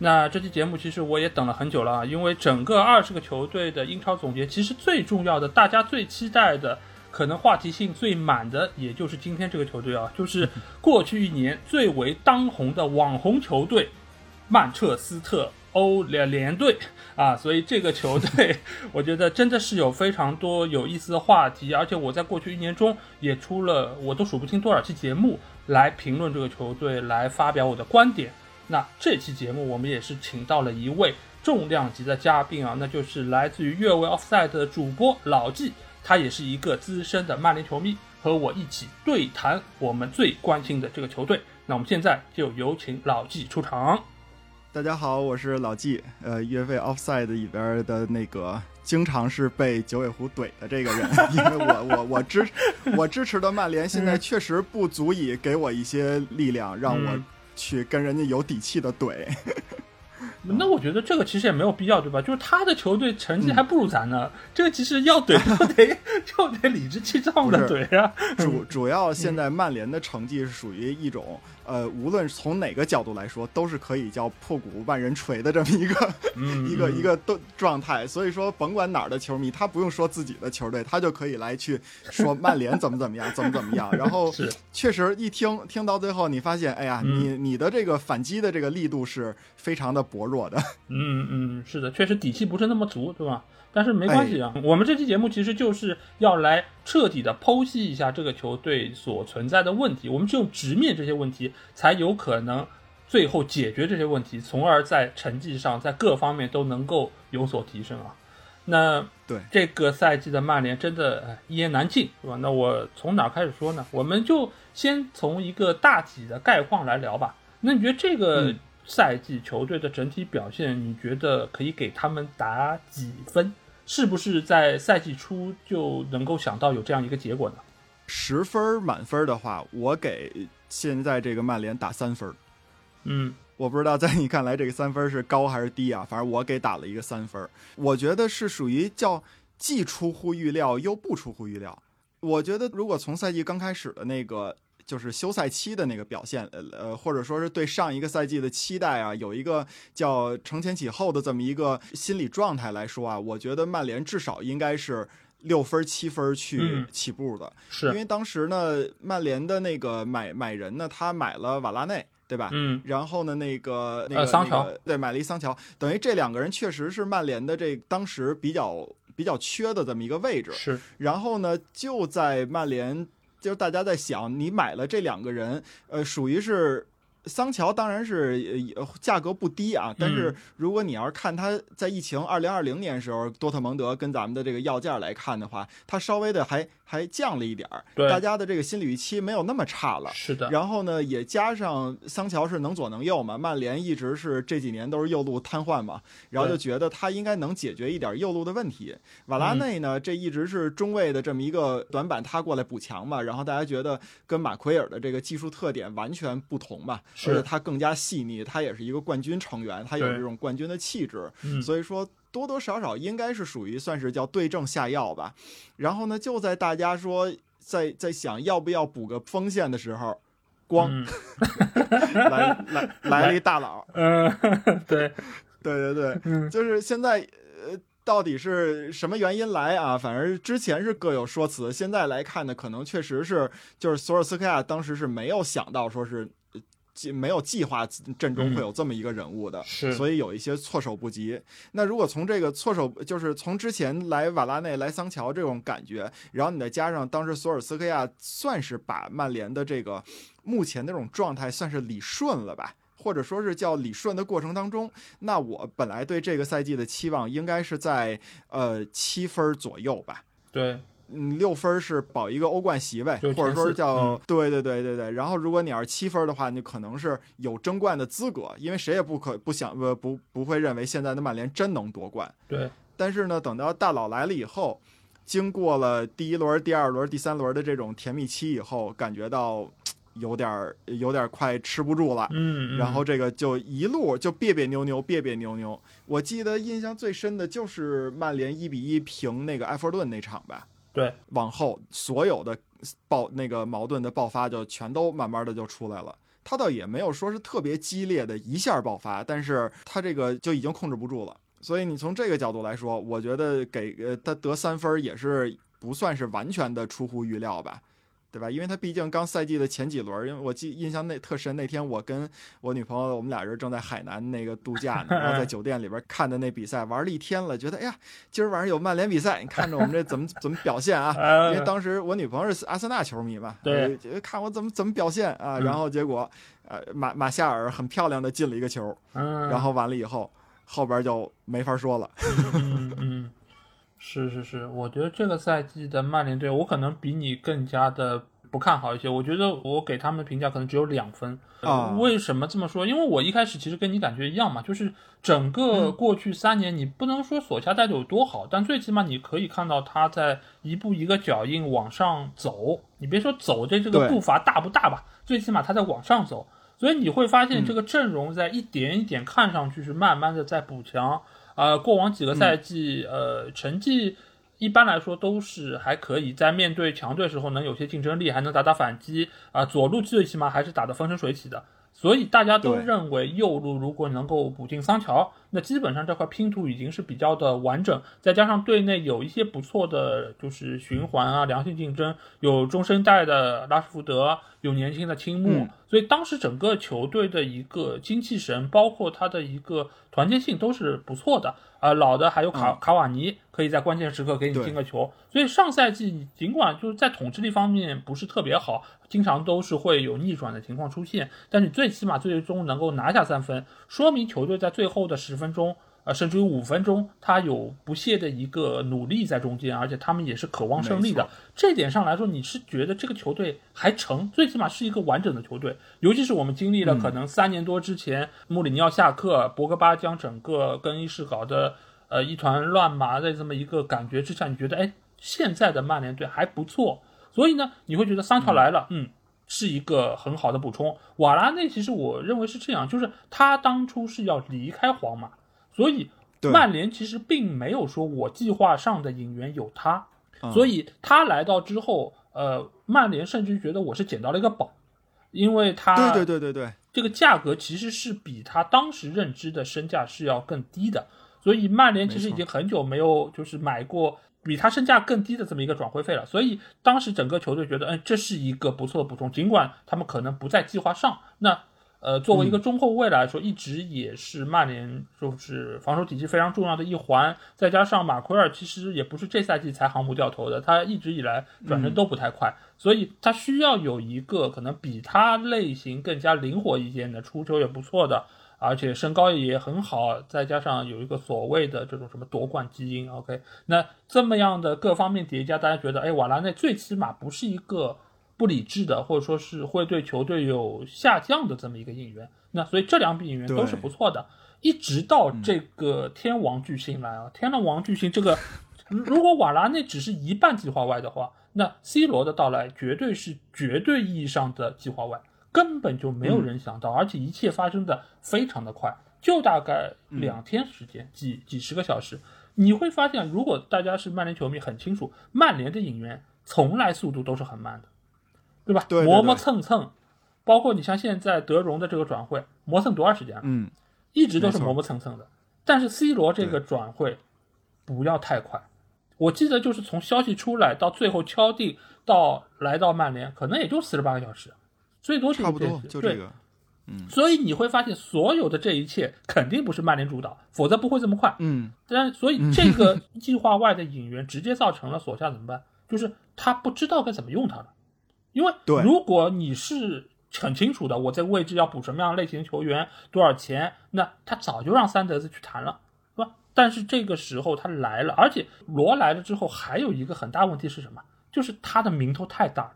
那这期节目其实我也等了很久了啊，因为整个二十个球队的英超总结，其实最重要的、大家最期待的、可能话题性最满的，也就是今天这个球队啊，就是 过去一年最为当红的网红球队——曼彻斯特欧联联队啊。所以这个球队，我觉得真的是有非常多有意思的话题，而且我在过去一年中也出了我都数不清多少期节目来评论这个球队，来发表我的观点。那这期节目我们也是请到了一位重量级的嘉宾啊，那就是来自于越位 Offside 的主播老纪，他也是一个资深的曼联球迷，和我一起对谈我们最关心的这个球队。那我们现在就有请老纪出场。大家好，我是老纪，呃，越位 Offside 里边的那个经常是被九尾狐怼的这个人，因为我我我支我支持的曼联现在确实不足以给我一些力量，让我。去跟人家有底气的怼，那我觉得这个其实也没有必要，对吧？就是他的球队成绩还不如咱呢，这个其实要怼就得 就得理直气壮的怼啊。主主要现在曼联的成绩是属于一种。呃，无论从哪个角度来说，都是可以叫破鼓万人锤的这么一个 一个一个状状态。所以说，甭管哪儿的球迷，他不用说自己的球队，他就可以来去说曼联怎么怎么样，怎么怎么样。然后，确实一听听到最后，你发现，哎呀，你你的这个反击的这个力度是非常的薄弱的。嗯嗯，是的，确实底气不是那么足，对吧？但是没关系啊，我们这期节目其实就是要来彻底的剖析一下这个球队所存在的问题。我们只有直面这些问题，才有可能最后解决这些问题，从而在成绩上，在各方面都能够有所提升啊。那对这个赛季的曼联真的一言难尽，是吧？那我从哪开始说呢？我们就先从一个大体的概况来聊吧。那你觉得这个？赛季球队的整体表现，你觉得可以给他们打几分？是不是在赛季初就能够想到有这样一个结果呢？十分满分的话，我给现在这个曼联打三分。嗯，我不知道在你看来这个三分是高还是低啊？反正我给打了一个三分。我觉得是属于叫既出乎预料又不出乎预料。我觉得如果从赛季刚开始的那个。就是休赛期的那个表现，呃呃，或者说是对上一个赛季的期待啊，有一个叫承前启后的这么一个心理状态来说啊，我觉得曼联至少应该是六分七分去起步的，是因为当时呢，曼联的那个买买人呢，他买了瓦拉内，对吧？嗯，然后呢，那个那个桑乔，对，买了一桑乔，等于这两个人确实是曼联的这当时比较比较缺的这么一个位置，是。然后呢，就在曼联。就是大家在想，你买了这两个人，呃，属于是。桑乔当然是价格不低啊，但是如果你要是看他在疫情二零二零年时候，多特蒙德跟咱们的这个要价来看的话，他稍微的还还降了一点儿，大家的这个心理预期没有那么差了。是的。然后呢，也加上桑乔是能左能右嘛，曼联一直是这几年都是右路瘫痪嘛，然后就觉得他应该能解决一点右路的问题。瓦拉内呢，这一直是中卫的这么一个短板，他过来补强嘛，然后大家觉得跟马奎尔的这个技术特点完全不同嘛。是他更加细腻，他也是一个冠军成员，他有这种冠军的气质，所以说多多少少应该是属于算是叫对症下药吧。然后呢，就在大家说在在想要不要补个锋线的时候，咣，来 来来了一大佬，嗯，对对对对，就是现在呃，到底是什么原因来啊？反正之前是各有说辞，现在来看呢，可能确实是就是索尔斯克亚当时是没有想到说是。没有计划阵中会有这么一个人物的，是，所以有一些措手不及。那如果从这个措手，就是从之前来瓦拉内、来桑乔这种感觉，然后你再加上当时索尔斯克亚算是把曼联的这个目前那种状态算是理顺了吧，或者说是叫理顺的过程当中，那我本来对这个赛季的期望应该是在呃七分左右吧。对。嗯，六分是保一个欧冠席位，或者说叫对对对对对。然后如果你要是七分的话，你可能是有争冠的资格，因为谁也不可不想不不不会认为现在的曼联真能夺冠。对，但是呢，等到大佬来了以后，经过了第一轮、第二轮、第三轮的这种甜蜜期以后，感觉到有点儿有点儿快吃不住了。嗯，然后这个就一路就别别扭扭，别别扭扭。我记得印象最深的就是曼联一比一平那个埃弗顿那场吧。对，往后所有的爆那个矛盾的爆发就全都慢慢的就出来了。他倒也没有说是特别激烈的一下爆发，但是他这个就已经控制不住了。所以你从这个角度来说，我觉得给呃他得三分也是不算是完全的出乎预料吧。对吧？因为他毕竟刚赛季的前几轮，因为我记印象那特深，那天我跟我女朋友，我们俩人正在海南那个度假呢，然后在 酒店里边看的那比赛，玩了一天了，觉得哎呀，今儿晚上有曼联比赛，你看着我们这怎么怎么表现啊？因为当时我女朋友是阿森纳球迷嘛，对，看我怎么怎么表现啊？然后结果，呃，马马夏尔很漂亮的进了一个球，然后完了以后，后边就没法说了。嗯嗯。是是是，我觉得这个赛季的曼联队，我可能比你更加的不看好一些。我觉得我给他们的评价可能只有两分啊。为什么这么说？因为我一开始其实跟你感觉一样嘛，就是整个过去三年，你不能说索恰带的有多好，但最起码你可以看到他在一步一个脚印往上走。你别说走的这个步伐大不大吧，最起码他在往上走。所以你会发现这个阵容在一点一点看上去是慢慢的在补强。呃，过往几个赛季，呃，成绩一般来说都是还可以，在面对强队时候能有些竞争力，还能打打反击啊。左路最起码还是打得风生水起的，所以大家都认为右路如果能够补进桑乔，那基本上这块拼图已经是比较的完整。再加上队内有一些不错的就是循环啊，良性竞争，有中生代的拉什福德，有年轻的青木，所以当时整个球队的一个精气神，包括他的一个。团结性都是不错的啊，老的还有卡卡瓦尼可以在关键时刻给你进个球，所以上赛季尽管就是在统治力方面不是特别好，经常都是会有逆转的情况出现，但是最起码最终能够拿下三分，说明球队在最后的十分钟。啊，甚至于五分钟，他有不懈的一个努力在中间，而且他们也是渴望胜利的。这点上来说，你是觉得这个球队还成，最起码是一个完整的球队。尤其是我们经历了可能三年多之前穆里尼奥下课，博格巴将整个更衣室搞得呃一团乱麻的这么一个感觉之下，你觉得哎，现在的曼联队还不错。所以呢，你会觉得桑乔来了，嗯，是一个很好的补充。瓦拉内其实我认为是这样，就是他当初是要离开皇马。所以，曼联其实并没有说我计划上的引援有他，所以他来到之后，呃，曼联甚至觉得我是捡到了一个宝，因为他对对对对对，这个价格其实是比他当时认知的身价是要更低的，所以曼联其实已经很久没有就是买过比他身价更低的这么一个转会费了，所以当时整个球队觉得，嗯，这是一个不错的补充，尽管他们可能不在计划上，那。呃，作为一个中后卫来说，一直也是曼联就是防守体系非常重要的一环。再加上马奎尔其实也不是这赛季才航母掉头的，他一直以来转身都不太快，所以他需要有一个可能比他类型更加灵活一些的，出球也不错的，而且身高也很好，再加上有一个所谓的这种什么夺冠基因。OK，那这么样的各方面叠加，大家觉得，哎，瓦拉内最起码不是一个。不理智的，或者说是会对球队有下降的这么一个引援，那所以这两笔引援都是不错的。一直到这个天王巨星来啊，天王巨星这个，如果瓦拉内只是一半计划外的话，那 C 罗的到来绝对是绝对意义上的计划外，根本就没有人想到，而且一切发生的非常的快，就大概两天时间，几几十个小时。你会发现，如果大家是曼联球迷，很清楚，曼联的引援从来速度都是很慢的。对吧？磨磨蹭蹭，包括你像现在德容的这个转会，磨蹭多长时间了？嗯，一直都是磨磨蹭蹭的。但是 C 罗这个转会不要太快，我记得就是从消息出来到最后敲定到来到曼联，可能也就四十八个小时，最多差不多就这个。嗯，所以你会发现所有的这一切肯定不是曼联主导，否则不会这么快。嗯，但所以这个计划外的引援直接造成了索夏怎么办？就是他不知道该怎么用他了。因为如果你是很清楚的，我这个位置要补什么样类型球员，多少钱，那他早就让三德子去谈了，是吧？但是这个时候他来了，而且罗来了之后，还有一个很大问题是什么？就是他的名头太大了，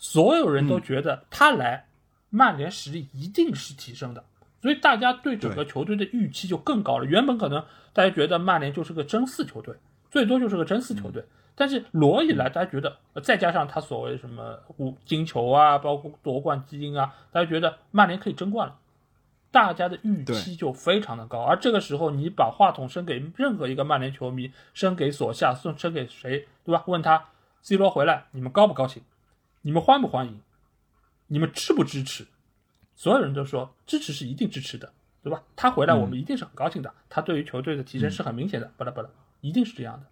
所有人都觉得他来，曼联实力一定是提升的，所以大家对整个球队的预期就更高了。原本可能大家觉得曼联就是个争四球队，最多就是个争四球队。但是罗一来，大家觉得再加上他所谓什么五金球啊，包括夺冠基因啊，大家觉得曼联可以争冠了，大家的预期就非常的高。而这个时候，你把话筒伸给任何一个曼联球迷，伸给索夏，送伸给谁，对吧？问他 C 罗回来，你们高不高兴？你们欢不欢迎？你们支不支持？所有人都说支持是一定支持的，对吧？他回来，我们一定是很高兴的。他对于球队的提升是很明显的，巴拉巴拉，一定是这样的。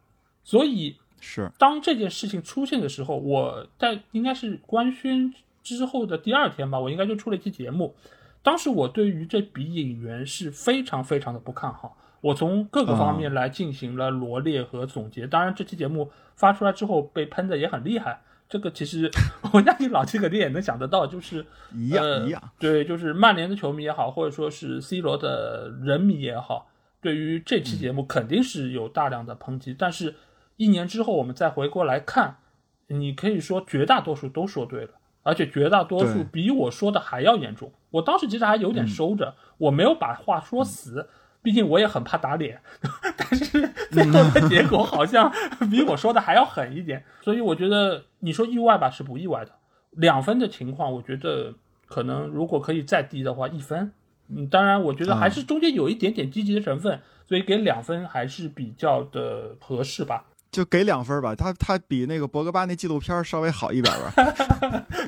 所以是当这件事情出现的时候，我在应该是官宣之后的第二天吧，我应该就出了一期节目。当时我对于这笔引援是非常非常的不看好，我从各个方面来进行了罗列和总结。当然，这期节目发出来之后被喷的也很厉害。这个其实我相信老七肯定也能想得到，就是一样一样，对，就是曼联的球迷也好，或者说是 C 罗的人迷也好，对于这期节目肯定是有大量的抨击。但是，一年之后我们再回过来看，你可以说绝大多数都说对了，而且绝大多数比我说的还要严重。我当时其实还有点收着，我没有把话说死。毕竟我也很怕打脸，但是最后的结果好像 比我说的还要狠一点，所以我觉得你说意外吧是不意外的。两分的情况，我觉得可能如果可以再低的话，一分。嗯，当然我觉得还是中间有一点点积极的成分，所以给两分还是比较的合适吧。就给两分吧，他他比那个博格巴那纪录片稍微好一点吧。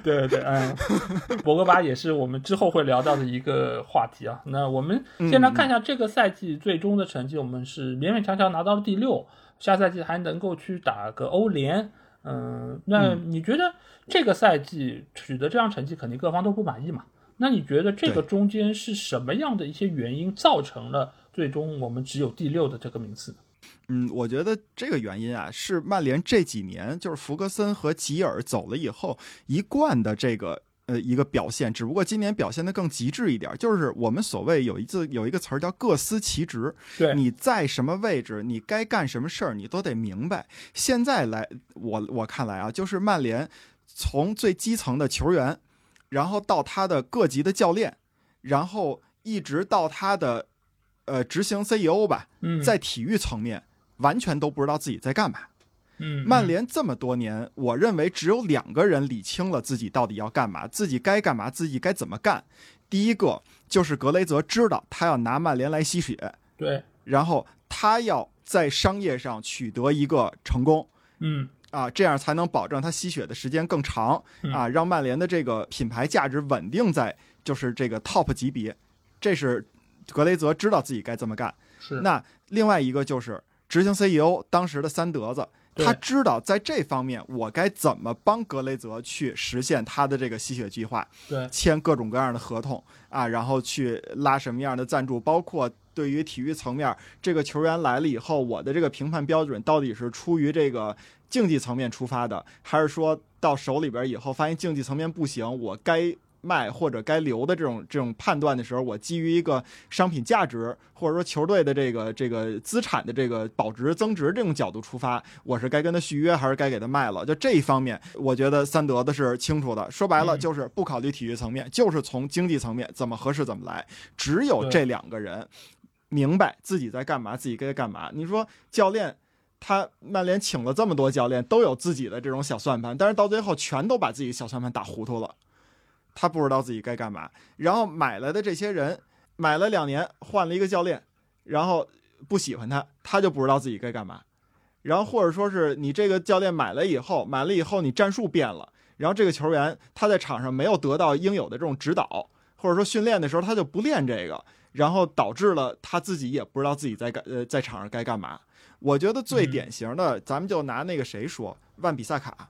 对 对对，嗯，博格巴也是我们之后会聊到的一个话题啊。那我们先来看一下这个赛季最终的成绩，我们是勉勉强强拿到了第六，下赛季还能够去打个欧联。嗯，那你觉得这个赛季取得这样成绩，肯定各方都不满意嘛？那你觉得这个中间是什么样的一些原因造成了最终我们只有第六的这个名次？嗯，我觉得这个原因啊，是曼联这几年就是福格森和吉尔走了以后一贯的这个呃一个表现，只不过今年表现的更极致一点。就是我们所谓有一次有一个词儿叫各司其职，对，你在什么位置，你该干什么事儿，你都得明白。现在来我我看来啊，就是曼联从最基层的球员，然后到他的各级的教练，然后一直到他的呃执行 CEO 吧，在体育层面。完全都不知道自己在干嘛。嗯，曼联这么多年，我认为只有两个人理清了自己到底要干嘛，自己该干嘛，自己该怎么干。第一个就是格雷泽知道他要拿曼联来吸血，对，然后他要在商业上取得一个成功，嗯，啊，这样才能保证他吸血的时间更长，啊，让曼联的这个品牌价值稳定在就是这个 top 级别。这是格雷泽知道自己该这么干。是，那另外一个就是。执行 CEO 当时的三德子，他知道在这方面我该怎么帮格雷泽去实现他的这个吸血计划，对，签各种各样的合同啊，然后去拉什么样的赞助，包括对于体育层面，这个球员来了以后，我的这个评判标准到底是出于这个竞技层面出发的，还是说到手里边以后发现竞技层面不行，我该。卖或者该留的这种这种判断的时候，我基于一个商品价值或者说球队的这个这个资产的这个保值增值这种角度出发，我是该跟他续约还是该给他卖了？就这一方面，我觉得三德的是清楚的。说白了就是不考虑体育层面，就是从经济层面怎么合适怎么来。只有这两个人明白自己在干嘛，自己该干嘛。你说教练，他曼联请了这么多教练，都有自己的这种小算盘，但是到最后全都把自己小算盘打糊涂了。他不知道自己该干嘛，然后买来的这些人买了两年，换了一个教练，然后不喜欢他，他就不知道自己该干嘛。然后或者说是你这个教练买了以后，买了以后你战术变了，然后这个球员他在场上没有得到应有的这种指导，或者说训练的时候他就不练这个，然后导致了他自己也不知道自己在干呃在场上该干嘛。我觉得最典型的，咱们就拿那个谁说，万比萨卡，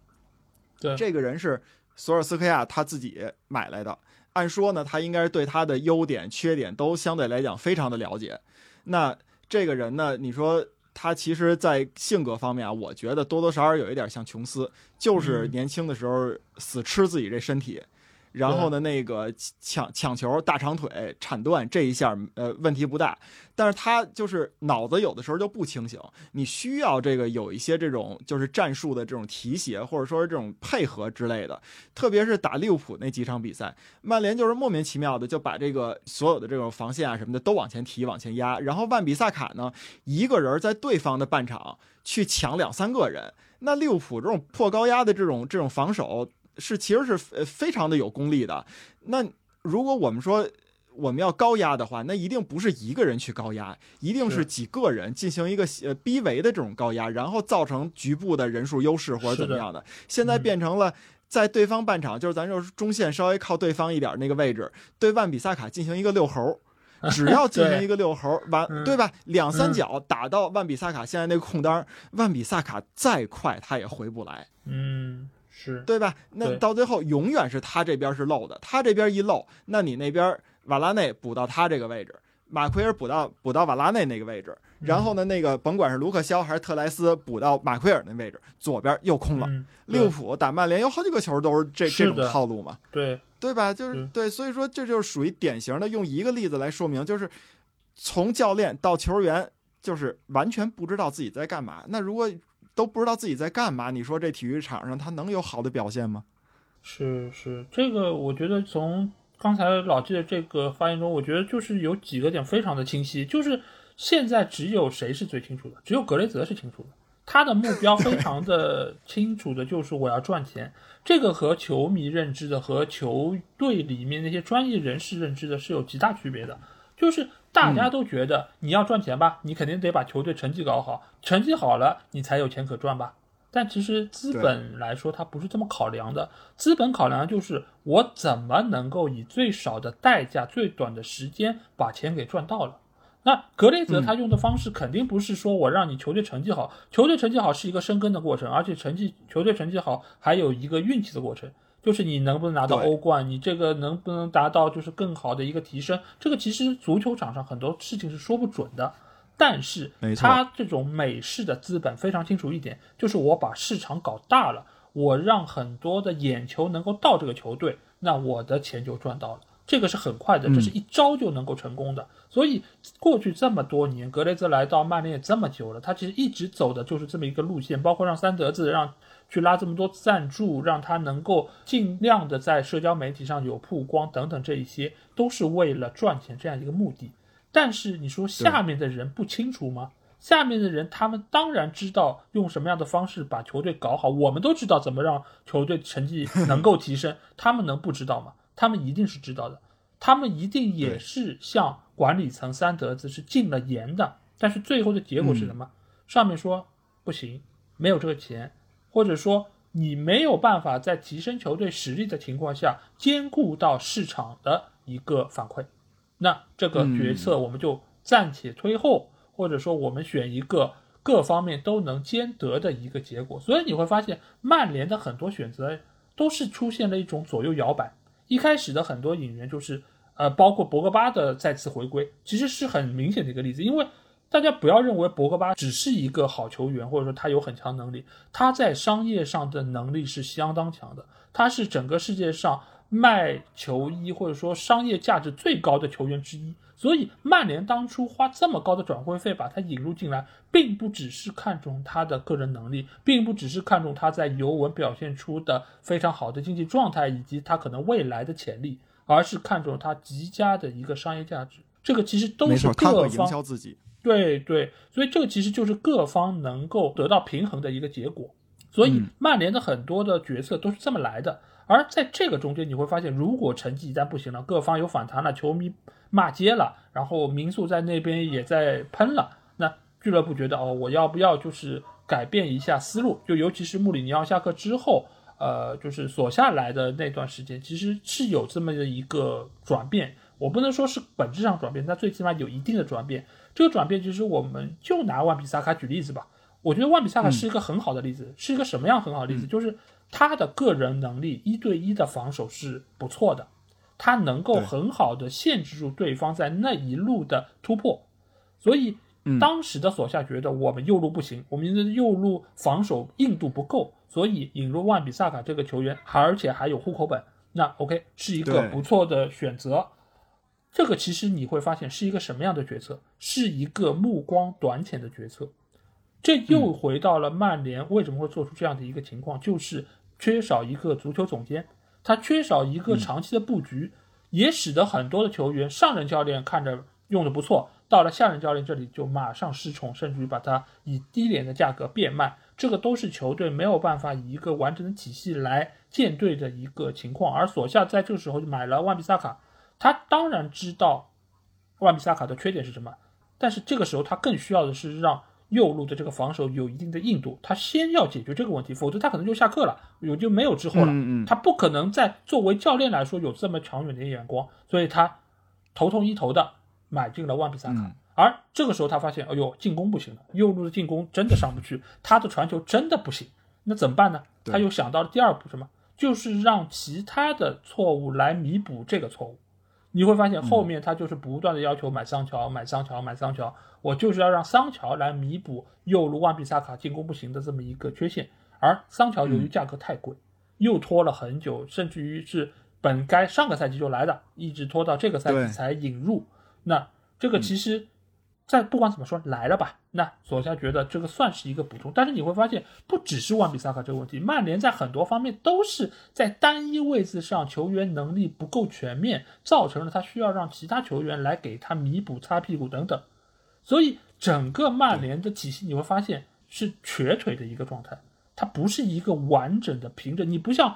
对这个人是。索尔斯克亚他自己买来的，按说呢，他应该是对他的优点、缺点都相对来讲非常的了解。那这个人呢，你说他其实，在性格方面啊，我觉得多多少少有一点像琼斯，就是年轻的时候死吃自己这身体，然后呢，那个抢抢球、大长腿、铲断这一下，呃，问题不大。但是他就是脑子有的时候就不清醒，你需要这个有一些这种就是战术的这种提携，或者说是这种配合之类的。特别是打利物浦那几场比赛，曼联就是莫名其妙的就把这个所有的这种防线啊什么的都往前提、往前压，然后万比萨卡呢一个人在对方的半场去抢两三个人，那利物浦这种破高压的这种这种防守。是，其实是呃非常的有功力的。那如果我们说我们要高压的话，那一定不是一个人去高压，一定是几个人进行一个呃逼围的这种高压，然后造成局部的人数优势或者怎么样的。现在变成了在对方半场，就是咱就是中线稍微靠对方一点那个位置，对万比萨卡进行一个遛猴，只要进行 一个遛猴，完对吧？两三脚打到万比萨卡现在那个空当，万比萨卡再快他也回不来。嗯。是对吧？那到最后永远是他这边是漏的，他这边一漏，那你那边瓦拉内补到他这个位置，马奎尔补到补到瓦拉内那个位置，然后呢，那个甭管是卢克肖还是特莱斯补到马奎尔那位置，左边又空了。利物浦打曼联有好几个球都是这这种套路嘛？对对吧？就是对，所以说这就是属于典型的用一个例子来说明，就是从教练到球员，就是完全不知道自己在干嘛。那如果都不知道自己在干嘛，你说这体育场上他能有好的表现吗？是是，这个我觉得从刚才老季的这个发言中，我觉得就是有几个点非常的清晰，就是现在只有谁是最清楚的，只有格雷泽是清楚的，他的目标非常的 清楚的，就是我要赚钱，这个和球迷认知的和球队里面那些专业人士认知的是有极大区别的，就是。大家都觉得你要赚钱吧，你肯定得把球队成绩搞好，成绩好了你才有钱可赚吧。但其实资本来说，它不是这么考量的。资本考量就是我怎么能够以最少的代价、最短的时间把钱给赚到了。那格雷泽他用的方式肯定不是说我让你球队成绩好，球队成绩好是一个生根的过程，而且成绩球队成绩好还有一个运气的过程。就是你能不能拿到欧冠，你这个能不能达到就是更好的一个提升？这个其实足球场上很多事情是说不准的。但是他这种美式的资本非常清楚一点，就是我把市场搞大了，我让很多的眼球能够到这个球队，那我的钱就赚到了。这个是很快的，这是一招就能够成功的。所以过去这么多年，格雷泽来到曼联也这么久了，他其实一直走的就是这么一个路线，包括让三德子让。去拉这么多赞助，让他能够尽量的在社交媒体上有曝光等等，这一些都是为了赚钱这样一个目的。但是你说下面的人不清楚吗？下面的人他们当然知道用什么样的方式把球队搞好，我们都知道怎么让球队成绩能够提升，他们能不知道吗？他们一定是知道的，他们一定也是向管理层三德子是进了言的。但是最后的结果是什么？上面说不行，没有这个钱。或者说你没有办法在提升球队实力的情况下兼顾到市场的一个反馈，那这个决策我们就暂且推后，或者说我们选一个各方面都能兼得的一个结果。所以你会发现，曼联的很多选择都是出现了一种左右摇摆。一开始的很多引援就是，呃，包括博格巴的再次回归，其实是很明显的一个例子，因为。大家不要认为博格巴只是一个好球员，或者说他有很强能力，他在商业上的能力是相当强的。他是整个世界上卖球衣或者说商业价值最高的球员之一。所以曼联当初花这么高的转会费把他引入进来，并不只是看重他的个人能力，并不只是看重他在尤文表现出的非常好的经济状态以及他可能未来的潜力，而是看重他极佳的一个商业价值。这个其实都是各方。对对，所以这个其实就是各方能够得到平衡的一个结果。所以曼联的很多的决策都是这么来的。而在这个中间，你会发现，如果成绩一旦不行了，各方有反弹了，球迷骂街了，然后民宿在那边也在喷了，那俱乐部觉得哦，我要不要就是改变一下思路？就尤其是穆里尼奥下课之后，呃，就是所下来的那段时间，其实是有这么的一个转变。我不能说是本质上转变，但最起码有一定的转变。这个转变其实我们就拿万比萨卡举例子吧。我觉得万比萨卡是一个很好的例子，是一个什么样很好的例子？就是他的个人能力，一对一的防守是不错的，他能够很好的限制住对方在那一路的突破。所以当时的索夏觉得我们右路不行，我们的右路防守硬度不够，所以引入万比萨卡这个球员，而且还有户口本。那 OK 是一个不错的选择。这个其实你会发现是一个什么样的决策？是一个目光短浅的决策。这又回到了曼联为什么会做出这样的一个情况，就是缺少一个足球总监，他缺少一个长期的布局，也使得很多的球员上任教练看着用的不错，到了下任教练这里就马上失宠，甚至于把他以低廉的价格变卖，这个都是球队没有办法以一个完整的体系来建队的一个情况。而索夏在这个时候就买了万比萨卡，他当然知道万比萨卡的缺点是什么，但是这个时候他更需要的是让右路的这个防守有一定的硬度，他先要解决这个问题，否则他可能就下课了，有就没有之后了。嗯嗯他不可能在作为教练来说有这么长远的眼光，所以他头痛医头的买进了万比萨卡。嗯而这个时候他发现，哎呦，进攻不行了，右路的进攻真的上不去，他的传球真的不行，那怎么办呢？他又想到了第二步，什么？就是让其他的错误来弥补这个错误。你会发现后面他就是不断的要求买桑乔、买桑乔、买桑乔，我就是要让桑乔来弥补右路万比萨卡进攻不行的这么一个缺陷。而桑乔由于价格太贵，又拖了很久，甚至于是本该上个赛季就来的，一直拖到这个赛季才引入。那这个其实，在不管怎么说来了吧，那索夏觉得这个算是一个补充。但是你会发现，不只是万比萨卡这个问题，曼联在很多方面都是在单一位置上球员能力不够全面，造成了他需要让其他球员来给他弥补、擦屁股等等。所以整个曼联的体系你会发现是瘸腿的一个状态，它不是一个完整的平整。你不像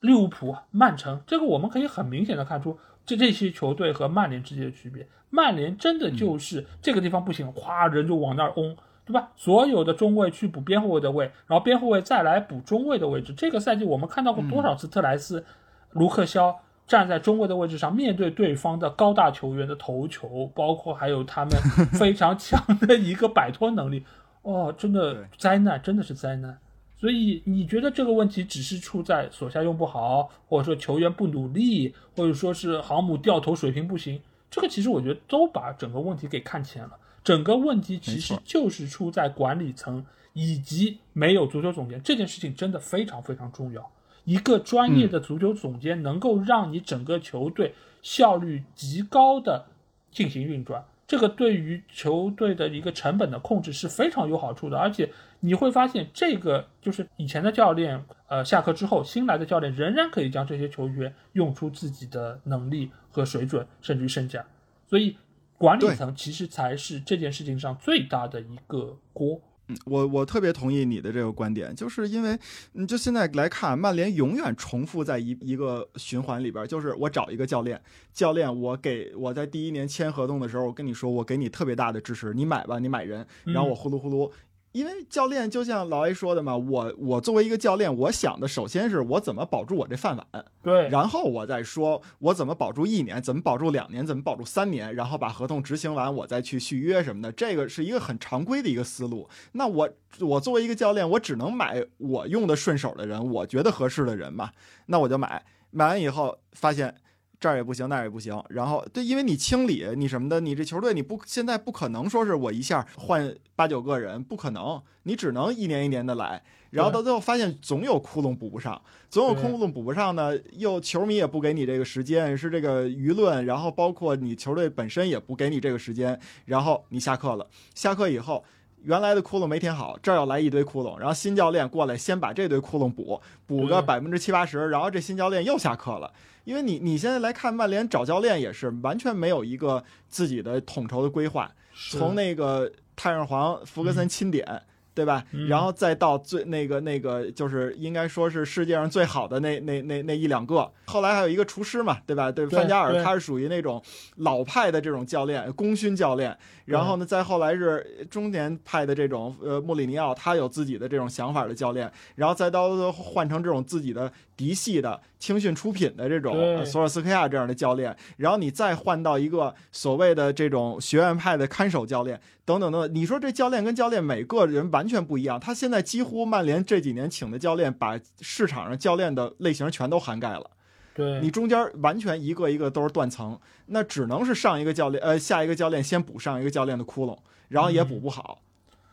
利物浦、曼城，这个我们可以很明显的看出这这些球队和曼联之间的区别。曼联真的就是这个地方不行，哗人就往那儿嗡，对吧？所有的中卫去补边后卫的位，然后边后卫再来补中卫的位置。这个赛季我们看到过多少次特莱斯、卢克肖站在中卫的位置上，面对对方的高大球员的头球，包括还有他们 非常强的一个摆脱能力，哦，真的灾难，真的是灾难。所以你觉得这个问题只是出在索下用不好，或者说球员不努力，或者说是航母掉头水平不行？这个其实我觉得都把整个问题给看浅了。整个问题其实就是出在管理层以及没有足球总监这件事情，真的非常非常重要。一个专业的足球总监能够让你整个球队效率极高的进行运转，这个对于球队的一个成本的控制是非常有好处的。而且你会发现，这个就是以前的教练，呃，下课之后新来的教练仍然可以将这些球员用出自己的能力和水准，甚至于身价。所以管理层其实才是这件事情上最大的一个锅。嗯我我特别同意你的这个观点，就是因为你就现在来看，曼联永远重复在一一个循环里边，就是我找一个教练，教练我给我在第一年签合同的时候，我跟你说我给你特别大的支持，你买吧，你买人，然后我呼噜呼噜。因为教练就像老 A 说的嘛，我我作为一个教练，我想的首先是我怎么保住我这饭碗，对，然后我再说我怎么保住一年，怎么保住两年，怎么保住三年，然后把合同执行完，我再去续约什么的，这个是一个很常规的一个思路。那我我作为一个教练，我只能买我用的顺手的人，我觉得合适的人嘛，那我就买。买完以后发现这儿也不行，那儿也不行，然后对，因为你清理你什么的，你这球队你不现在不可能说是我一下换八九个人，不可能，你只能一年一年的来。然后到最后发现总有窟窿补不上，总有窟窿补不上呢，又球迷也不给你这个时间，是这个舆论，然后包括你球队本身也不给你这个时间，然后你下课了，下课以后。原来的窟窿没填好，这儿要来一堆窟窿，然后新教练过来先把这堆窟窿补，补个百分之七八十，然后这新教练又下课了。因为你你现在来看曼联找教练也是完全没有一个自己的统筹的规划，从那个太上皇福格森钦点，对吧？嗯然后再到最那个那个，就是应该说是世界上最好的那那那那一两个。后来还有一个厨师嘛，对吧？对，范加尔他是属于那种老派的这种教练，功勋教练。然后呢，再后来是中年派的这种呃穆里尼奥，他有自己的这种想法的教练。然后再到换成这种自己的嫡系的青训出品的这种索尔斯克亚这样的教练，然后你再换到一个所谓的这种学院派的看守教练，等等等等。你说这教练跟教练每个人完全不一样，他现在几乎曼联这几年请的教练，把市场上教练的类型全都涵盖了。对，你中间完全一个一个都是断层，那只能是上一个教练，呃，下一个教练先补上一个教练的窟窿，然后也补不好。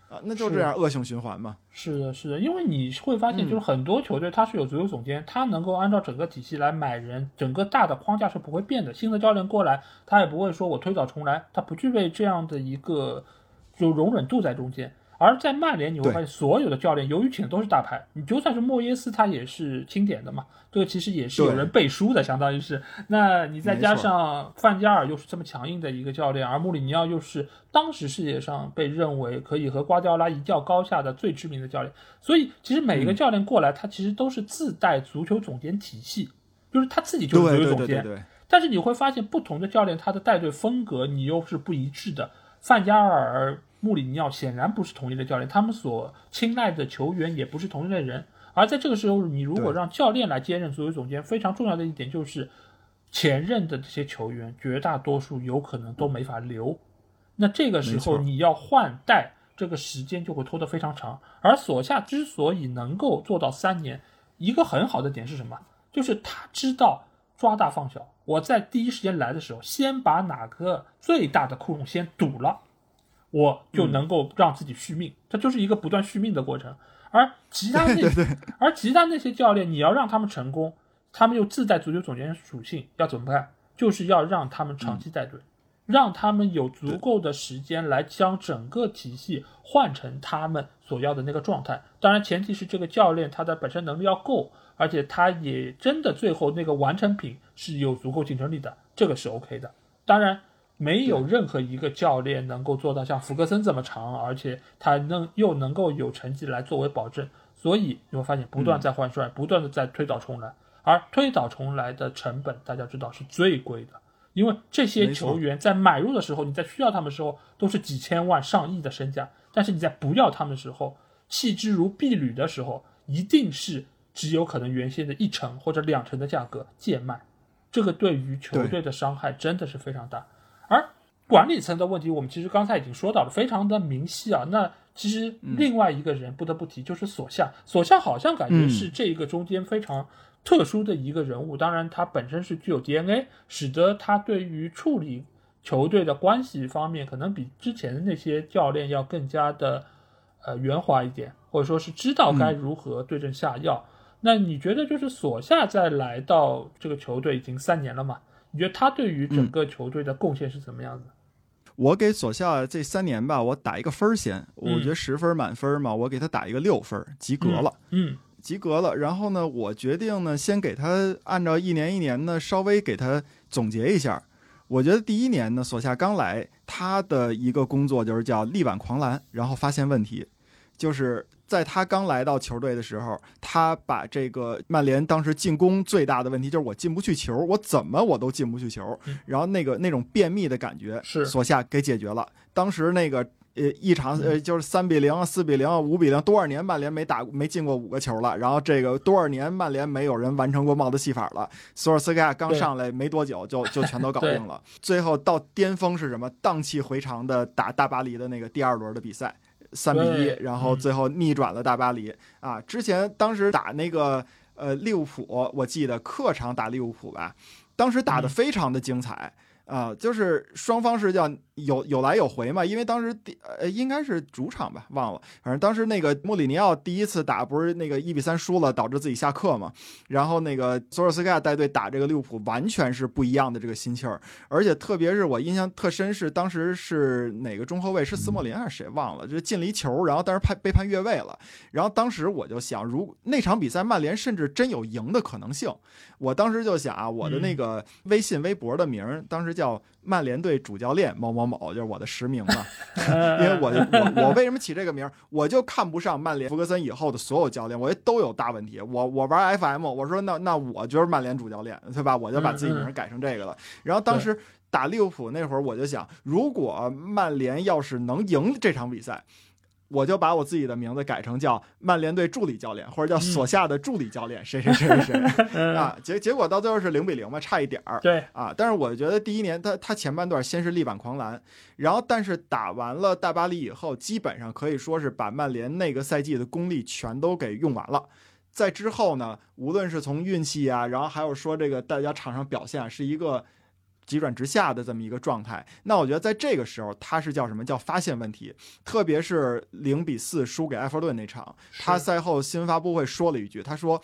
啊，那就这样恶性循环嘛。是的，是的，因为你会发现，就是很多球队它是有足球总监，他能够按照整个体系来买人，整个大的框架是不会变的。新的教练过来，他也不会说我推倒重来，他不具备这样的一个就容忍度在中间。而在曼联，你会发现所有的教练，由于请的都是大牌，你就算是莫耶斯，他也是钦点的嘛，这个其实也是有人背书的，相当于是。那你再加上范加尔又是这么强硬的一个教练，而穆里尼奥又是当时世界上被认为可以和瓜迪奥拉一较高下的最知名的教练，所以其实每一个教练过来，他其实都是自带足球总监体系，就是他自己就是足球总监。但是你会发现，不同的教练他的带队风格你又是不一致的，范加尔。穆里尼奥显然不是同一类教练，他们所青睐的球员也不是同一类人。而在这个时候，你如果让教练来接任足球总监，非常重要的一点就是，前任的这些球员绝大多数有可能都没法留。那这个时候你要换代，这个时间就会拖得非常长。而索夏之所以能够做到三年，一个很好的点是什么？就是他知道抓大放小。我在第一时间来的时候，先把哪个最大的窟窿先堵了。我就能够让自己续命，这就是一个不断续命的过程。而其他 那些，而其他那些教练，你要让他们成功，他们又自带足球总监属性，要怎么办？就是要让他们长期带队，让他们有足够的时间来将整个体系换成他们所要的那个状态。当然，前提是这个教练他的本身能力要够，而且他也真的最后那个完成品是有足够竞争力的，这个是 OK 的。当然。没有任何一个教练能够做到像福格森这么长，而且他能又能够有成绩来作为保证，所以你会发现不断在换帅，不断的在推倒重来，而推倒重来的成本大家知道是最贵的，因为这些球员在买入的时候，你在需要他们的时候都是几千万上亿的身价，但是你在不要他们的时候，弃之如敝履的时候，一定是只有可能原先的一成或者两成的价格贱卖，这个对于球队的伤害真的是非常大。而管理层的问题，我们其实刚才已经说到了，非常的明晰啊。那其实另外一个人不得不提，就是索夏。索夏好像感觉是这一个中间非常特殊的一个人物。当然，他本身是具有 DNA，使得他对于处理球队的关系方面，可能比之前的那些教练要更加的呃圆滑一点，或者说是知道该如何对症下药。那你觉得，就是索夏在来到这个球队已经三年了嘛？你觉得他对于整个球队的贡献是怎么样的？我给索夏这三年吧，我打一个分儿先。我觉得十分满分嘛，我给他打一个六分，及格了。嗯，及格了。然后呢，我决定呢，先给他按照一年一年的，稍微给他总结一下。我觉得第一年呢，索夏刚来，他的一个工作就是叫力挽狂澜，然后发现问题，就是。在他刚来到球队的时候，他把这个曼联当时进攻最大的问题就是我进不去球，我怎么我都进不去球，然后那个那种便秘的感觉是索夏给解决了。当时那个呃一场呃就是三比零、四比零、五比零，多少年曼联没打没进过五个球了，然后这个多少年曼联没有人完成过帽子戏法了。索尔斯克亚刚上来没多久就就全都搞定了。最后到巅峰是什么？荡气回肠的打大巴黎的那个第二轮的比赛。三比一，然后最后逆转了大巴黎啊！之前当时打那个呃利物浦，我记得客场打利物浦吧，当时打的非常的精彩。啊，就是双方是叫有有来有回嘛，因为当时第呃应该是主场吧，忘了，反正当时那个穆里尼奥第一次打不是那个一比三输了，导致自己下课嘛，然后那个索尔斯克亚带队打这个利物浦，完全是不一样的这个心气儿，而且特别是我印象特深是当时是哪个中后卫是斯莫林还是谁忘了，就进了一球，然后但是判被判越位了，然后当时我就想，如那场比赛曼联甚至真有赢的可能性。我当时就想啊，我的那个微信、微博的名，当时叫曼联队主教练某某某，就是我的实名嘛。因为我我我为什么起这个名？我就看不上曼联福格森以后的所有教练，我觉得都有大问题。我我玩 FM，我说那那我就是曼联主教练，对吧？我就把自己名改成这个了。然后当时打利物浦那会儿，我就想，如果曼联要是能赢这场比赛。我就把我自己的名字改成叫曼联队助理教练，或者叫索下的助理教练，谁谁谁谁 谁啊？结结果到最后是零比零嘛，差一点儿。对啊，但是我觉得第一年他他前半段先是力挽狂澜，然后但是打完了大巴黎以后，基本上可以说是把曼联那个赛季的功力全都给用完了。在之后呢，无论是从运气啊，然后还有说这个大家场上表现，是一个急转直下的这么一个状态。那我觉得在这个时候，他是叫什么叫发现问题？特别是零比四输给埃弗顿那场，他赛后新闻发布会说了一句，他说。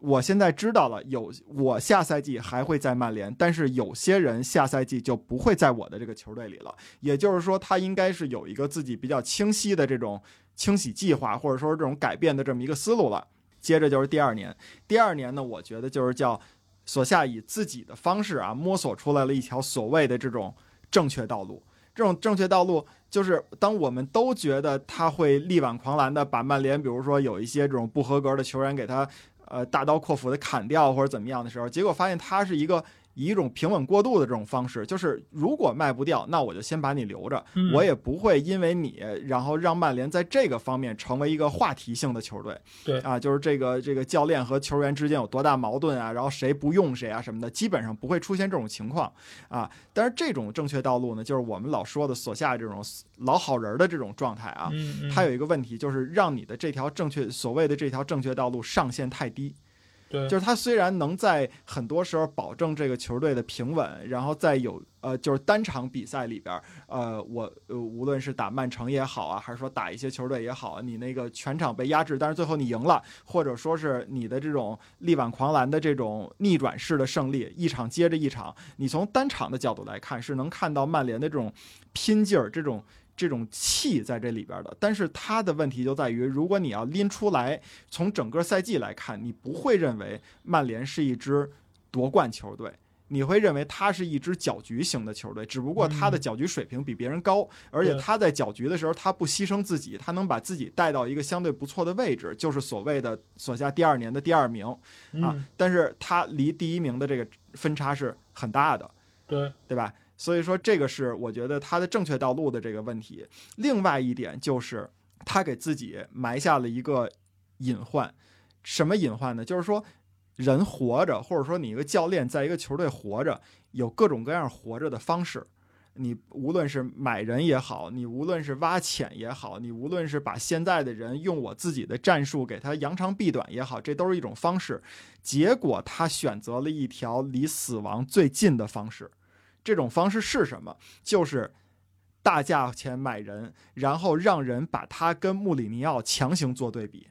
我现在知道了，有我下赛季还会在曼联，但是有些人下赛季就不会在我的这个球队里了。也就是说，他应该是有一个自己比较清晰的这种清洗计划，或者说这种改变的这么一个思路了。接着就是第二年，第二年呢，我觉得就是叫索夏以自己的方式啊，摸索出来了一条所谓的这种正确道路。这种正确道路就是当我们都觉得他会力挽狂澜的把曼联，比如说有一些这种不合格的球员给他。呃，大刀阔斧的砍掉或者怎么样的时候，结果发现他是一个。以一种平稳过渡的这种方式，就是如果卖不掉，那我就先把你留着，我也不会因为你，然后让曼联在这个方面成为一个话题性的球队。对啊，就是这个这个教练和球员之间有多大矛盾啊，然后谁不用谁啊什么的，基本上不会出现这种情况啊。但是这种正确道路呢，就是我们老说的所下这种老好人的这种状态啊，它有一个问题，就是让你的这条正确所谓的这条正确道路上限太低。对，就是他虽然能在很多时候保证这个球队的平稳，然后在有呃就是单场比赛里边，呃我呃无论是打曼城也好啊，还是说打一些球队也好，你那个全场被压制，但是最后你赢了，或者说是你的这种力挽狂澜的这种逆转式的胜利，一场接着一场，你从单场的角度来看，是能看到曼联的这种拼劲儿，这种。这种气在这里边的，但是他的问题就在于，如果你要拎出来，从整个赛季来看，你不会认为曼联是一支夺冠球队，你会认为他是一支搅局型的球队，只不过他的搅局水平比别人高，而且他在搅局的时候，他不牺牲自己，他能把自己带到一个相对不错的位置，就是所谓的所下第二年的第二名啊，但是他离第一名的这个分差是很大的，对。对吧？所以说，这个是我觉得他的正确道路的这个问题。另外一点就是，他给自己埋下了一个隐患。什么隐患呢？就是说，人活着，或者说你一个教练在一个球队活着，有各种各样活着的方式。你无论是买人也好，你无论是挖潜也好，你无论是把现在的人用我自己的战术给他扬长避短也好，这都是一种方式。结果他选择了一条离死亡最近的方式。这种方式是什么？就是大价钱买人，然后让人把他跟穆里尼奥强行做对比。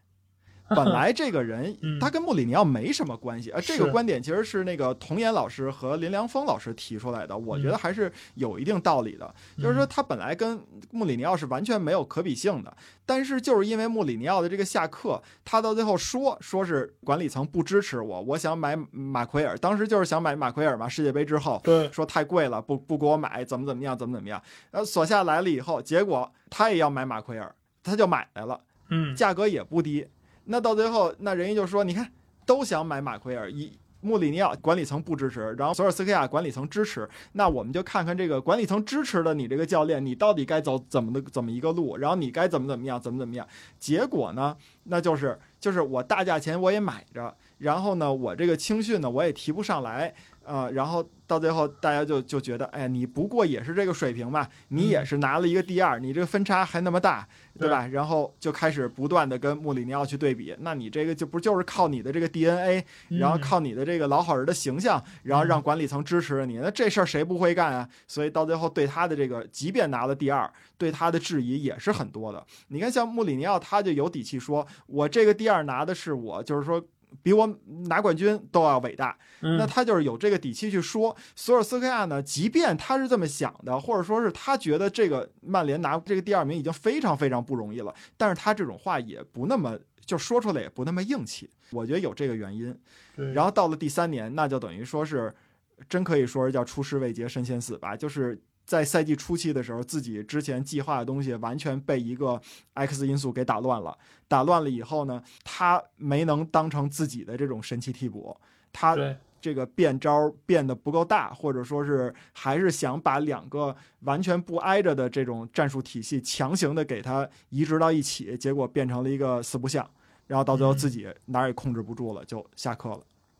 本来这个人他跟穆里尼奥没什么关系啊，这个观点其实是那个童岩老师和林良锋老师提出来的，我觉得还是有一定道理的。就是说他本来跟穆里尼奥是完全没有可比性的，但是就是因为穆里尼奥的这个下课，他到最后说说是管理层不支持我，我想买马奎尔，当时就是想买马奎尔嘛，世界杯之后，对，说太贵了，不不给我买，怎么怎么样，怎么怎么样。呃，索夏来了以后，结果他也要买马奎尔，他就买来了，嗯，价格也不低。那到最后，那人家就说：“你看，都想买马奎尔，一穆里尼奥管理层不支持，然后索尔斯克亚管理层支持。那我们就看看这个管理层支持的你这个教练，你到底该走怎么的怎么一个路，然后你该怎么怎么样，怎么怎么样。结果呢，那就是就是我大价钱我也买着，然后呢，我这个青训呢我也提不上来。”啊，然后到最后，大家就就觉得，哎呀，你不过也是这个水平嘛，你也是拿了一个第二，你这个分差还那么大，对吧？然后就开始不断的跟穆里尼奥去对比，那你这个就不就是靠你的这个 DNA，然后靠你的这个老好人的形象，然后让管理层支持你，那这事儿谁不会干啊？所以到最后对他的这个，即便拿了第二，对他的质疑也是很多的。你看，像穆里尼奥，他就有底气说，我这个第二拿的是我，就是说。比我拿冠军都要伟大，那他就是有这个底气去说。索尔斯克亚呢，即便他是这么想的，或者说是他觉得这个曼联拿这个第二名已经非常非常不容易了，但是他这种话也不那么就说出来也不那么硬气。我觉得有这个原因。然后到了第三年，那就等于说是真可以说是叫出师未捷身先死吧，就是。在赛季初期的时候，自己之前计划的东西完全被一个 X 因素给打乱了。打乱了以后呢，他没能当成自己的这种神奇替补，他这个变招变得不够大，或者说是还是想把两个完全不挨着的这种战术体系强行的给他移植到一起，结果变成了一个四不像，然后到最后自己哪儿也控制不住了，就下课了。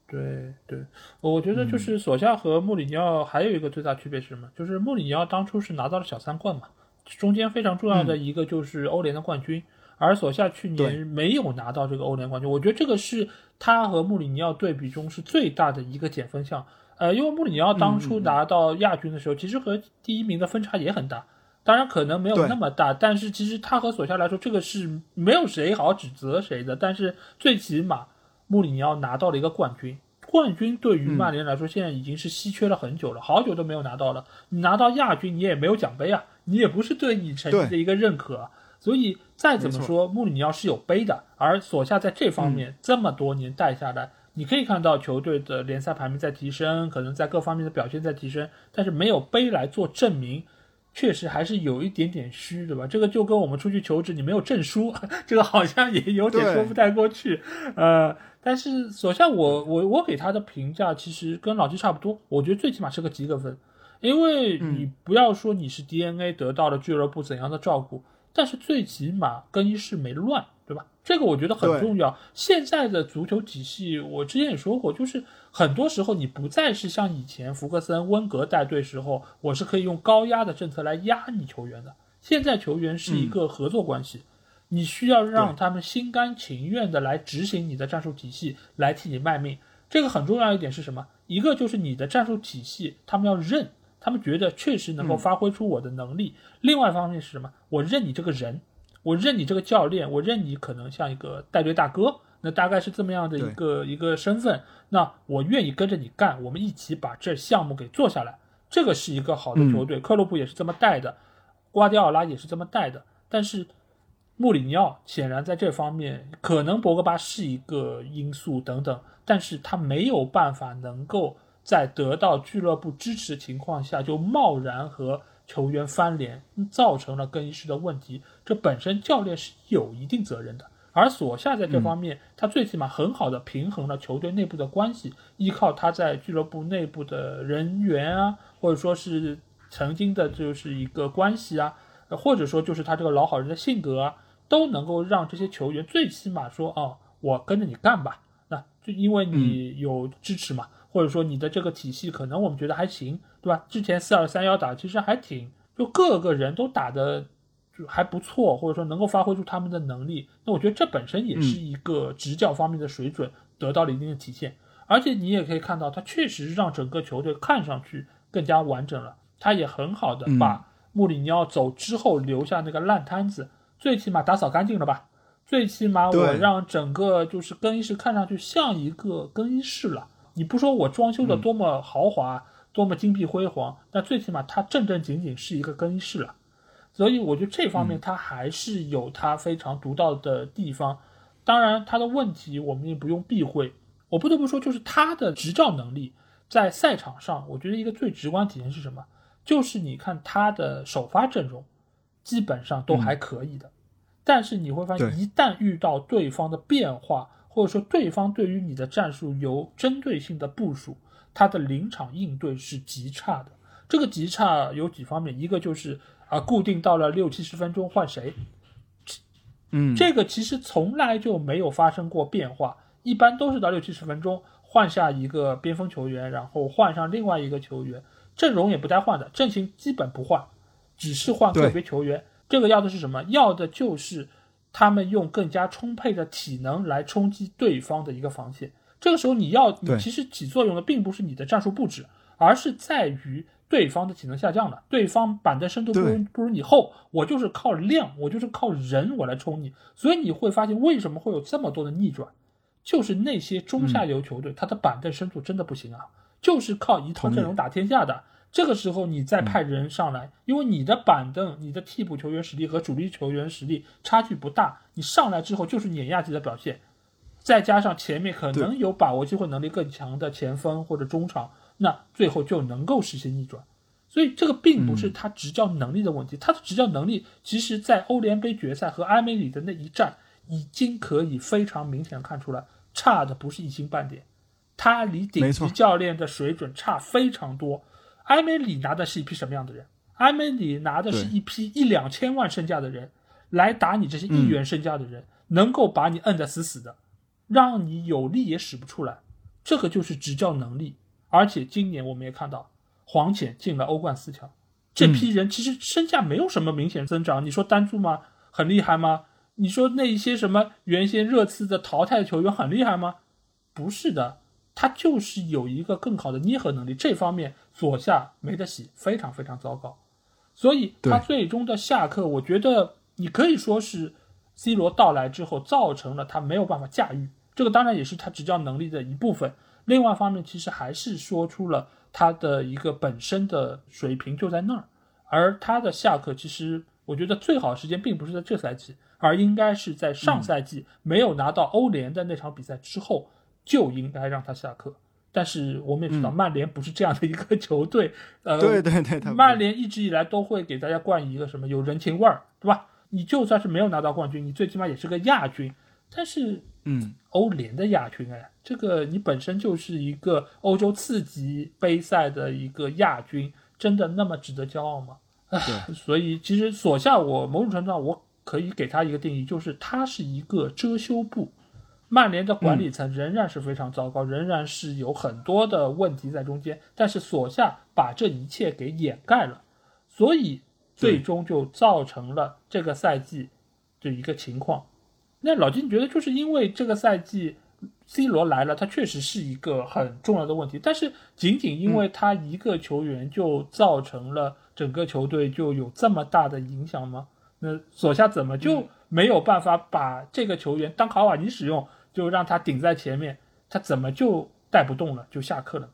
对对，我觉得就是索夏和穆里尼奥还有一个最大区别是什么？就是穆里尼奥当初是拿到了小三冠嘛，中间非常重要的一个就是欧联的冠军，而索夏去年没有拿到这个欧联冠军。我觉得这个是他和穆里尼奥对比中是最大的一个减分项。呃，因为穆里尼奥当初拿到亚军的时候，其实和第一名的分差也很大，当然可能没有那么大，但是其实他和索夏来说，这个是没有谁好指责谁的。但是最起码穆里尼奥拿到了一个冠军，冠军对于曼联来说现在已经是稀缺了很久了，好久都没有拿到了。你拿到亚军，你也没有奖杯啊，你也不是对你成绩的一个认可。所以再怎么说，穆里尼奥是有杯的，而索夏在这方面这么多年带下来。你可以看到球队的联赛排名在提升，可能在各方面的表现在提升，但是没有杯来做证明，确实还是有一点点虚，对吧？这个就跟我们出去求职，你没有证书，这个好像也有点说不太过去。呃，但是首先我我我给他的评价其实跟老季差不多，我觉得最起码是个及格分，因为你不要说你是 DNA 得到了俱乐部怎样的照顾，但是最起码更衣室没乱。对吧？这个我觉得很重要。现在的足球体系，我之前也说过，就是很多时候你不再是像以前福克森、温格带队时候，我是可以用高压的政策来压你球员的。现在球员是一个合作关系，你需要让他们心甘情愿的来执行你的战术体系，来替你卖命。这个很重要一点是什么？一个就是你的战术体系，他们要认，他们觉得确实能够发挥出我的能力。另外一方面是什么？我认你这个人。我认你这个教练，我认你可能像一个带队大哥，那大概是这么样的一个一个身份。那我愿意跟着你干，我们一起把这项目给做下来。这个是一个好的球队，克洛普也是这么带的，瓜迪奥拉也是这么带的。但是穆里尼奥显然在这方面，可能博格巴是一个因素等等，但是他没有办法能够在得到俱乐部支持的情况下就贸然和。球员翻脸造成了更衣室的问题，这本身教练是有一定责任的。而索夏在这方面，他最起码很好的平衡了球队内部的关系，依靠他在俱乐部内部的人员啊，或者说是曾经的就是一个关系啊，或者说就是他这个老好人的性格啊，都能够让这些球员最起码说哦，我跟着你干吧，那就因为你有支持嘛。或者说你的这个体系可能我们觉得还行，对吧？之前四二三幺打其实还挺，就各个人都打的就还不错，或者说能够发挥出他们的能力。那我觉得这本身也是一个执教方面的水准得到了一定的体现。而且你也可以看到，他确实让整个球队看上去更加完整了。他也很好的把穆里尼奥走之后留下那个烂摊子，最起码打扫干净了吧？最起码我让整个就是更衣室看上去像一个更衣室了。你不说我装修的多么豪华，多么金碧辉煌，那最起码它正正经经是一个更衣室了。所以我觉得这方面它还是有它非常独到的地方。当然，他的问题我们也不用避讳。我不得不说，就是他的执教能力在赛场上，我觉得一个最直观体现是什么？就是你看他的首发阵容，基本上都还可以的。但是你会发现，一旦遇到对方的变化，或者说，对方对于你的战术有针对性的部署，他的临场应对是极差的。这个极差有几方面，一个就是啊，固定到了六七十分钟换谁，嗯，这个其实从来就没有发生过变化，一般都是到六七十分钟换下一个边锋球员，然后换上另外一个球员，阵容也不带换的，阵型基本不换，只是换个别球员。这个要的是什么？要的就是。他们用更加充沛的体能来冲击对方的一个防线，这个时候你要你其实起作用的并不是你的战术布置，而是在于对方的体能下降了，对方板凳深度不如不如你厚，我就是靠量，我就是靠人我来冲你，所以你会发现为什么会有这么多的逆转，就是那些中下游球队他的板凳深度真的不行啊，就是靠一套阵容打天下的。这个时候你再派人上来，因为你的板凳、你的替补球员实力和主力球员实力差距不大，你上来之后就是碾压级的表现，再加上前面可能有把握机会能力更强的前锋或者中场，那最后就能够实现逆转。所以这个并不是他执教能力的问题，他的执教能力其实在欧联杯决赛和埃梅里的那一战已经可以非常明显看出来，差的不是一星半点，他离顶级教练的水准差非常多。埃梅里拿的是一批什么样的人？埃梅里拿的是一批一两千万身价的人，来打你这些亿元身价的人，能够把你摁得死死的，让你有力也使不出来。这个就是执教能力。而且今年我们也看到，黄潜进了欧冠四强，这批人其实身价没有什么明显增长。你说单注吗？很厉害吗？你说那一些什么原先热刺的淘汰球员很厉害吗？不是的。他就是有一个更好的捏合能力，这方面左下没得洗，非常非常糟糕。所以他最终的下课，我觉得你可以说是 C 罗到来之后造成了他没有办法驾驭，这个当然也是他执教能力的一部分。另外一方面，其实还是说出了他的一个本身的水平就在那儿，而他的下课，其实我觉得最好时间并不是在这赛季，而应该是在上赛季没有拿到欧联的那场比赛之后。就应该让他下课，但是我们也知道曼联不是这样的一个球队，呃，对对对，曼联一直以来都会给大家灌一个什么有人情味儿，对吧？你就算是没有拿到冠军，你最起码也是个亚军，但是，嗯，欧联的亚军哎，这个你本身就是一个欧洲次级杯赛的一个亚军，真的那么值得骄傲吗？对，所以其实索夏，我某种程度上我可以给他一个定义，就是他是一个遮羞布。曼联的管理层仍然是非常糟糕，仍然是有很多的问题在中间。但是索夏把这一切给掩盖了，所以最终就造成了这个赛季的一个情况。那老金觉得，就是因为这个赛季 C 罗来了，他确实是一个很重要的问题。但是仅仅因为他一个球员，就造成了整个球队就有这么大的影响吗？那索夏怎么就没有办法把这个球员当卡瓦尼使用？就让他顶在前面，他怎么就带不动了，就下课了？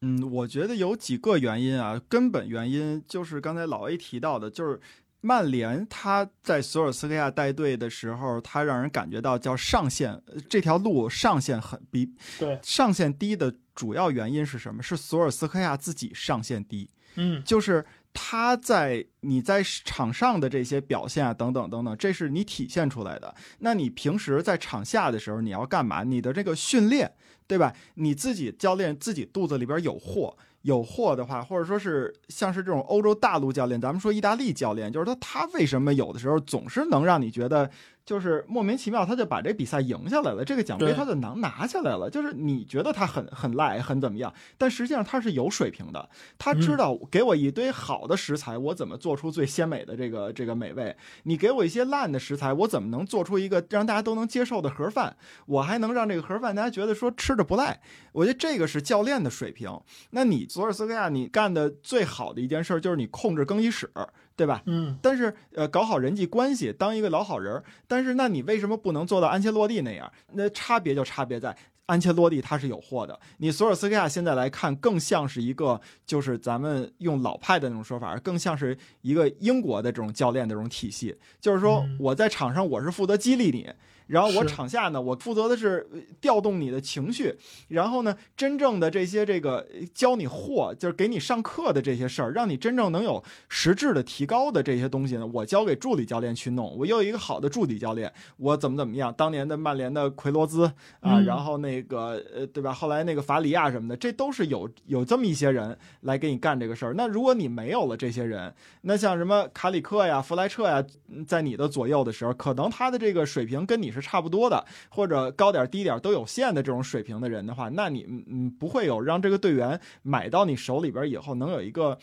嗯，我觉得有几个原因啊，根本原因就是刚才老 A 提到的，就是曼联他在索尔斯克亚带队的时候，他让人感觉到叫上限这条路上限很比对上限低的主要原因是什么？是索尔斯克亚自己上限低，嗯，就是。他在你在场上的这些表现啊，等等等等，这是你体现出来的。那你平时在场下的时候，你要干嘛？你的这个训练，对吧？你自己教练自己肚子里边有货，有货的话，或者说是像是这种欧洲大陆教练，咱们说意大利教练，就是他他为什么有的时候总是能让你觉得？就是莫名其妙，他就把这比赛赢下来了，这个奖杯他就能拿下来了。就是你觉得他很很赖，很怎么样，但实际上他是有水平的。他知道给我一堆好的食材，我怎么做出最鲜美的这个这个美味？你给我一些烂的食材，我怎么能做出一个让大家都能接受的盒饭？我还能让这个盒饭大家觉得说吃着不赖？我觉得这个是教练的水平。那你索尔斯克亚，你干的最好的一件事就是你控制更衣室。对吧？嗯，但是呃，搞好人际关系，当一个老好人。但是，那你为什么不能做到安切洛蒂那样？那差别就差别在安切洛蒂他是有货的。你索尔斯克亚现在来看，更像是一个，就是咱们用老派的那种说法，更像是一个英国的这种教练的这种体系。就是说，我在场上我是负责激励你。然后我场下呢，我负责的是调动你的情绪，然后呢，真正的这些这个教你货，就是给你上课的这些事儿，让你真正能有实质的提高的这些东西呢，我交给助理教练去弄。我有一个好的助理教练，我怎么怎么样？当年的曼联的奎罗兹啊，然后那个呃，对吧？后来那个法里亚什么的，这都是有有这么一些人来给你干这个事儿。那如果你没有了这些人，那像什么卡里克呀、弗莱彻呀，在你的左右的时候，可能他的这个水平跟你是。差不多的，或者高点低点都有限的这种水平的人的话，那你嗯不会有让这个队员买到你手里边以后能有一个。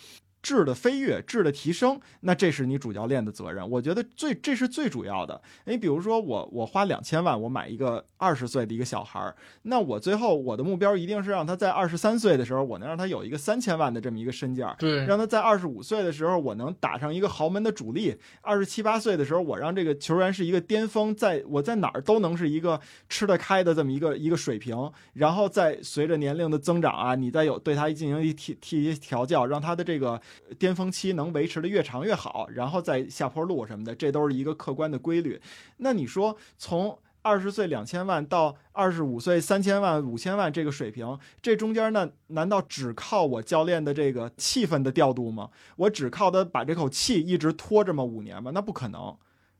质的飞跃，质的提升，那这是你主教练的责任。我觉得最这是最主要的。你比如说我我花两千万，我买一个二十岁的一个小孩儿，那我最后我的目标一定是让他在二十三岁的时候，我能让他有一个三千万的这么一个身价。对，让他在二十五岁的时候，我能打上一个豪门的主力。二十七八岁的时候，我让这个球员是一个巅峰，在我在哪儿都能是一个吃得开的这么一个一个水平。然后再随着年龄的增长啊，你再有对他进行一提提一些调教，让他的这个。巅峰期能维持的越长越好，然后再下坡路什么的，这都是一个客观的规律。那你说从二十岁两千万到二十五岁三千万、五千万这个水平，这中间呢，难道只靠我教练的这个气氛的调度吗？我只靠他把这口气一直拖这么五年吗？那不可能。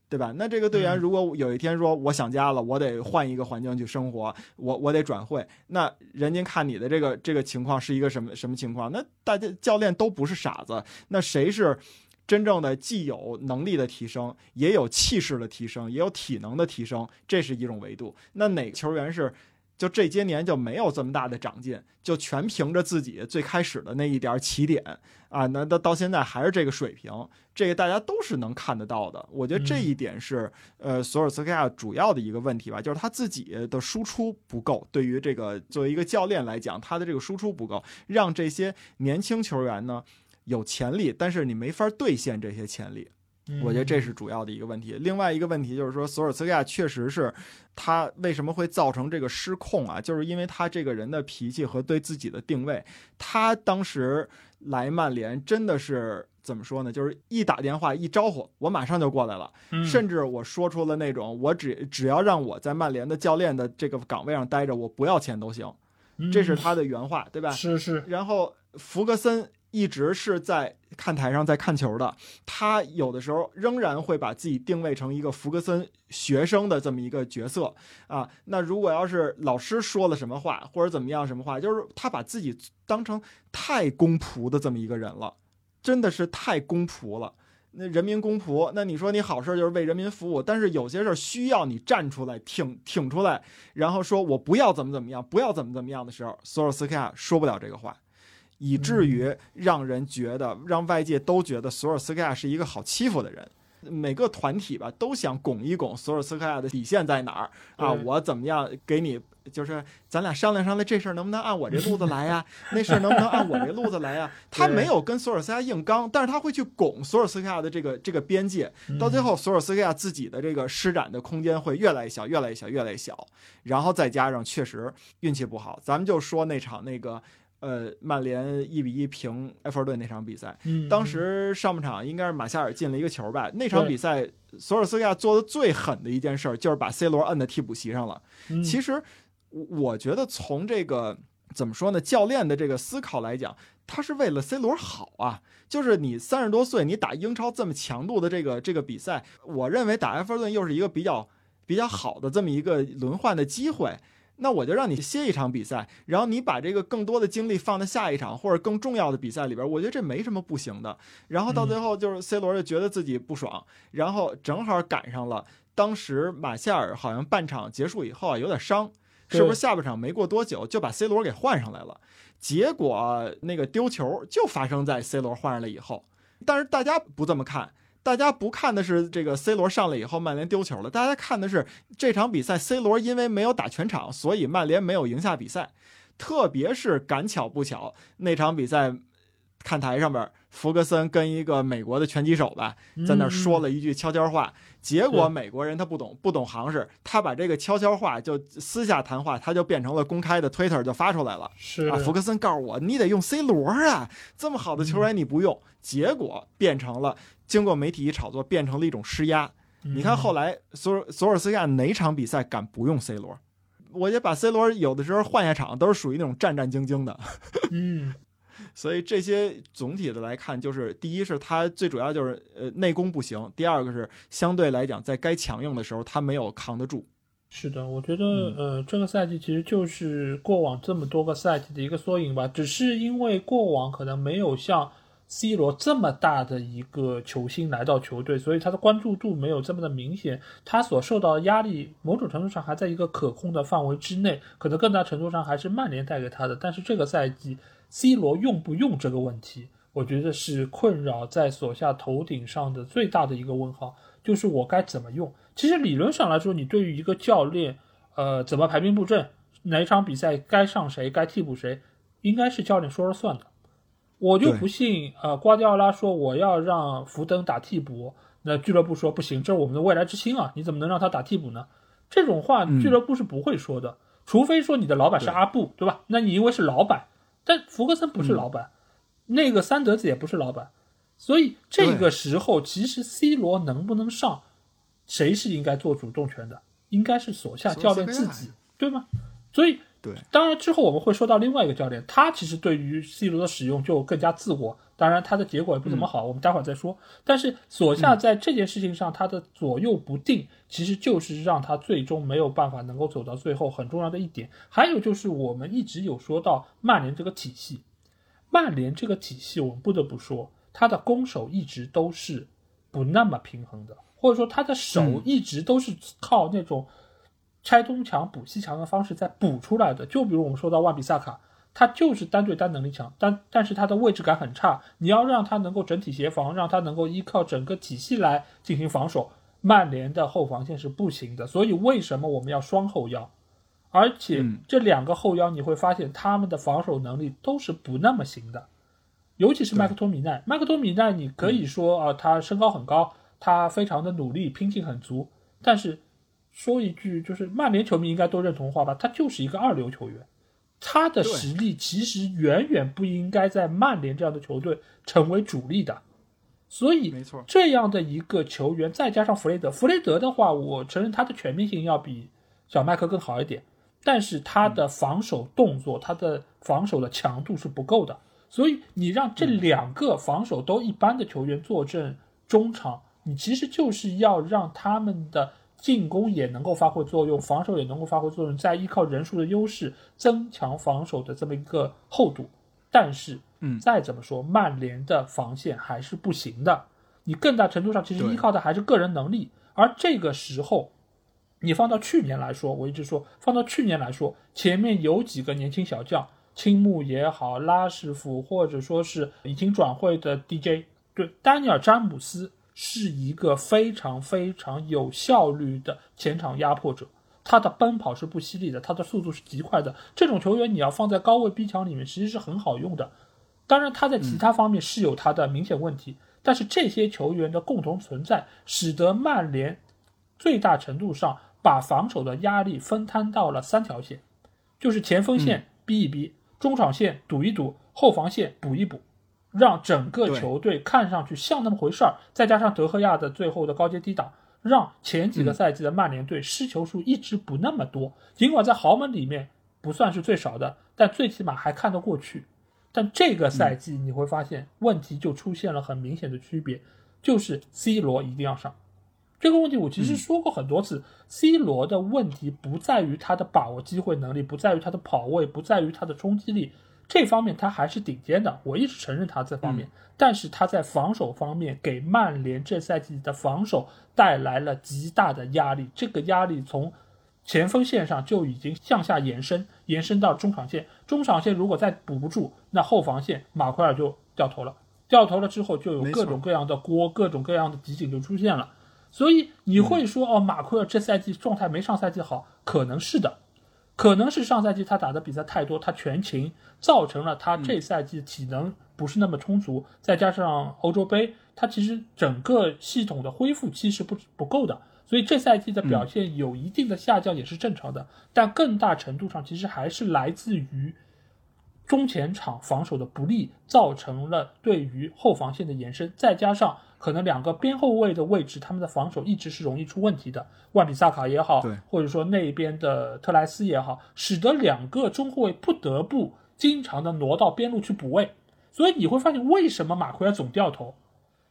对吧？那这个队员如果有一天说我想家了，我得换一个环境去生活，我我得转会，那人家看你的这个这个情况是一个什么什么情况？那大家教练都不是傻子，那谁是真正的既有能力的提升，也有气势的提升，也有体能的提升？这是一种维度。那哪个球员是就这些年就没有这么大的长进，就全凭着自己最开始的那一点起点啊，那到到现在还是这个水平，这个大家都是能看得到的。我觉得这一点是呃索尔斯克亚主要的一个问题吧，就是他自己的输出不够。对于这个作为一个教练来讲，他的这个输出不够，让这些年轻球员呢有潜力，但是你没法兑现这些潜力。我觉得这是主要的一个问题。另外一个问题就是说，索尔斯克亚确实是他为什么会造成这个失控啊？就是因为他这个人的脾气和对自己的定位。他当时来曼联真的是怎么说呢？就是一打电话一招呼，我马上就过来了。甚至我说出了那种，我只只要让我在曼联的教练的这个岗位上待着，我不要钱都行。这是他的原话，对吧？是是。然后福格森。一直是在看台上在看球的，他有的时候仍然会把自己定位成一个福格森学生的这么一个角色啊。那如果要是老师说了什么话或者怎么样什么话，就是他把自己当成太公仆的这么一个人了，真的是太公仆了。那人民公仆，那你说你好事就是为人民服务，但是有些事儿需要你站出来挺挺出来，然后说我不要怎么怎么样，不要怎么怎么样的时候，索尔斯克亚说不了这个话。以至于让人觉得，让外界都觉得索尔斯克亚是一个好欺负的人。每个团体吧都想拱一拱索尔斯克亚的底线在哪儿啊？我怎么样给你？就是咱俩商量商量，这事儿能不能按我这路子来呀？那事儿能不能按我这路子来呀？他没有跟索尔斯克亚硬刚，但是他会去拱索尔斯克亚的这个这个边界。到最后，索尔斯克亚自己的这个施展的空间会越来越小，越来越小，越来越小。然后再加上确实运气不好，咱们就说那场那个。呃，曼联一比一平埃弗顿那场比赛，当时上半场应该是马夏尔进了一个球吧。那场比赛，索尔斯克亚做的最狠的一件事就是把 C 罗摁在替补席上了。其实，我觉得从这个怎么说呢，教练的这个思考来讲，他是为了 C 罗好啊。就是你三十多岁，你打英超这么强度的这个这个比赛，我认为打埃弗顿又是一个比较比较好的这么一个轮换的机会。那我就让你歇一场比赛，然后你把这个更多的精力放在下一场或者更重要的比赛里边，我觉得这没什么不行的。然后到最后就是 C 罗就觉得自己不爽，然后正好赶上了当时马夏尔好像半场结束以后啊有点伤，是不是下半场没过多久就把 C 罗给换上来了？结果那个丢球就发生在 C 罗换上来以后，但是大家不这么看。大家不看的是这个 C 罗上来以后曼联丢球了，大家看的是这场比赛 C 罗因为没有打全场，所以曼联没有赢下比赛。特别是赶巧不巧，那场比赛看台上边弗格森跟一个美国的拳击手吧，在那说了一句悄悄话，结果美国人他不懂不懂行市，他把这个悄悄话就私下谈话，他就变成了公开的 Twitter 就发出来了。是啊，弗格森告诉我，你得用 C 罗啊，这么好的球员你不用，结果变成了。经过媒体一炒作，变成了一种施压。你看后来索索尔斯克亚哪场比赛敢不用 C 罗？我也把 C 罗有的时候换下场，都是属于那种战战兢兢的。嗯，所以这些总体的来看，就是第一是他最主要就是呃内功不行，第二个是相对来讲在该强硬的时候他没有扛得住。是的，我觉得呃这个赛季其实就是过往这么多个赛季的一个缩影吧，只是因为过往可能没有像。C 罗这么大的一个球星来到球队，所以他的关注度没有这么的明显，他所受到的压力某种程度上还在一个可控的范围之内，可能更大程度上还是曼联带给他的。但是这个赛季，C 罗用不用这个问题，我觉得是困扰在所下头顶上的最大的一个问号，就是我该怎么用？其实理论上来说，你对于一个教练，呃，怎么排兵布阵，哪场比赛该上谁，该替补谁，应该是教练说了算的。我就不信，呃，瓜迪奥拉说我要让福登打替补，那俱乐部说不行，这是我们的未来之星啊，你怎么能让他打替补呢？这种话俱乐部是不会说的，除非说你的老板是阿布，对吧？那你因为是老板，但福格森不是老板，那个三德子也不是老板，所以这个时候其实 C 罗能不能上，谁是应该做主动权的？应该是所下教练自己，对吗？所以。对，当然之后我们会说到另外一个教练，他其实对于 C 罗的使用就更加自我，当然他的结果也不怎么好，我们待会儿再说。但是索夏在这件事情上他的左右不定，其实就是让他最终没有办法能够走到最后很重要的一点。还有就是我们一直有说到曼联这个体系，曼联这个体系我们不得不说，他的攻守一直都是不那么平衡的，或者说他的手一直都是靠那种。拆东墙补西墙的方式再补出来的。就比如我们说到万比萨卡，他就是单对单能力强，但但是他的位置感很差。你要让他能够整体协防，让他能够依靠整个体系来进行防守，曼联的后防线是不行的。所以为什么我们要双后腰？而且这两个后腰你会发现他们的防守能力都是不那么行的，尤其是麦克托米奈。麦克托米奈，你可以说啊，他身高很高，他非常的努力，拼劲很足。但是说一句，就是曼联球迷应该都认同的话吧，他就是一个二流球员，他的实力其实远远不应该在曼联这样的球队成为主力的。所以，没错，这样的一个球员，再加上弗雷德，弗雷德的话，我承认他的全面性要比小麦克更好一点。但是他的防守动作，他的防守的强度是不够的，所以你让这两个防守都一般的球员坐镇中场，你其实就是要让他们的进攻也能够发挥作用，防守也能够发挥作用，再依靠人数的优势增强防守的这么一个厚度。但是，嗯，再怎么说，曼联的防线还是不行的，你更大程度上其实依靠的还是个人能力，而这个时候。你放到去年来说，我一直说放到去年来说，前面有几个年轻小将，青木也好，拉什福或者说是已经转会的 DJ，对，丹尼尔詹姆斯是一个非常非常有效率的前场压迫者，他的奔跑是不犀利的，他的速度是极快的。这种球员你要放在高位逼抢里面，其实是很好用的。当然，他在其他方面是有他的明显问题，但是这些球员的共同存在，使得曼联最大程度上。把防守的压力分摊到了三条线，就是前锋线逼一逼，中场线堵一堵，后防线补一补，让整个球队看上去像那么回事儿。再加上德赫亚的最后的高阶低挡，让前几个赛季的曼联队失球数一直不那么多。尽管在豪门里面不算是最少的，但最起码还看得过去。但这个赛季你会发现问题就出现了很明显的区别，就是 C 罗一定要上。这个问题我其实说过很多次，C 罗的问题不在于他的把握机会能力，不在于他的跑位，不在于他的冲击力，这方面他还是顶尖的，我一直承认他这方面。但是他在防守方面给曼联这赛季的防守带来了极大的压力，这个压力从前锋线上就已经向下延伸，延伸到中场线。中场线如果再补不住，那后防线马奎尔就掉头了，掉头了之后就有各种各样的锅，各种各样的集锦就出现了。所以你会说哦，马奎尔这赛季状态没上赛季好，可能是的，可能是上赛季他打的比赛太多，他全勤造成了他这赛季体能不是那么充足，再加上欧洲杯，他其实整个系统的恢复期是不不够的，所以这赛季的表现有一定的下降也是正常的。但更大程度上其实还是来自于中前场防守的不利，造成了对于后防线的延伸，再加上。可能两个边后卫的位置，他们的防守一直是容易出问题的。万比萨卡也好，或者说那边的特莱斯也好，使得两个中后卫不得不经常的挪到边路去补位。所以你会发现，为什么马奎尔总掉头，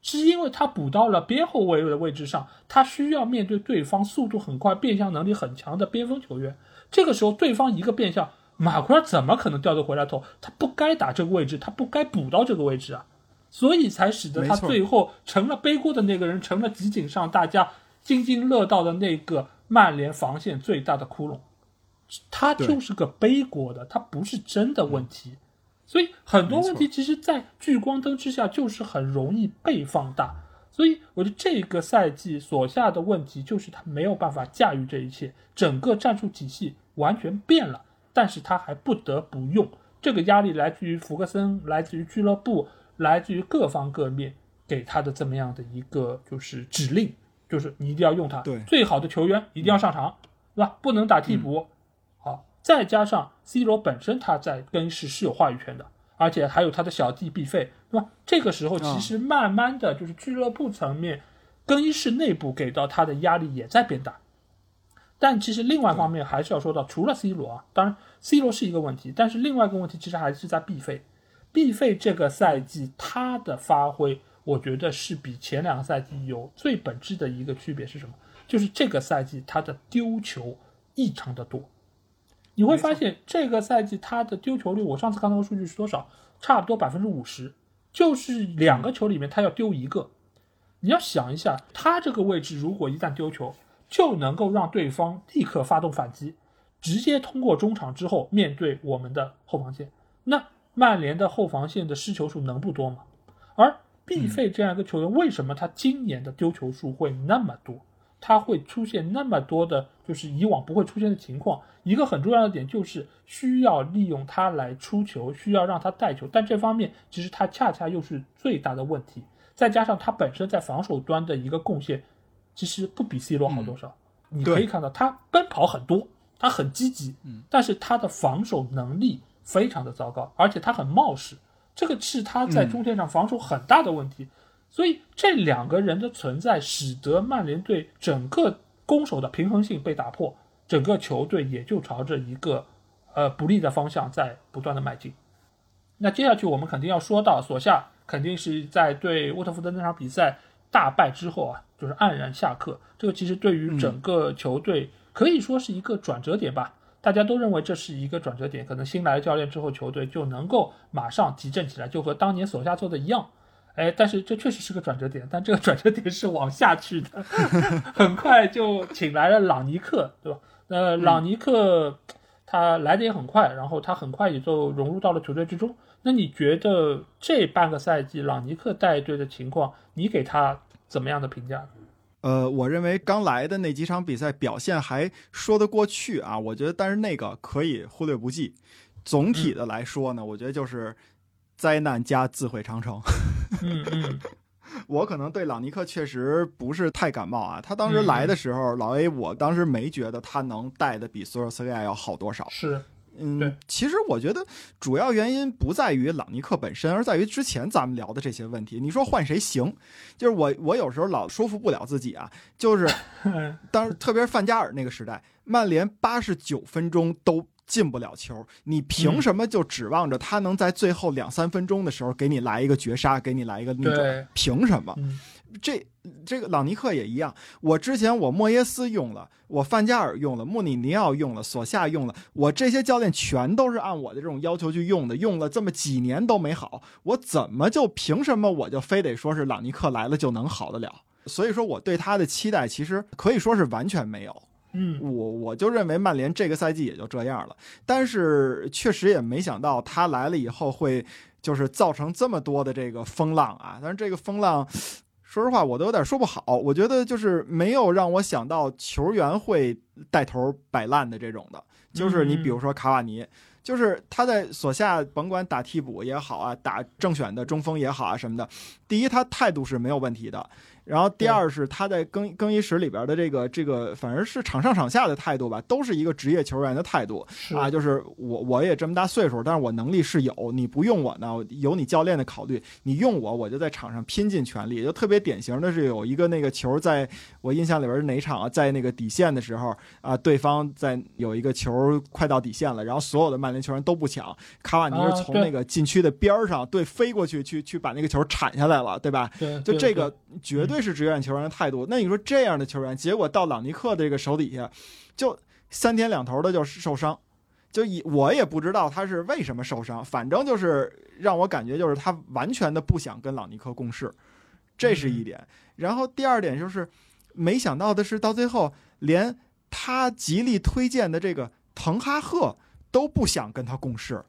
是因为他补到了边后卫的位置上，他需要面对对方速度很快、变向能力很强的边锋球员。这个时候，对方一个变向，马奎尔怎么可能掉头回来投？他不该打这个位置，他不该补到这个位置啊。所以才使得他最后成了背锅的那个人，成了集锦上大家津津乐道的那个曼联防线最大的窟窿。他就是个背锅的，他不是真的问题。所以很多问题其实，在聚光灯之下就是很容易被放大。所以我觉得这个赛季所下的问题就是他没有办法驾驭这一切，整个战术体系完全变了，但是他还不得不用。这个压力来自于福格森，来自于俱乐部。来自于各方各面给他的这么样的一个就是指令，就是你一定要用他，对，最好的球员一定要上场，对吧？不能打替补。好，再加上 C 罗本身他在更衣室是有话语权的，而且还有他的小弟毕费，对吧？这个时候其实慢慢的就是俱乐部层面、更衣室内部给到他的压力也在变大。但其实另外一方面还是要说到，除了 C 罗啊，当然 C 罗是一个问题，但是另外一个问题其实还是在毕费。毕费这个赛季他的发挥，我觉得是比前两个赛季有最本质的一个区别是什么？就是这个赛季他的丢球异常的多。你会发现这个赛季他的丢球率，我上次看到的数据是多少？差不多百分之五十，就是两个球里面他要丢一个。你要想一下，他这个位置如果一旦丢球，就能够让对方立刻发动反击，直接通过中场之后面对我们的后防线。那曼联的后防线的失球数能不多吗？而毕费这样一个球员，为什么他今年的丢球数会那么多？他会出现那么多的，就是以往不会出现的情况。一个很重要的点就是需要利用他来出球，需要让他带球，但这方面其实他恰恰又是最大的问题。再加上他本身在防守端的一个贡献，其实不比 C 罗好多少。你可以看到他奔跑很多，他很积极，但是他的防守能力非常的糟糕，而且他很冒失，这个是他在中线上防守很大的问题。所以这两个人的存在，使得曼联队整个攻守的平衡性被打破，整个球队也就朝着一个呃不利的方向在不断的迈进。那接下去我们肯定要说到索夏，肯定是在对沃特福德那场比赛大败之后啊，就是黯然下课。这个其实对于整个球队可以说是一个转折点吧。大家都认为这是一个转折点，可能新来的教练之后，球队就能够马上提振起来，就和当年索夏做的一样。哎，但是这确实是个转折点，但这个转折点是往下去的，很快就请来了朗尼克，对吧？那朗尼克他来的也很快，然后他很快也就融入到了球队之中。那你觉得这半个赛季朗尼克带队的情况，你给他怎么样的评价？呃，我认为刚来的那几场比赛表现还说得过去啊，我觉得，但是那个可以忽略不计。总体的来说呢，我觉得就是灾难加自毁长城。嗯嗯，我可能对朗尼克确实不是太感冒啊。他当时来的时候，老 A，我当时没觉得他能带的比索尔斯克亚要好多少。是，嗯，其实我觉得主要原因不在于朗尼克本身，而在于之前咱们聊的这些问题。你说换谁行？就是我，我有时候老说服不了自己啊。就是 当时，特别是范加尔那个时代，曼联八十九分钟都。进不了球，你凭什么就指望着他能在最后两三分钟的时候给你来一个绝杀，给你来一个逆转？凭什么？这这个朗尼克也一样。我之前我莫耶斯用了，我范加尔用了，穆里尼奥用了，索夏用了，我这些教练全都是按我的这种要求去用的，用了这么几年都没好，我怎么就凭什么我就非得说是朗尼克来了就能好得了？所以说我对他的期待其实可以说是完全没有。嗯，我我就认为曼联这个赛季也就这样了，但是确实也没想到他来了以后会就是造成这么多的这个风浪啊！但是这个风浪，说实话我都有点说不好。我觉得就是没有让我想到球员会带头摆烂的这种的，就是你比如说卡瓦尼，就是他在所下甭管打替补也好啊，打正选的中锋也好啊什么的，第一他态度是没有问题的。然后第二是他在更更衣室里边的这个这个，反正是场上场下的态度吧，都是一个职业球员的态度啊。就是我我也这么大岁数，但是我能力是有，你不用我呢，有你教练的考虑，你用我，我就在场上拼尽全力。就特别典型的是有一个那个球，在我印象里边是哪场啊？在那个底线的时候啊，对方在有一个球快到底线了，然后所有的曼联球员都不抢，卡瓦尼是从那个禁区的边上对飞过去去去把那个球铲下来了，对吧？对，就这个绝对。这是职业球员的态度。那你说这样的球员，结果到朗尼克这个手底下，就三天两头的就受伤，就以我也不知道他是为什么受伤，反正就是让我感觉就是他完全的不想跟朗尼克共事，这是一点。然后第二点就是，没想到的是到最后连他极力推荐的这个滕哈赫都不想跟他共事。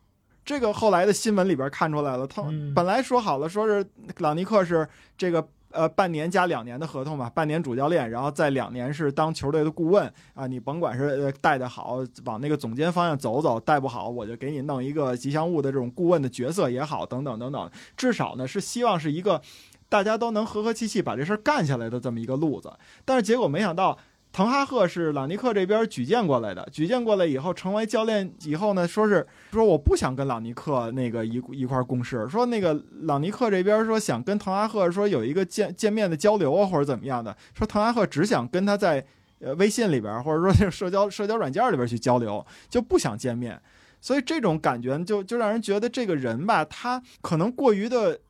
这个后来的新闻里边看出来了，他本来说好了说是朗尼克是这个。呃，半年加两年的合同吧，半年主教练，然后再两年是当球队的顾问啊。你甭管是带的好，往那个总监方向走走；带不好，我就给你弄一个吉祥物的这种顾问的角色也好，等等等等。至少呢，是希望是一个大家都能和和气气把这事儿干下来的这么一个路子。但是结果没想到。滕哈赫是朗尼克这边举荐过来的，举荐过来以后成为教练以后呢，说是说我不想跟朗尼克那个一一块共事，说那个朗尼克这边说想跟滕哈赫说有一个见见面的交流啊或者怎么样的，说滕哈赫只想跟他在呃微信里边或者说社交社交软件里边去交流，就不想见面，所以这种感觉就就让人觉得这个人吧，他可能过于的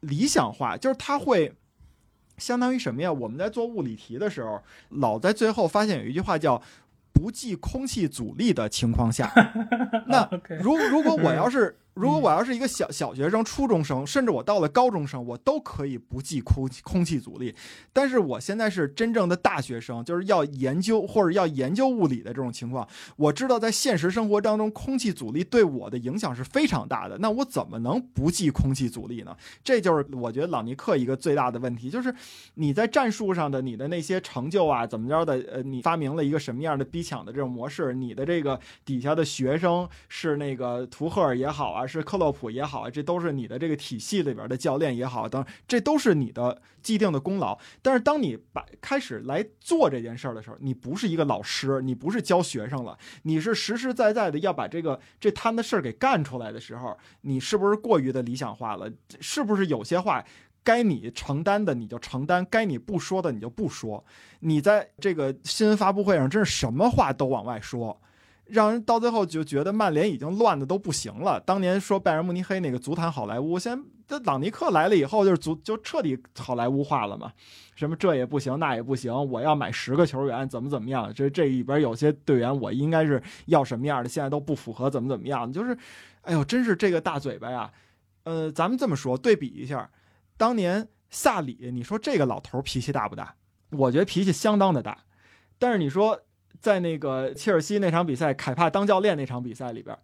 理想化，就是他会。相当于什么呀？我们在做物理题的时候，老在最后发现有一句话叫“不计空气阻力的情况下 ”。那如如果我要是如果我要是一个小小学生、初中生，甚至我到了高中生，我都可以不计空空气阻力。但是我现在是真正的大学生，就是要研究或者要研究物理的这种情况。我知道在现实生活当中，空气阻力对我的影响是非常大的。那我怎么能不计空气阻力呢？这就是我觉得朗尼克一个最大的问题，就是你在战术上的你的那些成就啊，怎么着的？呃，你发明了一个什么样的逼抢的这种模式？你的这个底下的学生是那个图赫尔也好啊。是克洛普也好，这都是你的这个体系里边的教练也好，等这都是你的既定的功劳。但是当你把开始来做这件事儿的时候，你不是一个老师，你不是教学生了，你是实实在在的要把这个这摊的事儿给干出来的时候，你是不是过于的理想化了？是不是有些话该你承担的你就承担，该你不说的你就不说？你在这个新闻发布会上真是什么话都往外说。让人到最后就觉得曼联已经乱的都不行了。当年说拜仁慕尼黑那个足坛好莱坞，现在这朗尼克来了以后，就是足就彻底好莱坞化了嘛？什么这也不行，那也不行，我要买十个球员，怎么怎么样？这这里边有些队员我应该是要什么样的，现在都不符合，怎么怎么样？就是，哎呦，真是这个大嘴巴呀！呃，咱们这么说，对比一下，当年萨里，你说这个老头脾气大不大？我觉得脾气相当的大，但是你说。在那个切尔西那场比赛，凯帕当教练那场比赛里边，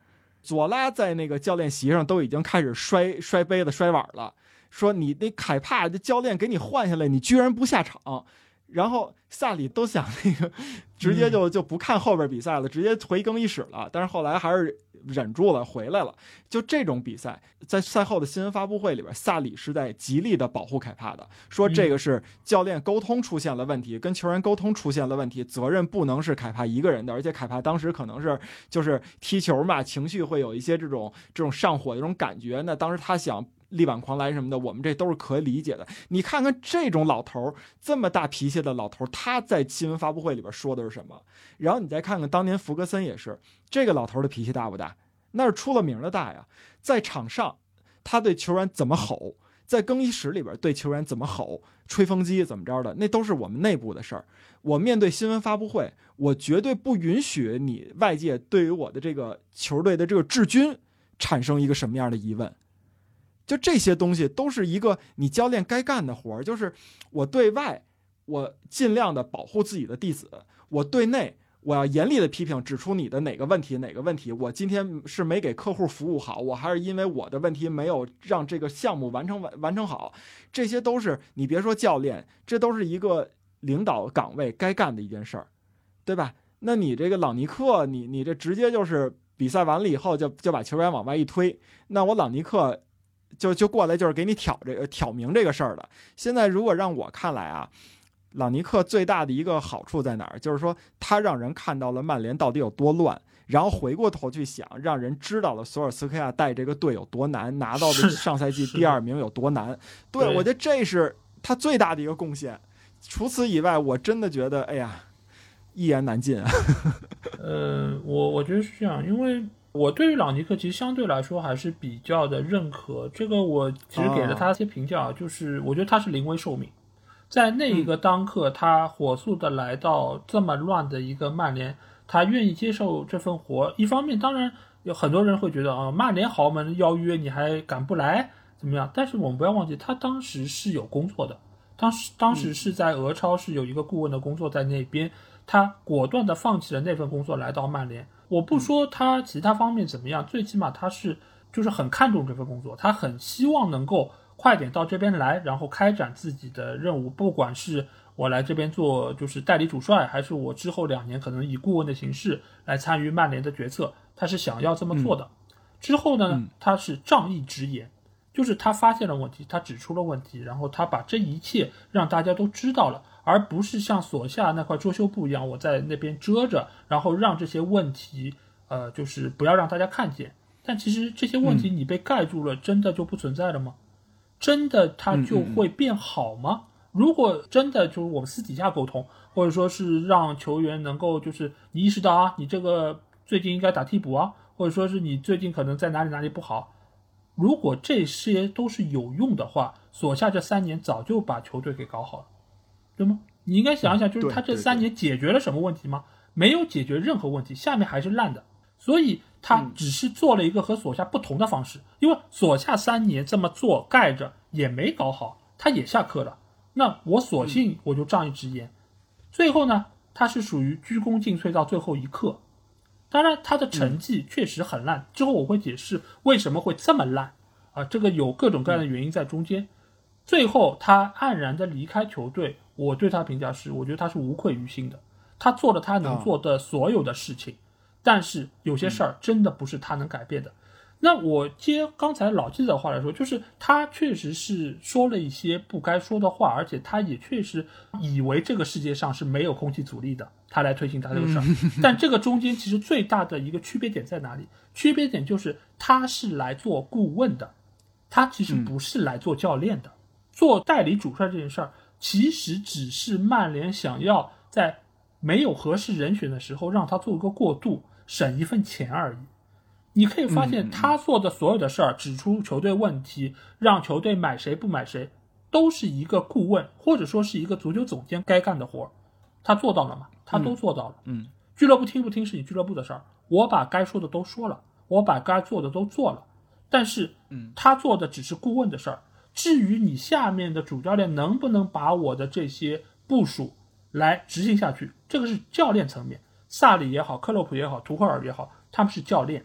佐拉在那个教练席上都已经开始摔摔杯子、摔碗了，说你那凯帕的教练给你换下来，你居然不下场。然后萨里都想那个，直接就就不看后边比赛了，直接回更衣室了。但是后来还是忍住了，回来了。就这种比赛，在赛后的新闻发布会里边，萨里是在极力的保护凯帕的，说这个是教练沟通出现了问题，跟球员沟通出现了问题，责任不能是凯帕一个人的。而且凯帕当时可能是就是踢球嘛，情绪会有一些这种这种上火的这种感觉。那当时他想。力挽狂澜什么的，我们这都是可以理解的。你看看这种老头儿，这么大脾气的老头儿，他在新闻发布会里边说的是什么？然后你再看看当年福格森也是，这个老头的脾气大不大？那是出了名的大呀。在场上，他对球员怎么吼，在更衣室里边对球员怎么吼，吹风机怎么着的，那都是我们内部的事儿。我面对新闻发布会，我绝对不允许你外界对于我的这个球队的这个治军产生一个什么样的疑问。就这些东西都是一个你教练该干的活儿，就是我对外，我尽量的保护自己的弟子；我对内，我要严厉的批评，指出你的哪个问题，哪个问题，我今天是没给客户服务好，我还是因为我的问题没有让这个项目完成完完成好，这些都是你别说教练，这都是一个领导岗位该干的一件事儿，对吧？那你这个朗尼克，你你这直接就是比赛完了以后就就把球员往外一推，那我朗尼克。就就过来就是给你挑这个挑明这个事儿的。现在如果让我看来啊，朗尼克最大的一个好处在哪儿？就是说他让人看到了曼联到底有多乱，然后回过头去想，让人知道了索尔斯克亚带这个队有多难，拿到的上赛季第二名有多难。对，我觉得这是他最大的一个贡献。除此以外，我真的觉得，哎呀，一言难尽啊。呃，我我觉得是这样，因为。我对于朗尼克其实相对来说还是比较的认可，这个我其实给了他一些评价，就是我觉得他是临危受命，在那一个当刻，他火速的来到这么乱的一个曼联，他愿意接受这份活。一方面，当然有很多人会觉得啊，曼联豪门邀约你还敢不来，怎么样？但是我们不要忘记，他当时是有工作的，当时当时是在俄超是有一个顾问的工作在那边，他果断的放弃了那份工作，来到曼联。我不说他其他方面怎么样，最起码他是就是很看重这份工作，他很希望能够快点到这边来，然后开展自己的任务。不管是我来这边做就是代理主帅，还是我之后两年可能以顾问的形式来参与曼联的决策，他是想要这么做的。之后呢，他是仗义直言，就是他发现了问题，他指出了问题，然后他把这一切让大家都知道了。而不是像所下那块遮羞布一样，我在那边遮着，然后让这些问题，呃，就是不要让大家看见。但其实这些问题你被盖住了，真的就不存在了吗？真的它就会变好吗？如果真的就是我们私底下沟通，或者说是让球员能够就是你意识到啊，你这个最近应该打替补啊，或者说是你最近可能在哪里哪里不好，如果这些都是有用的话，索下这三年早就把球队给搞好了。对吗？你应该想一想，就是他这三年解决了什么问题吗？没有解决任何问题，下面还是烂的。所以他只是做了一个和索夏不同的方式，因为索夏三年这么做盖着也没搞好，他也下课了。那我索性我就仗义直言，最后呢，他是属于鞠躬尽瘁到最后一刻。当然，他的成绩确实很烂，之后我会解释为什么会这么烂啊，这个有各种各样的原因在中间。最后他黯然的离开球队，我对他评价是，我觉得他是无愧于心的，他做了他能做的所有的事情，但是有些事儿真的不是他能改变的。那我接刚才老记者的话来说，就是他确实是说了一些不该说的话，而且他也确实以为这个世界上是没有空气阻力的，他来推行他这个事儿。但这个中间其实最大的一个区别点在哪里？区别点就是他是来做顾问的，他其实不是来做教练的。做代理主帅这件事儿，其实只是曼联想要在没有合适人选的时候让他做一个过渡，省一份钱而已。你可以发现，他做的所有的事儿，指出球队问题，让球队买谁不买谁，都是一个顾问或者说是一个足球总监该干的活儿。他做到了吗？他都做到了。嗯，俱乐部听不听是你俱乐部的事儿，我把该说的都说了，我把该做的都做了。但是，嗯，他做的只是顾问的事儿。至于你下面的主教练能不能把我的这些部署来执行下去，这个是教练层面。萨里也好，克洛普也好，图赫尔也好，他们是教练。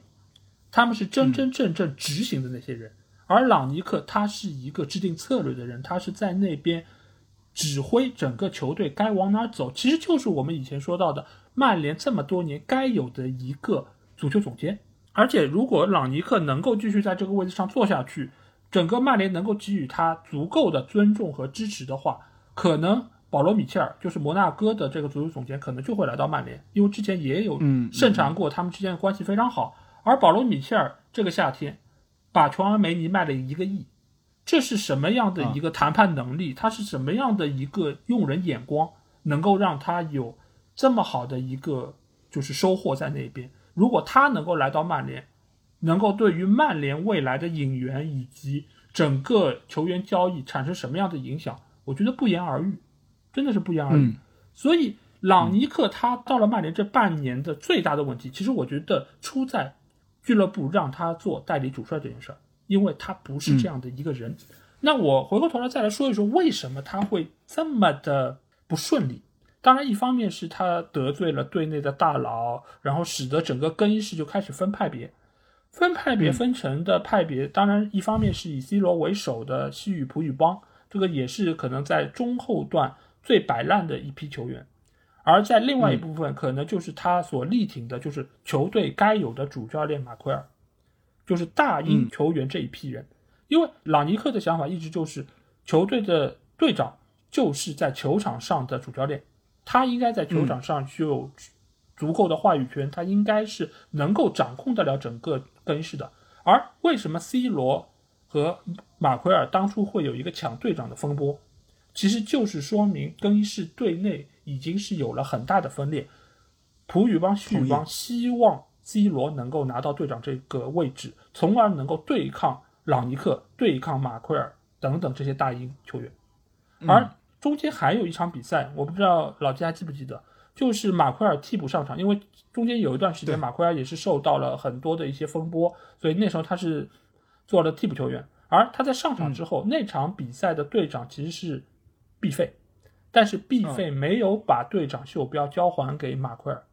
他们是真真正正执行的那些人，而朗尼克他是一个制定策略的人，他是在那边指挥整个球队该往哪走，其实就是我们以前说到的曼联这么多年该有的一个足球总监。而且，如果朗尼克能够继续在这个位置上坐下去，整个曼联能够给予他足够的尊重和支持的话，可能保罗·米切尔就是摩纳哥的这个足球总监，可能就会来到曼联，因为之前也有盛传过他们之间的关系非常好。而保罗·米切尔这个夏天把琼安梅尼卖了一个亿，这是什么样的一个谈判能力？他是什么样的一个用人眼光，能够让他有这么好的一个就是收获在那边？如果他能够来到曼联，能够对于曼联未来的引援以及整个球员交易产生什么样的影响？我觉得不言而喻，真的是不言而喻。所以，朗尼克他到了曼联这半年的最大的问题，其实我觉得出在。俱乐部让他做代理主帅这件事儿，因为他不是这样的一个人。那我回过头来再来说一说，为什么他会这么的不顺利？当然，一方面是他得罪了队内的大佬，然后使得整个更衣室就开始分派别，分派别分成的派别。当然，一方面是以 C 罗为首的西语普语帮，这个也是可能在中后段最摆烂的一批球员。而在另外一部分，可能就是他所力挺的，就是球队该有的主教练马奎尔，就是大英球员这一批人。因为朗尼克的想法一直就是，球队的队长就是在球场上的主教练，他应该在球场上具有足够的话语权，他应该是能够掌控得了整个更衣室的。而为什么 C 罗和马奎尔当初会有一个抢队长的风波，其实就是说明更衣室对内。已经是有了很大的分裂，普语帮、西语帮希望 C 罗能够拿到队长这个位置，从而能够对抗朗尼克、对抗马奎尔等等这些大英球员。而中间还有一场比赛，我不知道老季还记不记得，就是马奎尔替补上场，因为中间有一段时间马奎尔也是受到了很多的一些风波，所以那时候他是做了替补球员。而他在上场之后，那场比赛的队长其实是毕费。但是必费没有把队长袖标交还给马奎尔，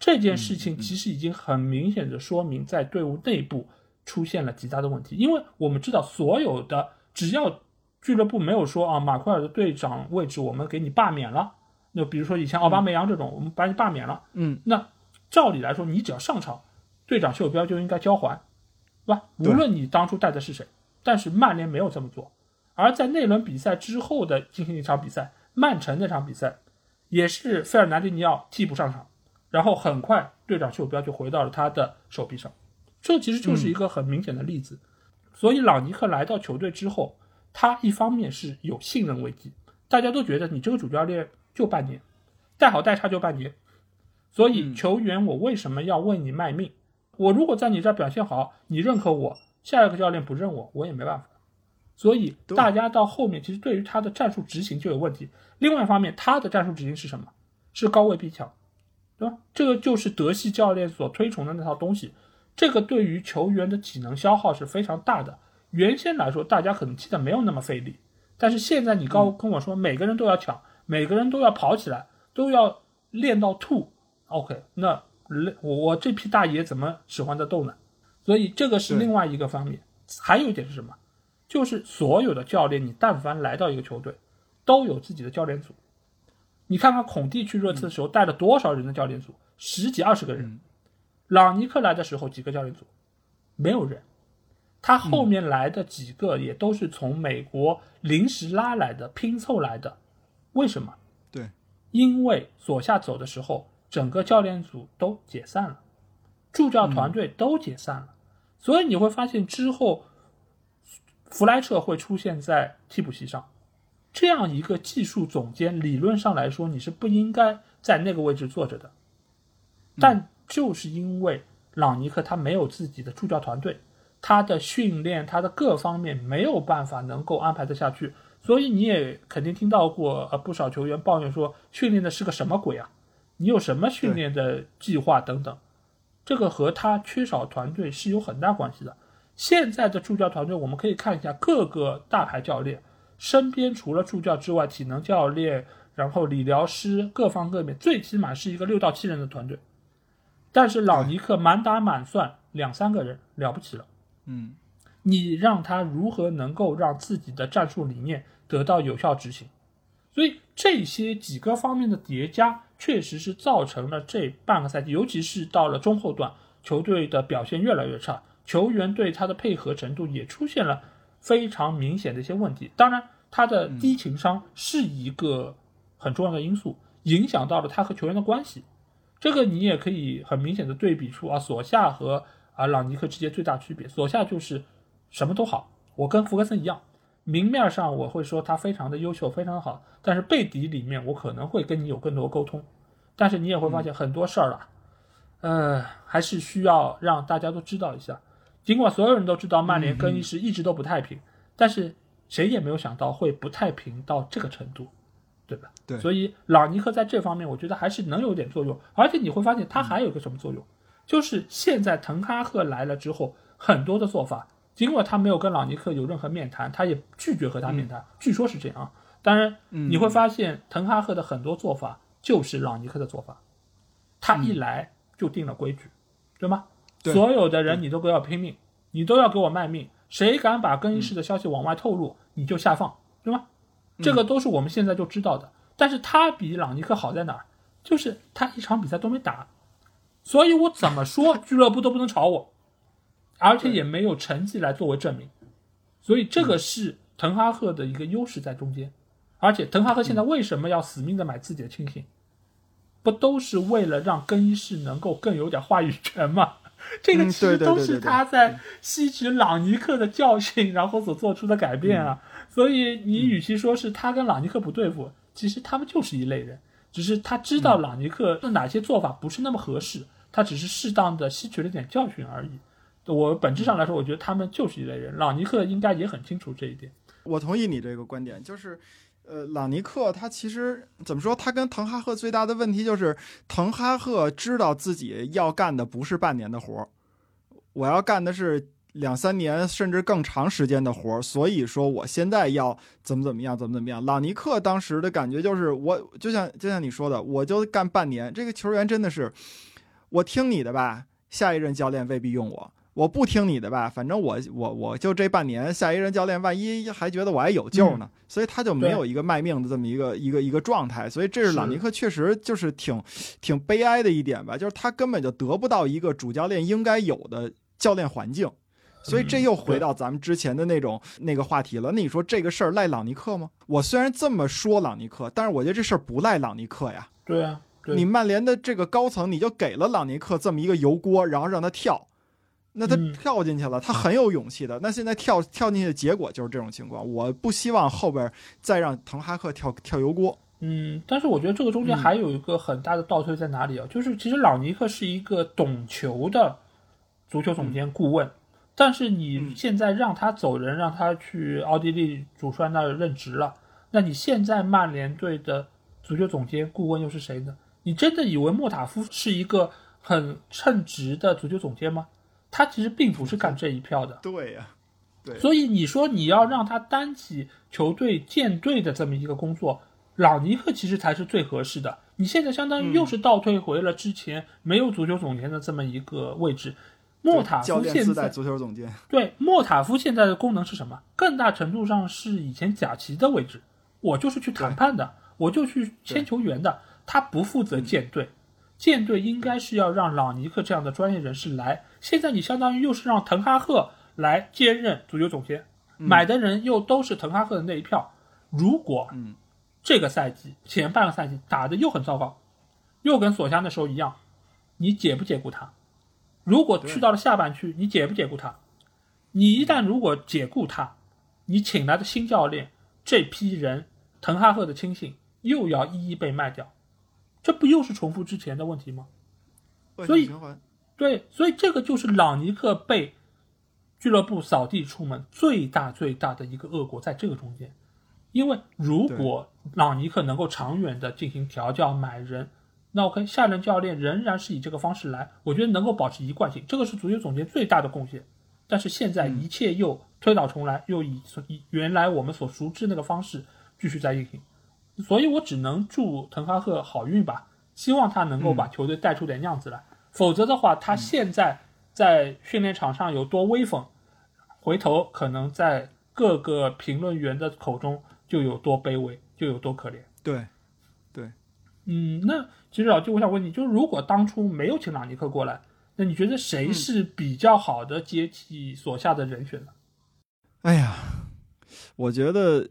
这件事情其实已经很明显的说明，在队伍内部出现了极大的问题。因为我们知道，所有的只要俱乐部没有说啊，马奎尔的队长位置我们给你罢免了，那比如说以前奥巴梅扬这种，我们把你罢免了，嗯，那照理来说，你只要上场，队长袖标就应该交还，对吧？无论你当初带的是谁，但是曼联没有这么做，而在那轮比赛之后的进行一场比赛。曼城那场比赛，也是费尔南迪尼奥替补上场，然后很快队长袖标就回到了他的手臂上，这其实就是一个很明显的例子。所以朗尼克来到球队之后，他一方面是有信任危机，大家都觉得你这个主教练就半年，带好带差就半年，所以球员我为什么要为你卖命？我如果在你这表现好，你认可我，下一个教练不认我，我也没办法。所以大家到后面其实对于他的战术执行就有问题。另外一方面，他的战术执行是什么？是高位逼抢，对吧？这个就是德系教练所推崇的那套东西。这个对于球员的体能消耗是非常大的。原先来说，大家可能踢的没有那么费力，但是现在你告跟我说，每个人都要抢，每个人都要跑起来，都要练到吐。OK，那我我这批大爷怎么使唤得动呢？所以这个是另外一个方面。还有一点是什么？就是所有的教练，你但凡来到一个球队，都有自己的教练组。你看看孔蒂去热刺的时候带了多少人的教练组，十几二十个人。朗尼克来的时候几个教练组，没有人。他后面来的几个也都是从美国临时拉来的、拼凑来的。为什么？对，因为左下走的时候，整个教练组都解散了，助教团队都解散了，所以你会发现之后。弗莱彻会出现在替补席上，这样一个技术总监，理论上来说你是不应该在那个位置坐着的。但就是因为朗尼克他没有自己的助教团队，他的训练他的各方面没有办法能够安排得下去，所以你也肯定听到过呃不少球员抱怨说训练的是个什么鬼啊？你有什么训练的计划等等？这个和他缺少团队是有很大关系的。现在的助教团队，我们可以看一下各个大牌教练身边除了助教之外，体能教练，然后理疗师，各方各面，最起码是一个六到七人的团队。但是老尼克满打满算两三个人了不起了。嗯，你让他如何能够让自己的战术理念得到有效执行？所以这些几个方面的叠加，确实是造成了这半个赛季，尤其是到了中后段，球队的表现越来越差。球员对他的配合程度也出现了非常明显的一些问题。当然，他的低情商是一个很重要的因素，影响到了他和球员的关系。这个你也可以很明显的对比出啊，索夏和啊朗尼克之间最大区别。索夏就是什么都好，我跟福格森一样，明面上我会说他非常的优秀，非常好，但是背底里面我可能会跟你有更多沟通。但是你也会发现很多事儿啊，呃，还是需要让大家都知道一下。尽管所有人都知道曼联更衣室一直都不太平，但是谁也没有想到会不太平到这个程度，对吧？对。所以朗尼克在这方面，我觉得还是能有点作用。而且你会发现他还有一个什么作用，就是现在滕哈赫来了之后，很多的做法，尽管他没有跟朗尼克有任何面谈，他也拒绝和他面谈，据说是这样。当然，你会发现滕哈赫的很多做法就是朗尼克的做法，他一来就定了规矩，对吗？所有的人你都给我拼命，你都要给我卖命，谁敢把更衣室的消息往外透露，你就下放，对吗？这个都是我们现在就知道的。但是他比朗尼克好在哪儿？就是他一场比赛都没打，所以我怎么说俱乐部都不能炒我，而且也没有成绩来作为证明。所以这个是滕哈赫的一个优势在中间。而且滕哈赫现在为什么要死命的买自己的亲信？不都是为了让更衣室能够更有点话语权吗？这个其实都是他在吸取朗尼克的教训，然后所做出的改变啊。所以你与其说是他跟朗尼克不对付，其实他们就是一类人，只是他知道朗尼克的哪些做法不是那么合适，他只是适当的吸取了点教训而已。我本质上来说，我觉得他们就是一类人，朗尼克应该也很清楚这一点。我同意你这个观点，就是。呃，朗尼克他其实怎么说？他跟滕哈赫最大的问题就是，滕哈赫知道自己要干的不是半年的活儿，我要干的是两三年甚至更长时间的活儿，所以说我现在要怎么怎么样，怎么怎么样。朗尼克当时的感觉就是，我就像就像你说的，我就干半年。这个球员真的是，我听你的吧，下一任教练未必用我。我不听你的吧，反正我我我就这半年，下一任教练万一还觉得我还有救呢，所以他就没有一个卖命的这么一个一个一个状态，所以这是朗尼克确实就是挺挺悲哀的一点吧，就是他根本就得不到一个主教练应该有的教练环境，所以这又回到咱们之前的那种那个话题了。那你说这个事儿赖朗尼克吗？我虽然这么说朗尼克，但是我觉得这事儿不赖朗尼克呀。对啊，你曼联的这个高层你就给了朗尼克这么一个油锅，然后让他跳。那他跳进去了，他很有勇气的。那现在跳跳进去的结果就是这种情况。我不希望后边再让滕哈赫跳跳油锅。嗯，但是我觉得这个中间还有一个很大的倒退在哪里啊？就是其实朗尼克是一个懂球的足球总监顾问，但是你现在让他走人，让他去奥地利主帅那儿任职了，那你现在曼联队的足球总监顾问又是谁呢？你真的以为莫塔夫是一个很称职的足球总监吗？他其实并不是干这一票的。对呀、对，所以你说你要让他担起球队建队的这么一个工作，朗尼克其实才是最合适的。你现在相当于又是倒退回了之前没有足球总监的这么一个位置。莫塔夫现在足球总监，对莫塔夫现在的功能是什么？更大程度上是以前贾奇的位置，我就是去谈判的，我就去签球员的，他不负责建队。建队应该是要让朗尼克这样的专业人士来，现在你相当于又是让滕哈赫来兼任足球总监，买的人又都是滕哈赫的那一票。如果嗯这个赛季前半个赛季打的又很糟糕，又跟索夏那时候一样，你解不解雇他？如果去到了下半区，你解不解雇他？你一旦如果解雇他，你请来的新教练这批人，滕哈赫的亲信又要一一被卖掉，这不又是重复之前的问题吗？所以。对，所以这个就是朗尼克被俱乐部扫地出门最大最大的一个恶果，在这个中间。因为如果朗尼克能够长远的进行调教买人，那 OK，下任教练仍然是以这个方式来，我觉得能够保持一贯性，这个是足球总监最大的贡献。但是现在一切又推倒重来，又以以原来我们所熟知那个方式继续在运行，所以我只能祝滕哈赫好运吧，希望他能够把球队带出点样子来。否则的话，他现在在训练场上有多威风，回头可能在各个评论员的口中就有多卑微，就有多可怜。对，对嗯，那其实老季，我想问你，就是如果当初没有请朗尼克过来，那你觉得谁是比较好的接替所下的人选呢？哎呀，我觉得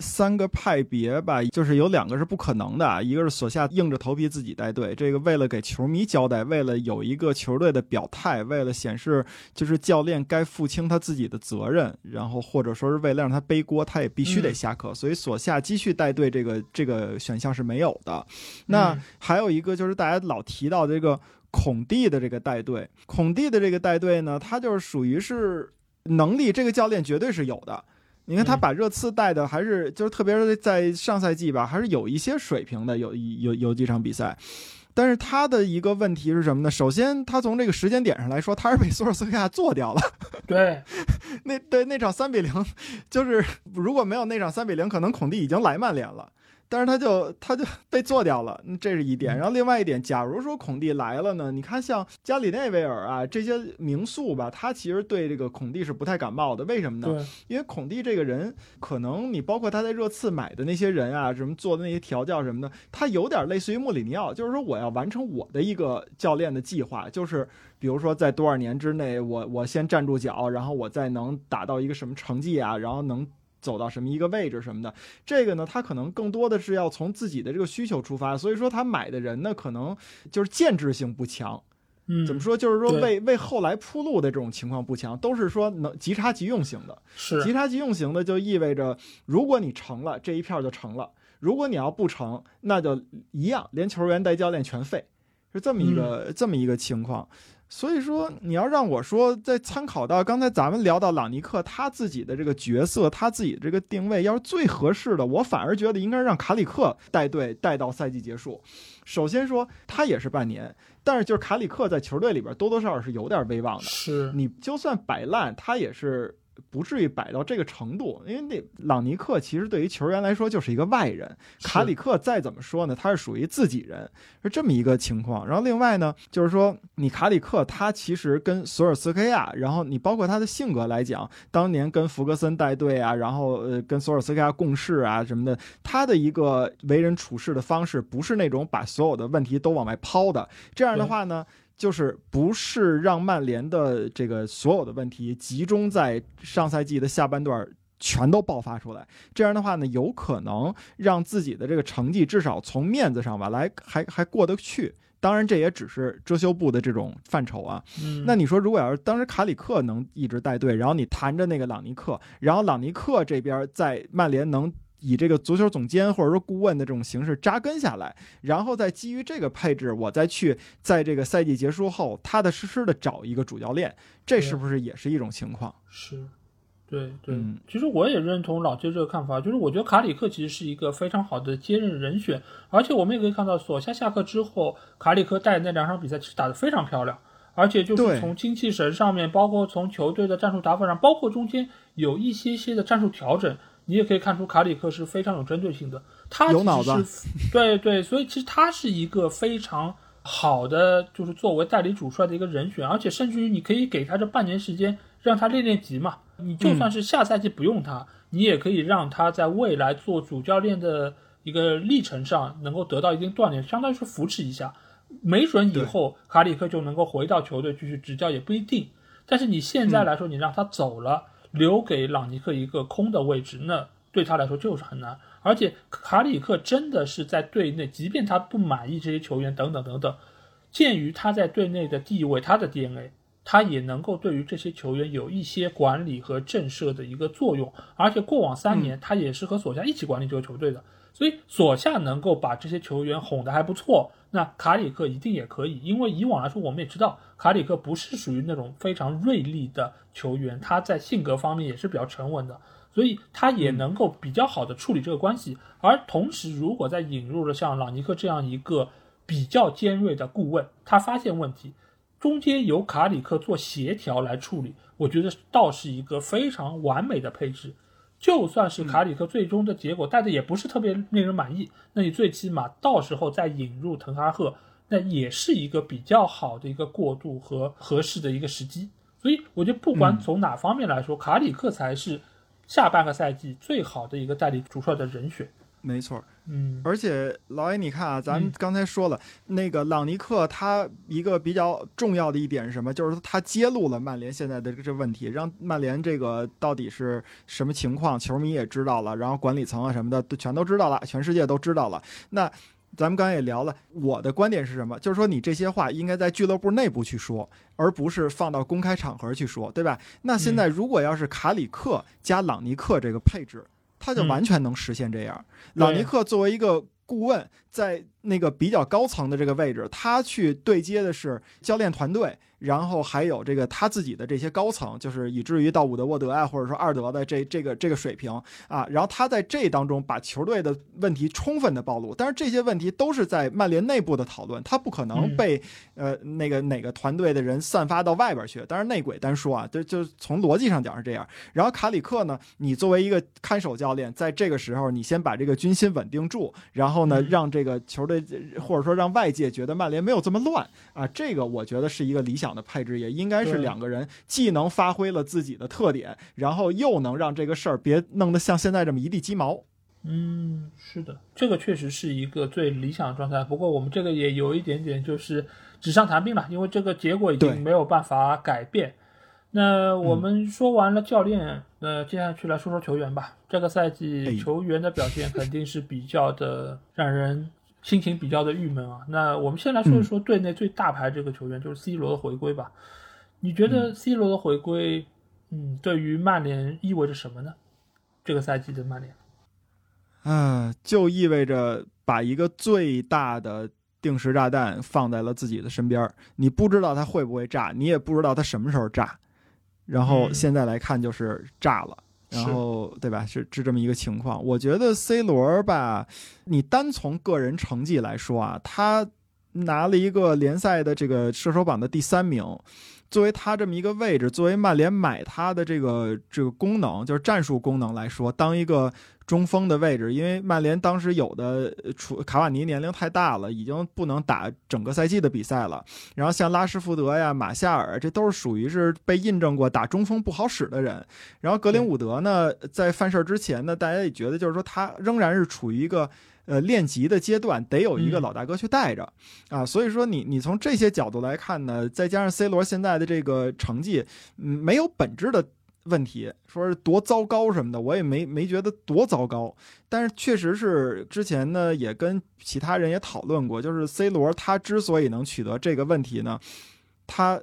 三个派别吧，就是有两个是不可能的啊，一个是索夏硬着头皮自己带队，这个为了给球迷交代，为了有一个球队的表态，为了显示就是教练该负清他自己的责任，然后或者说是为了让他背锅，他也必须得下课，所以索夏继续带队这个这个选项是没有的。那嗯还有一个就是大家老提到这个孔蒂的这个带队，孔蒂的这个带队呢，他就是属于是能力，这个教练绝对是有的。你看他嗯把热刺带的还是就是特别是在上赛季吧，还是有一些水平的，有有有几场比赛。但是他的一个问题是什么呢？首先，他从这个时间点上来说，他是被索尔斯克亚做掉了。对，那对那场三比零，就是如果没有那场三比零，可能孔蒂已经来曼联了。但是他就他就 被做掉了，嗯这是一点。然后另外一点，假如说孔蒂来了呢？你看像加里内维尔啊这些名宿吧，他其实对这个孔蒂是不太感冒的。为什么呢？因为孔蒂这个人，可能你包括他在热刺买的那些人啊，什么做的那些调教什么的，他有点类似于穆里尼奥，就是说我要完成我的一个教练的计划，就是比如说在多少年之内，我我先站住脚，然后我再能达到一个什么成绩啊，然后能。走到什么一个位置什么的，这个呢，他可能更多的是要从自己的这个需求出发，所以说他买的人呢，可能就是建制性不强，嗯，怎么说？就是说为为后来铺路的这种情况不强，都是说能即插即用型的。是。即插即用型的就意味着，如果你成了，这一票就成了；如果你要不成，那就一样，连球员带教练全废，是这么一个、这么一个情况。所以说，你要让我说，在参考到刚才咱们聊到朗尼克他自己的这个角色，他自己这个定位，要是最合适的，我反而觉得应该让卡里克带队带到赛季结束。首先说，他也是半年，但是就是卡里克在球队里边多多少少是有点威望的。是，你就算摆烂，他也是不至于摆到这个程度。因为那朗尼克其实对于球员来说就是一个外人，卡里克再怎么说呢，他是属于自己人，是这么一个情况。然后另外呢，就是说你卡里克他其实跟索尔斯克亚，然后你包括他的性格来讲，当年跟弗格森带队啊，然后呃跟索尔斯克亚共事啊什么的，他的一个为人处事的方式不是那种把所有的问题都往外抛的。这样的话呢。就是不是让曼联的这个所有的问题集中在上赛季的下半段全都爆发出来，这样的话呢，有可能让自己的这个成绩至少从面子上吧来还还过得去。当然，这也只是遮羞布的这种范畴啊。嗯，那你说，如果要是当时卡里克能一直带队，然后你谈着那个朗尼克，然后朗尼克这边在曼联能以这个足球总监或者说顾问的这种形式扎根下来，然后再基于这个配置，我再去在这个赛季结束后踏踏实实的找一个主教练，这是不是也是一种情况？是，对对，嗯其实我也认同老杰这个看法，就是我觉得卡里克其实是一个非常好的接任人选，而且我们也可以看到，索夏下课之后，卡里克带的那两场比赛其实打得非常漂亮，而且就是从精气神上面，包括从球队的战术打法上，包括中间有一些些的战术调整，你也可以看出卡里克是非常有针对性的，他有脑子是，对对，所以其实他是一个非常。好的，就是作为代理主帅的一个人选，而且甚至于你可以给他这半年时间，让他练练级嘛。你就算是下赛季不用他，你也可以让他在未来做主教练的一个历程上能够得到一定锻炼，相当于是扶持一下。没准以后卡里克就能够回到球队继续执教，也不一定。但是你现在来说，你让他走了，留给朗尼克一个空的位置，那对他来说就是很难。而且卡里克真的是在队内，即便他不满意这些球员等等等等，鉴于他在队内的地位，他的 DNA，他也能够对于这些球员有一些管理和震慑的一个作用。而且过往三年，他也是和索夏一起管理这个球队的，所以索夏能够把这些球员哄得还不错，那卡里克一定也可以。因为以往来说，我们也知道卡里克不是属于那种非常锐利的球员，他在性格方面也是比较沉稳的。所以他也能够比较好的处理这个关系，而同时，如果再引入了像朗尼克这样一个比较尖锐的顾问，他发现问题，中间由卡里克做协调来处理，我觉得倒是一个非常完美的配置。就算是卡里克最终的结果带的也不是特别令人满意，那你最起码到时候再引入滕哈赫，那也是一个比较好的一个过渡和合适的一个时机。所以我觉得不管从哪方面来说，卡里克才是。下半个赛季最好的一个代理主帅的人选，没错，嗯，而且老爷，你看啊，咱们刚才说了，那个朗尼克他一个比较重要的一点是什么？就是他揭露了曼联现在的这个问题，让曼联这个到底是什么情况，球迷也知道了，然后管理层啊什么的都全都知道了，全世界都知道了。那咱们刚才也聊了，我的观点是什么？就是说你这些话应该在俱乐部内部去说，而不是放到公开场合去说，对吧？那现在如果要是卡里克加朗尼克这个配置，他就完全能实现这样。朗尼克作为一个顾问，在那个比较高层的这个位置，他去对接的是教练团队。然后还有这个他自己的这些高层，就是以至于到伍德沃德啊，或者说二德的这这个这个水平啊，然后他在这当中把球队的问题充分的暴露，但是这些问题都是在曼联内部的讨论，他不可能被、呃那个哪个团队的人散发到外边去。当然内鬼单说啊，就就从逻辑上讲是这样。然后卡里克呢，你作为一个看守教练，在这个时候你先把这个军心稳定住，然后呢，让这个球队或者说让外界觉得曼联没有这么乱啊，这个我觉得是一个理想。的配置也应该是两个人既能发挥了自己的特点，然后又能让这个事儿别弄得像现在这么一地鸡毛。嗯，是的，这个确实是一个最理想的状态。不过我们这个也有一点点就是纸上谈兵了，因为这个结果已经没有办法改变。那我们说完了教练，那、嗯、接下去来说说球员吧。这个赛季球员的表现肯定是比较的让人。心情比较的郁闷啊，那我们先来说一说队内最大牌这个球员，就是 C 罗的回归吧。你觉得 C 罗的回归，嗯，对于曼联意味着什么呢？这个赛季的曼联，啊，就意味着把一个最大的定时炸弹放在了自己的身边，你不知道他会不会炸，你也不知道他什么时候炸，然后现在来看就是炸了。然后，对吧？是是这么一个情况。我觉得 C 罗吧，你单从个人成绩来说啊，他拿了一个联赛的这个射手榜的第三名。作为他这么一个位置，作为曼联买他的这个这个功能，就是战术功能来说，当一个中锋的位置，因为曼联当时有的除卡瓦尼年龄太大了，已经不能打整个赛季的比赛了。然后像拉什福德呀、马夏尔，这都是属于是被印证过打中锋不好使的人。然后格林伍德呢，在犯事儿之前呢，大家也觉得就是说他仍然是处于一个。呃，练级的阶段得有一个老大哥去带着，啊，所以说你你从这些角度来看呢，再加上 C 罗现在的这个成绩，嗯，没有本质的问题，说是多糟糕什么的，我也没没觉得多糟糕，但是确实是之前呢也跟其他人也讨论过，就是 C 罗他之所以能取得这个问题呢，他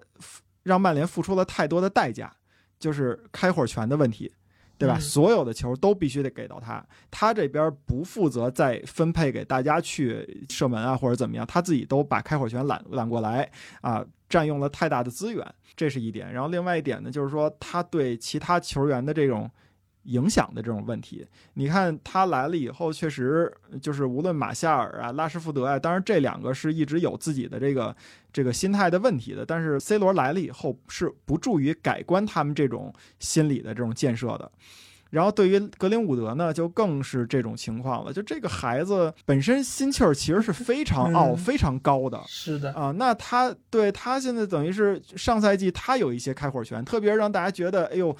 让曼联付出了太多的代价，就是开火权的问题。对吧？嗯所有的球都必须得给到他，他这边不负责再分配给大家去射门啊或者怎么样，他自己都把开火权揽揽过来啊，占用了太大的资源，这是一点。然后另外一点呢，就是说他对其他球员的这种。影响的这种问题，你看他来了以后，确实就是无论马夏尔啊、拉什福德啊，当然这两个是一直有自己的这个这个心态的问题的，但是 C 罗来了以后是不助于改观他们这种心理的这种建设的。然后对于格林伍德呢，就更是这种情况了。就这个孩子本身心气儿其实是非常傲、嗯非常高的，是的，啊，那他对他现在等于是上赛季他有一些开火权，特别让大家觉得，哎呦，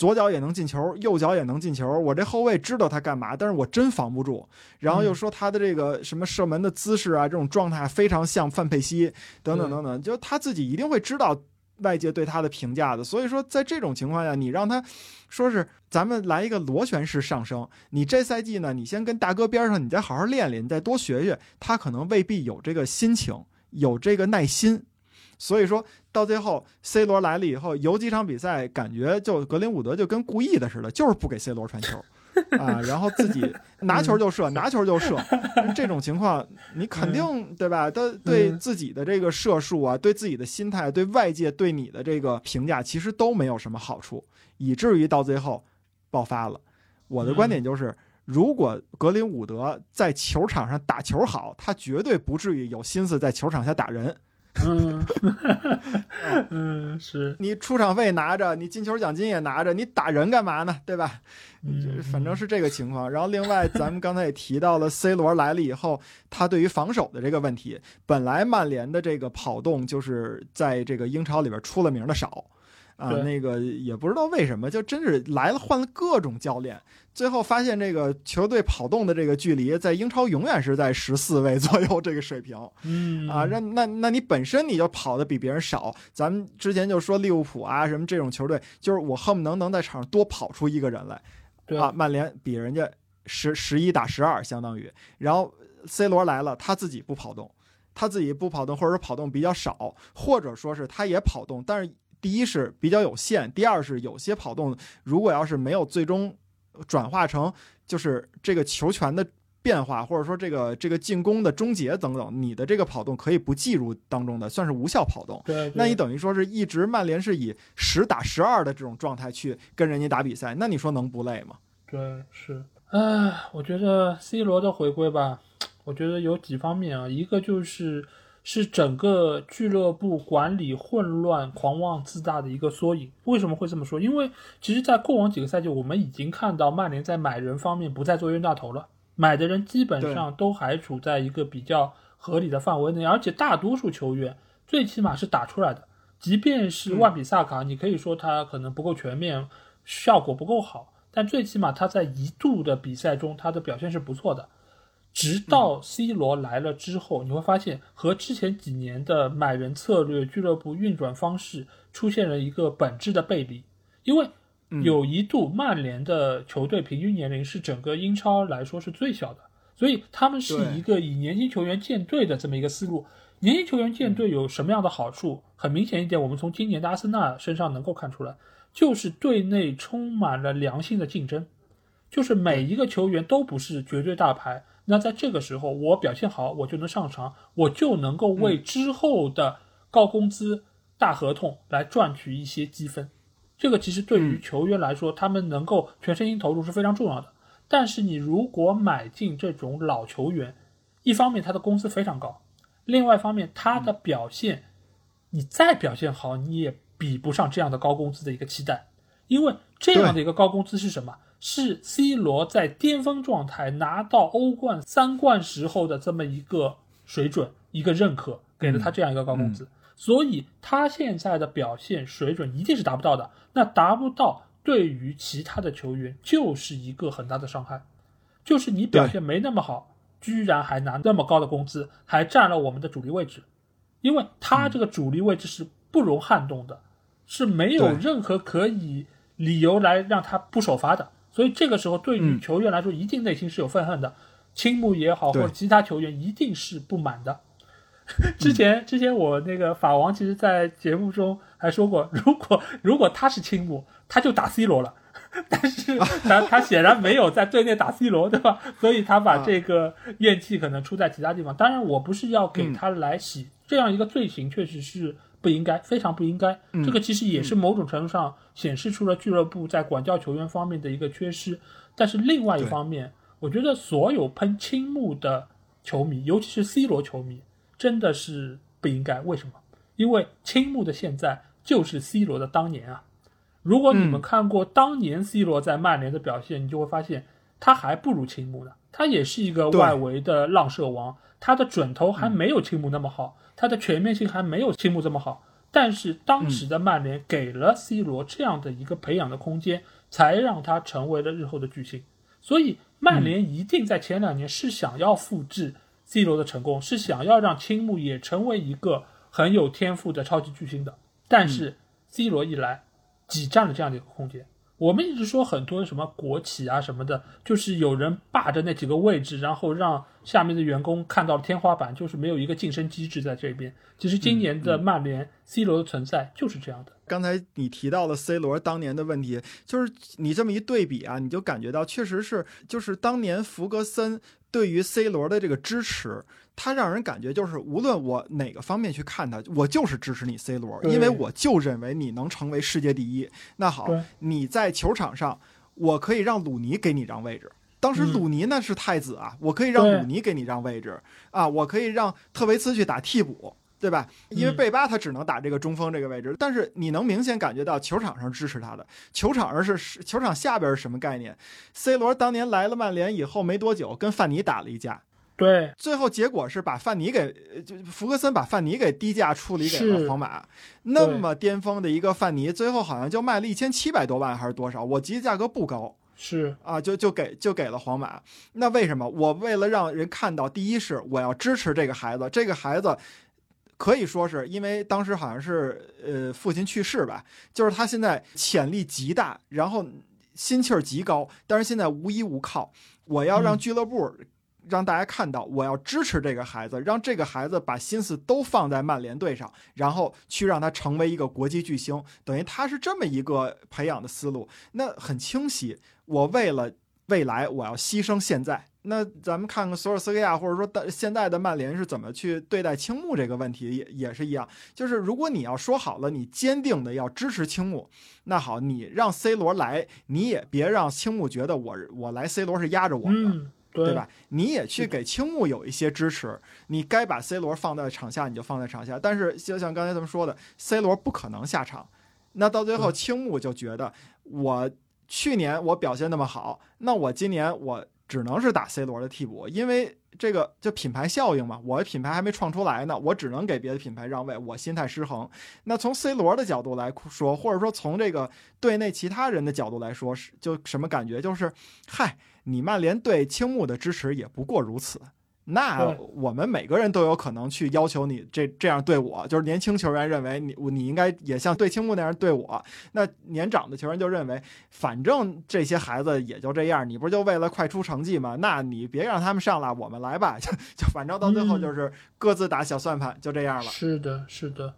左脚也能进球，右脚也能进球，我这后卫知道他干嘛，但是我真防不住。然后又嗯说他的这个什么射门的姿势啊，这种状态非常像范佩西，等等等等，就他自己一定会知道外界对他的评价的。所以说，在这种情况下，你让他说是咱们来一个螺旋式上升，你这赛季呢，你先跟大哥边上，你再好好练练，你再多学学，他可能未必有这个心情，有这个耐心。所以说到最后，C 罗来了以后，有几场比赛感觉就格林伍德就跟故意的似的，就是不给 C 罗传球 啊，然后自己拿球就射，拿球就射。这种情况，你肯定对吧？他对自己的这个射术啊，对自己的心态，对外界对你的这个评价，其实都没有什么好处，以至于到最后爆发了。我的观点就是。如果格林伍德在球场上打球好，他绝对不至于有心思在球场下打人。嗯，嗯，是，你出场费拿着，你进球奖金也拿着，你打人干嘛呢？对吧？嗯，反正是这个情况。然后另外，咱们刚才也提到了，C 罗来了以后，他对于防守的这个问题，本来曼联的这个跑动就是在这个英超里边出了名的少。啊，那个也不知道为什么，就真是来了换了各种教练，最后发现这个球队跑动的这个距离在英超永远是在十四位左右这个水平。嗯啊，那那那你本身你就跑的比别人少，咱们之前就说利物浦啊什么这种球队，就是我恨不能能在场上多跑出一个人来对啊。曼联比人家十十一打十二，相当于，然后 C 罗来了，他自己不跑动，他自己不跑动，或者说跑动比较少，或者说是他也跑动，但是第一是比较有限，第二是有些跑动如果要是没有最终转化成就是这个球权的。变化，或者说这个这个进攻的终结等等，你的这个跑动可以不计入当中的，算是无效跑动。对，对那你等于说是一直曼联是以十打十二的这种状态去跟人家打比赛，那你说能不累吗？对，是，唉，我觉得 C 罗的回归吧，我觉得有几方面啊，一个就是是整个俱乐部管理混乱、狂妄自大的一个缩影。为什么会这么说？因为其实，在过往几个赛季，我们已经看到曼联在买人方面不再做冤大头了，买的人基本上都还处在一个比较合理的范围内，而且大多数球员最起码是打出来的。即便是万比萨卡，你可以说他可能不够全面，效果不够好，但最起码他在一度的比赛中，他的表现是不错的。直到 C 罗来了之后，你会发现和之前几年的买人策略、俱乐部运转方式出现了一个本质的背离。因为有一度曼联的球队平均年龄是整个英超来说是最小的，所以他们是一个以年轻球员建队的这么一个思路。年轻球员建队有什么样的好处？很明显一点，我们从今年的阿森纳身上能够看出来，就是队内充满了良性的竞争，就是每一个球员都不是绝对大牌。那在这个时候，我表现好，我就能上场，我就能够为之后的高工资、大合同来赚取一些积分。这个其实对于球员来说，他们能够全身心投入是非常重要的。但是你如果买进这种老球员，一方面他的工资非常高，另外一方面他的表现，你再表现好，你也比不上这样的高工资的一个期待，因为这样的一个高工资是什么？是 C 罗在巅峰状态拿到欧冠三冠时候的这么一个水准，一个认可，给了他这样一个高工资。所以他现在的表现水准一定是达不到的。那达不到，对于其他的球员就是一个很大的伤害。就是你表现没那么好，居然还拿那么高的工资，还占了我们的主力位置，因为他这个主力位置是不容撼动的，是没有任何可以理由来让他不首发的。所以这个时候，对于嗯球员来说，一定内心是有愤恨的。青木也好，或者其他球员一定是不满的。之前之前我那个法王其实，在节目中还说过，如果如果他是青木，他就打 C 罗了。但是他他显然没有在队内打 C 罗，对吧？所以他把这个怨气可能出在其他地方。当然，我不是要给他来洗这样一个罪行，确实是不应该，非常不应该。这个其实也是某种程度上显示出了俱乐部在管教球员方面的一个缺失。但是另外一方面，我觉得所有喷青木的球迷，尤其是 C 罗球迷，真的是不应该。为什么？因为青木的现在就是 C 罗的当年啊。如果你们看过当年 C 罗在曼联的表现，你就会发现他还不如青木呢。他也是一个外围的浪射王，他的准头还没有青木那么好，他的全面性还没有青木这么好。但是当时的曼联给了 C 罗这样的一个培养的空间，才让他成为了日后的巨星。所以曼联一定在前两年是想要复制 C 罗的成功，是想要让青木也成为一个很有天赋的超级巨星的。但是 C 罗一来。挤占了这样的一个空间。我们一直说很多什么国企啊什么的，就是有人霸着那几个位置，然后让下面的员工看到了天花板，就是没有一个晋升机制在这边。其实今年的曼联 C 罗的存在就是这样的。刚才你提到了 C 罗当年的问题，就是你这么一对比啊，你就感觉到确实是，就是当年弗格森对于 C 罗的这个支持。他让人感觉就是，无论我哪个方面去看他，我就是支持你 C 罗，因为我就认为你能成为世界第一。那好，你在球场上，我可以让鲁尼给你让位置。当时鲁尼那是太子啊，我可以让鲁尼给你让位置啊，我可以让特维斯去打替补，对吧？因为贝巴他只能打这个中锋这个位置。但是你能明显感觉到球场上支持他的，球场上是球场下边是什么概念？C 罗当年来了曼联以后没多久，跟范尼打了一架。对，最后结果是把范尼给，就福格森把范尼给低价处理给了皇马。那么巅峰的一个范尼，最后好像就卖了一千七百多万还是多少？我记得价格不高。是啊，就就给就给了皇马。那为什么？我为了让人看到，第一是我要支持这个孩子，这个孩子可以说是因为当时好像是呃父亲去世吧，就是他现在潜力极大，然后心气儿极高，但是现在无依无靠，我要让俱乐部。让大家看到，我要支持这个孩子，让这个孩子把心思都放在曼联队上，然后去让他成为一个国际巨星。等于他是这么一个培养的思路，那很清晰。我为了未来，我要牺牲现在。那咱们看看索尔斯克亚，或者说现在的曼联是怎么去对待青木这个问题，也也是一样。就是如果你要说好了，你坚定的要支持青木，那好，你让 C 罗来，你也别让青木觉得我我来 C 罗是压着我的。对吧？你也去给青木有一些支持，你该把 C 罗放在场下，你就放在场下。但是就像刚才咱们说的，C 罗不可能下场，那到最后青木就觉得，我去年我表现那么好，那我今年我只能是打 C 罗的替补，因为这个就品牌效应嘛，我的品牌还没创出来呢，我只能给别的品牌让位，我心态失衡。那从 C 罗的角度来说，或者说从这个队内其他人的角度来说，是就什么感觉？就是嗨。你曼联对青木的支持也不过如此，那我们每个人都有可能去要求你这这样对我，就是年轻球员认为你你应该也像对青木那样对我，那年长的球员就认为反正这些孩子也就这样，你不是就为了快出成绩吗？那你别让他们上了，我们来吧，就就反正到最后就是各自打小算盘，就这样了。是的，是的，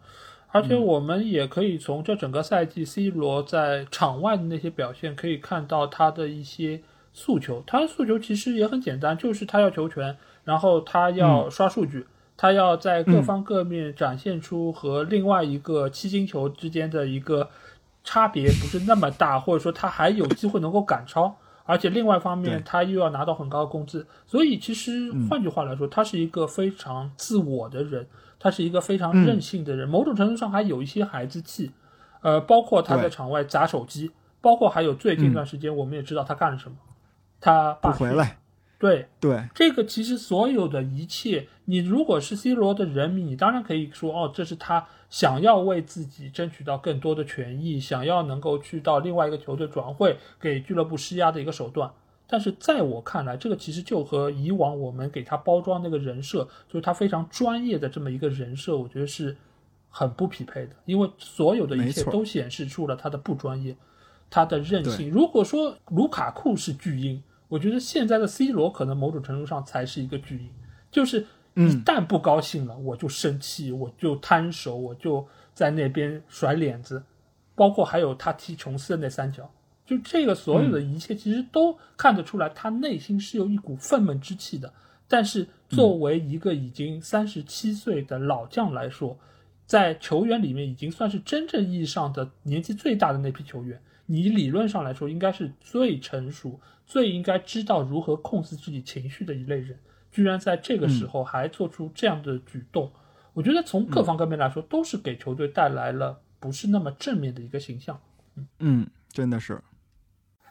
而且我们也可以从这整个赛季 C 罗在场外的那些表现可以看到他的一些。诉求，他的诉求其实也很简单，就是他要求权，然后他要刷数据，他要在各方各面展现出和另外一个七星球之间的一个差别不是那么大，或者说他还有机会能够赶超，而且另外一方面他又要拿到很高的工资，所以其实换句话来说，他是一个非常自我的人，他是一个非常任性的人，某种程度上还有一些孩子气，呃，包括他在场外砸手机，包括还有最近一段时间我们也知道他干了什么。他不回来，对对，这个其实所有的一切，你如果是 C 罗的人民，你当然可以说哦，这是他想要为自己争取到更多的权益，想要能够去到另外一个球队转会，给俱乐部施压的一个手段。但是在我看来，这个其实就和以往我们给他包装那个人设，就是他非常专业的这么一个人设，我觉得是很不匹配的，因为所有的一切都显示出了他的不专业，他的任性。如果说卢卡库是巨婴。我觉得现在的 C 罗可能某种程度上才是一个巨婴，就是一旦不高兴了，我就生气，我就摊手，我就在那边甩脸子，包括还有他踢琼斯的那三脚，就这个所有的一切，其实都看得出来，他内心是有一股愤懑之气的。但是作为一个已经三十七岁的老将来说，在球员里面已经算是真正意义上的年纪最大的那批球员。你理论上来说，应该是最成熟、最应该知道如何控制自己情绪的一类人，居然在这个时候还做出这样的举动，我觉得从各方各面来说，都是给球队带来了不是那么正面的一个形象。嗯，真的是。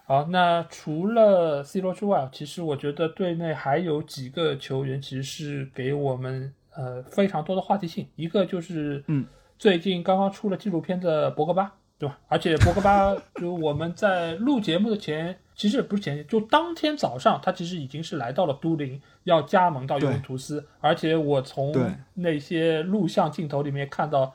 好，那除了 C 罗之外，其实我觉得队内还有几个球员，其实是给我们呃非常多的话题性。一个就是嗯，最近刚刚出了纪录片的博格巴，对吧？而且博格巴就我们在录节目的前，其实也不是前，就当天早上，他其实已经是来到了都灵，要加盟到尤文图斯。而且我从那些录像镜头里面看到，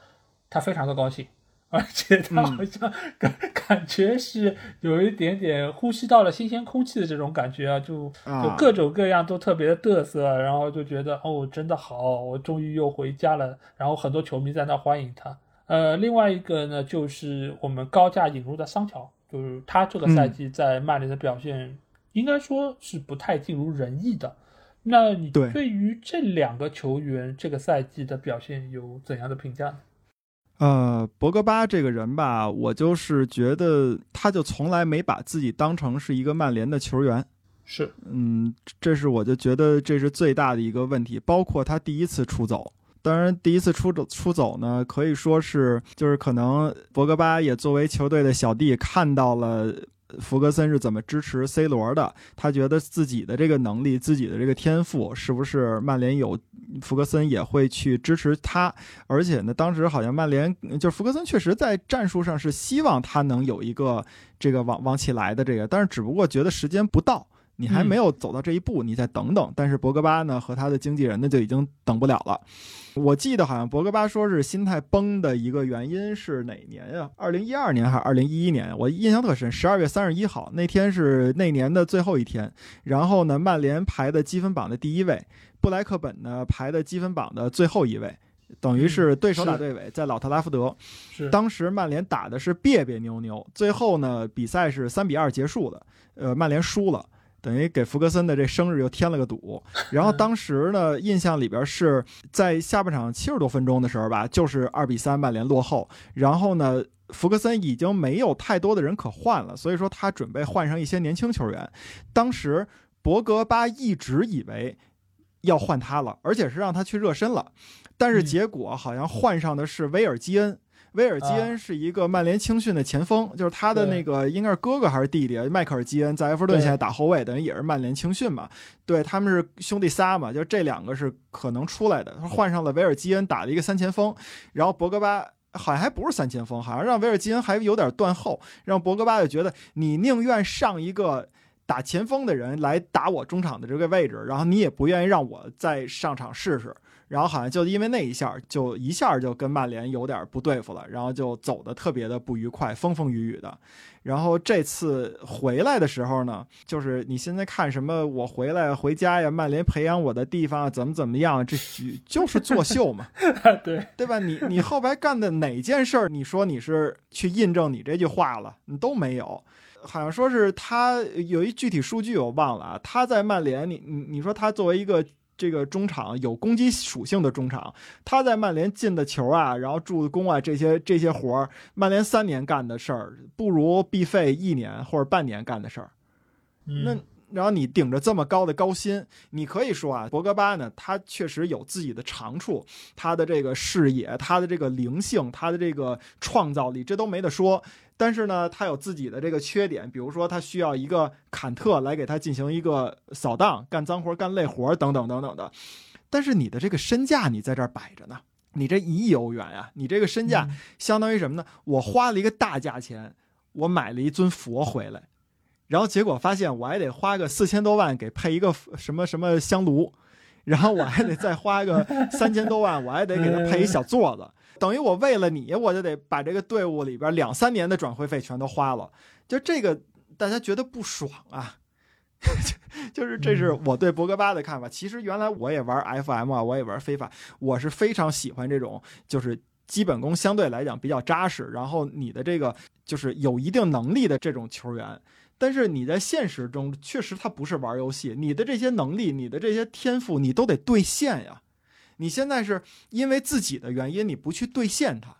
他非常的高兴。而且他好像感 感觉是有一点点呼吸到了新鲜空气的这种感觉啊，就就各种各样都特别的嘚瑟，然后就觉得哦，真的好，我终于又回家了。然后很多球迷在那欢迎他。呃，另外一个呢，就是我们高价引入的桑乔，就是他这个赛季在曼联的表现，应该说是不太尽如人意的。那你对于这两个球员这个赛季的表现有怎样的评价呢？呃，博格巴这个人吧，我就是觉得他就从来没把自己当成是一个曼联的球员。是，嗯，这是我就觉得这是最大的一个问题。包括他第一次出走，当然第一次出走出走呢，可以说是就是可能博格巴也作为球队的小弟看到了。弗格森是怎么支持 C 罗的？他觉得自己的这个能力、自己的这个天赋，是不是曼联有弗格森也会去支持他？而且呢，当时好像曼联就是弗格森确实在战术上是希望他能有一个这个往往起来的这个，但是只不过觉得时间不到。你还没有走到这一步，你再等等。但是博格巴呢和他的经纪人呢就已经等不了了。我记得好像博格巴说是心态崩的一个原因是哪年呀？二零一二年还是二零一一年？我印象特深，十二月三十一号那天是那年的最后一天。然后呢，曼联排的积分榜的第一位，布莱克本呢排的积分榜的最后一位，等于是对手打对尾，在老特拉福德。是当时曼联打的是别别扭扭，最后呢比赛是三比二结束的。呃，曼联输了。等于给福格森的这生日又添了个堵，然后当时呢，印象里边是在下半场七十多分钟的时候吧，就是二比三曼联落后，然后呢，福格森已经没有太多的人可换了，所以说他准备换上一些年轻球员。当时博格巴一直以为要换他了，而且是让他去热身了，但是结果好像换上的是威尔基恩。威尔基恩是一个曼联青训的前锋，就是他的那个应该是哥哥还是弟弟，迈克尔基恩在埃弗顿现在打后卫，等于也是曼联青训嘛。对，他们是兄弟仨嘛，就这两个是可能出来的。他换上了威尔基恩，打了一个三前锋，然后博格巴好像还不是三前锋，好像让威尔基恩还有点断后，让博格巴就觉得你宁愿上一个打前锋的人来打我中场的这个位置，然后你也不愿意让我再上场试试。然后好像就因为那一下，就一下就跟曼联有点不对付了，然后就走的特别的不愉快，风风雨雨的。然后这次回来的时候呢，就是你现在看什么，我回来回家呀，曼联培养我的地方怎么怎么样，这就是作秀嘛，对对吧？你你后边干的哪件事儿，你说你是去印证你这句话了，你都没有。好像说是他有一具体数据我忘了啊，他在曼联，你你你说他作为一个。这个中场有攻击属性的中场，他在曼联进的球啊，然后助攻啊，这些这些活儿，曼联三年干的事儿，不如毕费一年或者半年干的事儿。那然后你顶着这么高的高薪，你可以说啊，博格巴呢，他确实有自己的长处，他的这个视野，他的这个灵性，他的这个创造力，这都没得说。但是呢，他有自己的这个缺点，比如说他需要一个坎特来给他进行一个扫荡、干脏活、干累活等等等等的。但是你的这个身价你在这儿摆着呢，你这一亿欧元啊，你这个身价相当于什么呢？我花了一个大价钱，我买了一尊佛回来，然后结果发现我还得花个四千多万给配一个什么什么香炉，然后我还得再花个三千多万，我还得给他配一小座子。等于我为了你，我就得把这个队伍里边两三年的转会费全都花了，就这个大家觉得不爽啊，就是这是我对博格巴的看法。其实原来我也玩 FM 啊，我也玩非法，我是非常喜欢这种就是基本功相对来讲比较扎实，然后你的这个就是有一定能力的这种球员。但是你在现实中确实他不是玩游戏，你的这些能力、你的这些天赋，你都得兑现呀。你现在是因为自己的原因，你不去兑现它。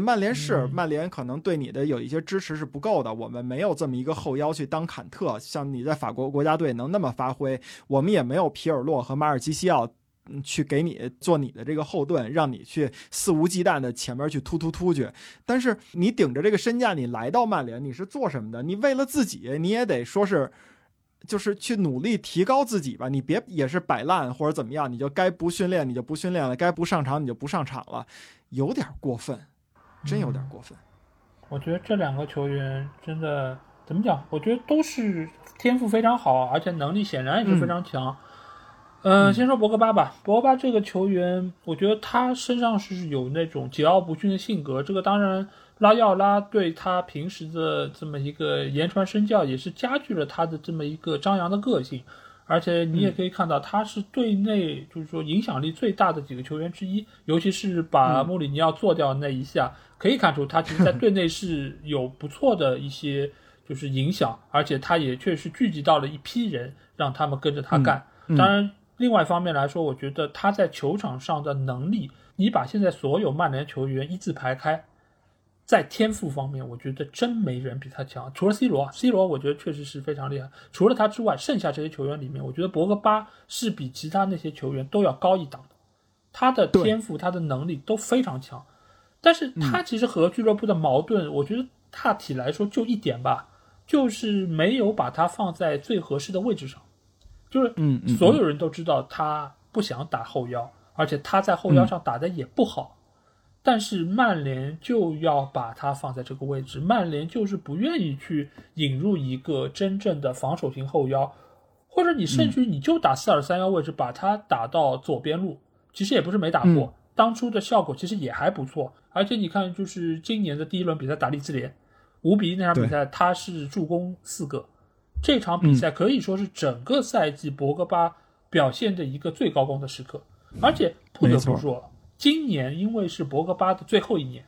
曼联是曼联，可能对你的有一些支持是不够的。我们没有这么一个后腰去当坎特，像你在法国国家队能那么发挥。我们也没有皮尔洛和马尔基西奥。去给你做你的这个后盾，让你去肆无忌惮的前面去突突突去。但是你顶着这个身价，你来到曼联，你是做什么的？你为了自己，你也得说是，就是去努力提高自己吧。你别也是摆烂或者怎么样，你就该不训练你就不训练了，该不上场你就不上场了，有点过分，真有点过分。我觉得这两个球员真的怎么讲？我觉得都是天赋非常好，而且能力显然也是非常强。嗯，先说博格巴吧。博格巴这个球员，我觉得他身上是有那种桀骜不驯的性格。这个当然，拉要拉对他平时的这么一个言传身教，也是加剧了他的这么一个张扬的个性。而且你也可以看到，他是队内就是说影响力最大的几个球员之一。尤其是把穆里尼奥做掉那一下，可以看出他其实在队内是有不错的一些就是影响，而且他也确实聚集到了一批人，让他们跟着他干。当然。另外一方面来说，我觉得他在球场上的能力，你把现在所有曼联球员一字排开，在天赋方面，我觉得真没人比他强。除了 C 罗，C 罗我觉得确实是非常厉害。除了他之外，剩下这些球员里面，我觉得博格巴是比其他那些球员都要高一档的。他的天赋、他的能力都非常强，但是他其实和俱乐部的矛盾，我觉得大体来说就一点吧，就是没有把他放在最合适的位置上。就是，嗯，所有人都知道他不想打后腰，而且他在后腰上打的也不好，但是曼联就要把他放在这个位置，曼联就是不愿意去引入一个真正的防守型后腰，或者你甚至于你就打四二三幺位置，把他打到左边路，其实也不是没打过，当初的效果其实也还不错，而且你看，就是今年的第一轮比赛打利兹联，五比一那场比赛，他是助攻四个。这场比赛可以说是整个赛季博格巴表现的一个最高光的时刻，而且不得不说，今年因为是博格巴的最后一年，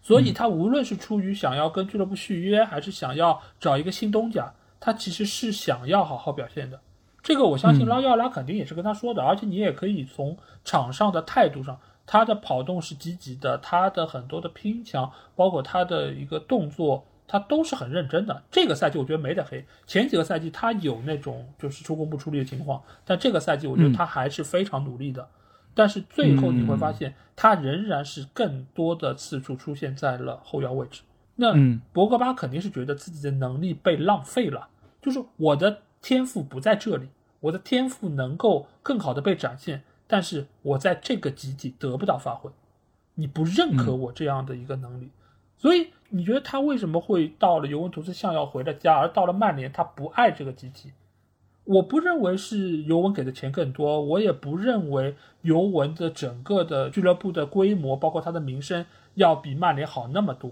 所以他无论是出于想要跟俱乐部续约，还是想要找一个新东家，他其实是想要好好表现的。这个我相信拉奥拉肯定也是跟他说的，而且你也可以从场上的态度上，他的跑动是积极的，他的很多的拼抢，包括他的一个动作。他都是很认真的。这个赛季我觉得没得黑。前几个赛季他有那种就是出工不出力的情况，但这个赛季我觉得他还是非常努力的。但是最后你会发现，他仍然是更多的次数出现在了后腰位置。那博格巴肯定是觉得自己的能力被浪费了，就是我的天赋不在这里，我的天赋能够更好的被展现，但是我在这个集体得不到发挥，你不认可我这样的一个能力。所以你觉得他为什么会到了尤文图斯像要回了家，而到了曼联他不爱这个集体？我不认为是尤文给的钱更多，我也不认为尤文的整个的俱乐部的规模，包括他的名声要比曼联好那么多。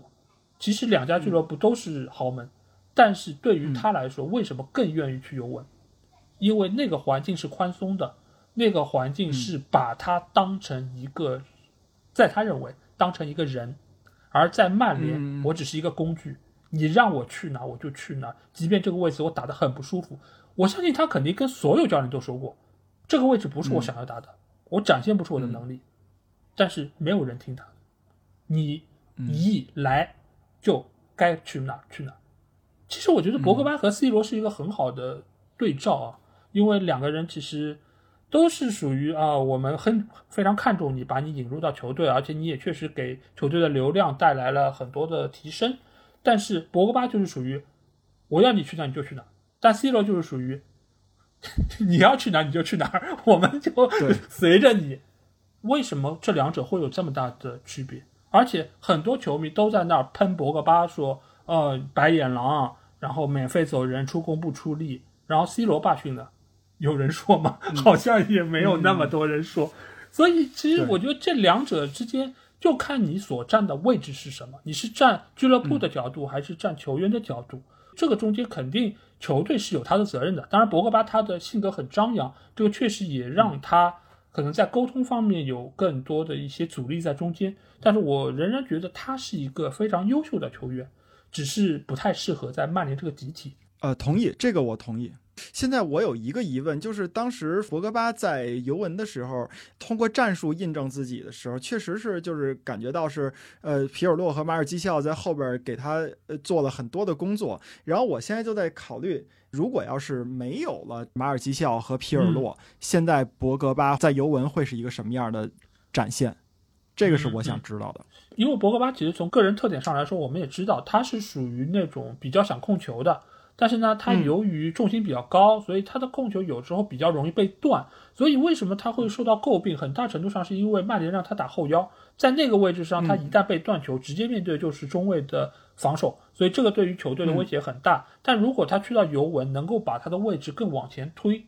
其实两家俱乐部都是豪门，但是对于他来说，为什么更愿意去尤文？因为那个环境是宽松的，那个环境是把他当成一个，在他认为当成一个人。而在曼联，我只是一个工具，你让我去哪我就去哪，即便这个位置我打得很不舒服，我相信他肯定跟所有教练都说过，这个位置不是我想要打的，我展现不出我的能力，但是没有人听他，你一来就该去哪去哪。其实我觉得博格巴和 C 罗是一个很好的对照啊，因为两个人其实。都是属于啊，我们很非常看重你，把你引入到球队，而且你也确实给球队的流量带来了很多的提升。但是博格巴就是属于我要你去哪你就去哪，但 C 罗就是属于 你要去哪你就去哪儿，我们就 随着你。为什么这两者会有这么大的区别？而且很多球迷都在那儿喷博格巴，说呃白眼狼，然后免费走人，出工不出力，然后 C 罗罢训了。有人说吗？好像也没有那么多人说，所以其实我觉得这两者之间就看你所站的位置是什么。你是站俱乐部的角度，还是站球员的角度？这个中间肯定球队是有他的责任的。当然，博格巴他的性格很张扬，这个确实也让他可能在沟通方面有更多的一些阻力在中间。但是我仍然觉得他是一个非常优秀的球员，只是不太适合在曼联这个集体。呃，同意这个，我同意。现在我有一个疑问，就是当时博格巴在尤文的时候，通过战术印证自己的时候，确实是就是感觉到是呃皮尔洛和马尔基肖在后边给他呃做了很多的工作。然后我现在就在考虑，如果要是没有了马尔基肖和皮尔洛，现在博格巴在尤文会是一个什么样的展现？这个是我想知道的。因为博格巴其实从个人特点上来说，我们也知道他是属于那种比较想控球的。但是呢，他由于重心比较高，所以他的控球有时候比较容易被断。所以为什么他会受到诟病？很大程度上是因为曼联让他打后腰，在那个位置上，他一旦被断球，直接面对就是中卫的防守，所以这个对于球队的威胁很大。但如果他去到尤文，能够把他的位置更往前推，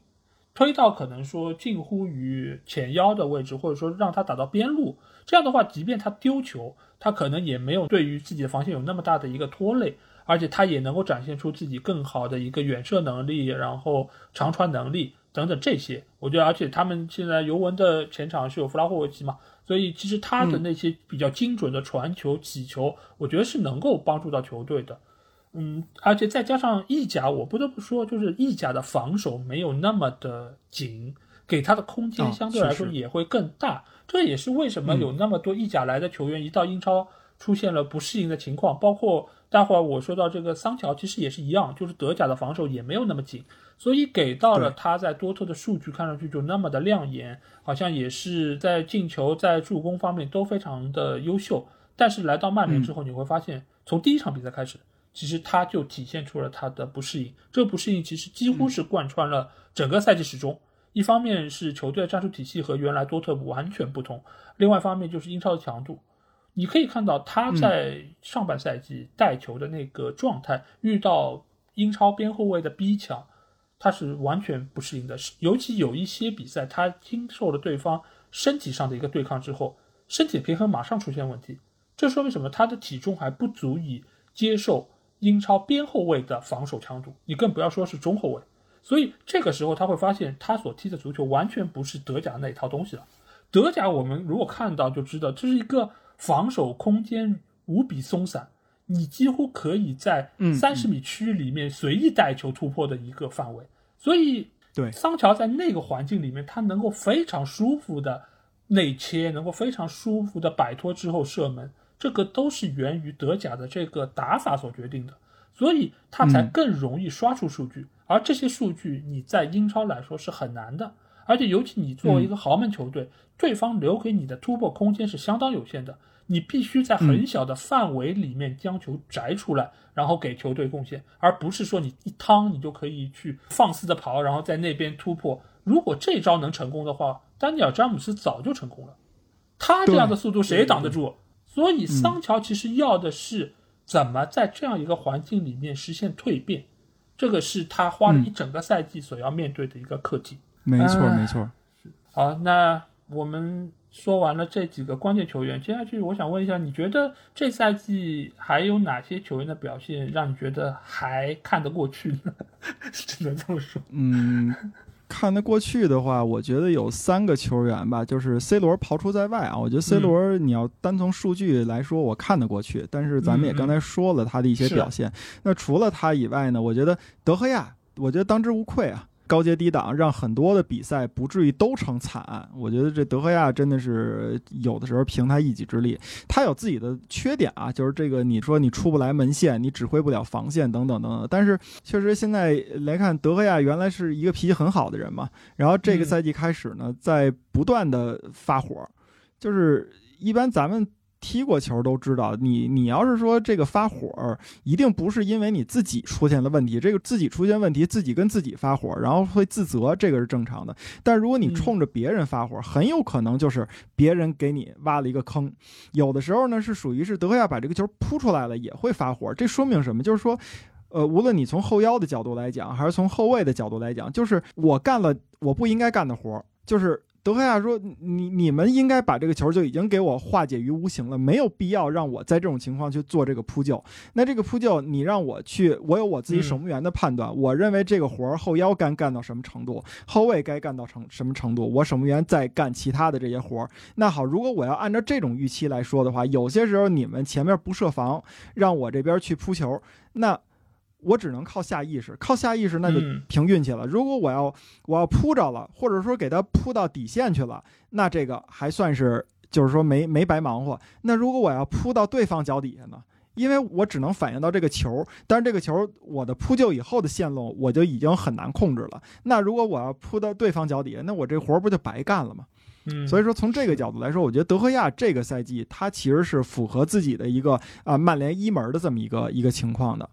推到可能说近乎于前腰的位置，或者说让他打到边路，这样的话，即便他丢球，他可能也没有对于自己的防线有那么大的一个拖累。而且他也能够展现出自己更好的一个远射能力，然后长传能力等等这些。我觉得，而且他们现在尤文的前场是有弗拉霍维奇嘛，所以其实他的那些比较精准的传球、起球，我觉得是能够帮助到球队的。嗯，而且再加上意甲，我不得不说，就是意甲的防守没有那么的紧，给他的空间相对来说也会更大。这也是为什么有那么多意甲来的球员一到英超出现了不适应的情况，包括。待会儿我说到这个桑乔，其实也是一样，就是德甲的防守也没有那么紧，所以给到了他在多特的数据看上去就那么的亮眼，好像也是在进球、在助攻方面都非常的优秀。但是来到曼联之后，你会发现，从第一场比赛开始，其实他就体现出了他的不适应。这不适应其实几乎是贯穿了整个赛季始终。一方面是球队战术体系和原来多特完全不同，另外一方面就是英超的强度。你可以看到他在上半赛季带球的那个状态，遇到英超边后卫的逼抢，他是完全不适应的。尤其有一些比赛，他经受了对方身体上的一个对抗之后，身体平衡马上出现问题。这说明什么？他的体重还不足以接受英超边后卫的防守强度，你更不要说是中后卫。所以这个时候他会发现，他所踢的足球完全不是德甲那一套东西了。德甲我们如果看到就知道，这是一个。防守空间无比松散，你几乎可以在三十米区域里面随意带球突破的一个范围。所以，对桑乔在那个环境里面，他能够非常舒服的内切，能够非常舒服的摆脱之后射门，这个都是源于德甲的这个打法所决定的。所以，他才更容易刷出数据。而这些数据你在英超来说是很难的。而且，尤其你作为一个豪门球队，对方留给你的突破空间是相当有限的。你必须在很小的范围里面将球摘出来，然后给球队贡献，而不是说你一趟你就可以去放肆的跑，然后在那边突破。如果这招能成功的话，丹尼尔詹姆斯早就成功了。他这样的速度谁挡得住？所以桑乔其实要的是怎么在这样一个环境里面实现蜕变，这个是他花了一整个赛季所要面对的一个课题。没错，没错。好，那我们。说完了这几个关键球员，接下去我想问一下，你觉得这赛季还有哪些球员的表现让你觉得还看得过去呢？只能这么说。嗯，看得过去的话，我觉得有三个球员吧，就是 C 罗刨除在外啊。我觉得 C 罗你要单从数据来说，我看得过去。但是咱们也刚才说了他的一些表现。那除了他以外呢？我觉得德赫亚，我觉得当之无愧啊。高阶低档，让很多的比赛不至于都成惨案。我觉得这德赫亚真的是有的时候凭他一己之力，他有自己的缺点啊，就是这个你说你出不来门线，你指挥不了防线等等等等。但是确实现在来看，德赫亚原来是一个脾气很好的人嘛，然后这个赛季开始呢，在不断的发火，就是一般咱们。踢过球都知道，你你要是说这个发火，一定不是因为你自己出现了问题，这个自己出现问题，自己跟自己发火，然后会自责，这个是正常的。但如果你冲着别人发火，很有可能就是别人给你挖了一个坑。有的时候呢，是属于是德赫亚把这个球扑出来了，也会发火。这说明什么？就是说，呃，无论你从后腰的角度来讲，还是从后卫的角度来讲，就是我干了我不应该干的活，就是。德德赫亚说：“你你们应该把这个球就已经给我化解于无形了，没有必要让我在这种情况去做这个扑救。那这个扑救，你让我去，我有我自己守门员的判断。我认为这个活儿后腰该干到什么程度，后卫该干到成什么程度，我守门员再干其他的这些活儿。那好，如果我要按照这种预期来说的话，有些时候你们前面不设防，让我这边去扑球，那。”我只能靠下意识，靠下意识那就凭运气了。如果我要我要扑着了，或者说给他扑到底线去了，那这个还算是就是说没没白忙活。那如果我要扑到对方脚底下呢？因为我只能反应到这个球，但是这个球我的扑救以后的线路我就已经很难控制了。那如果我要扑到对方脚底下，那我这活不就白干了吗？嗯，所以说从这个角度来说，我觉得德赫亚这个赛季他其实是符合自己的一个啊曼联一门的这么一个一个情况的。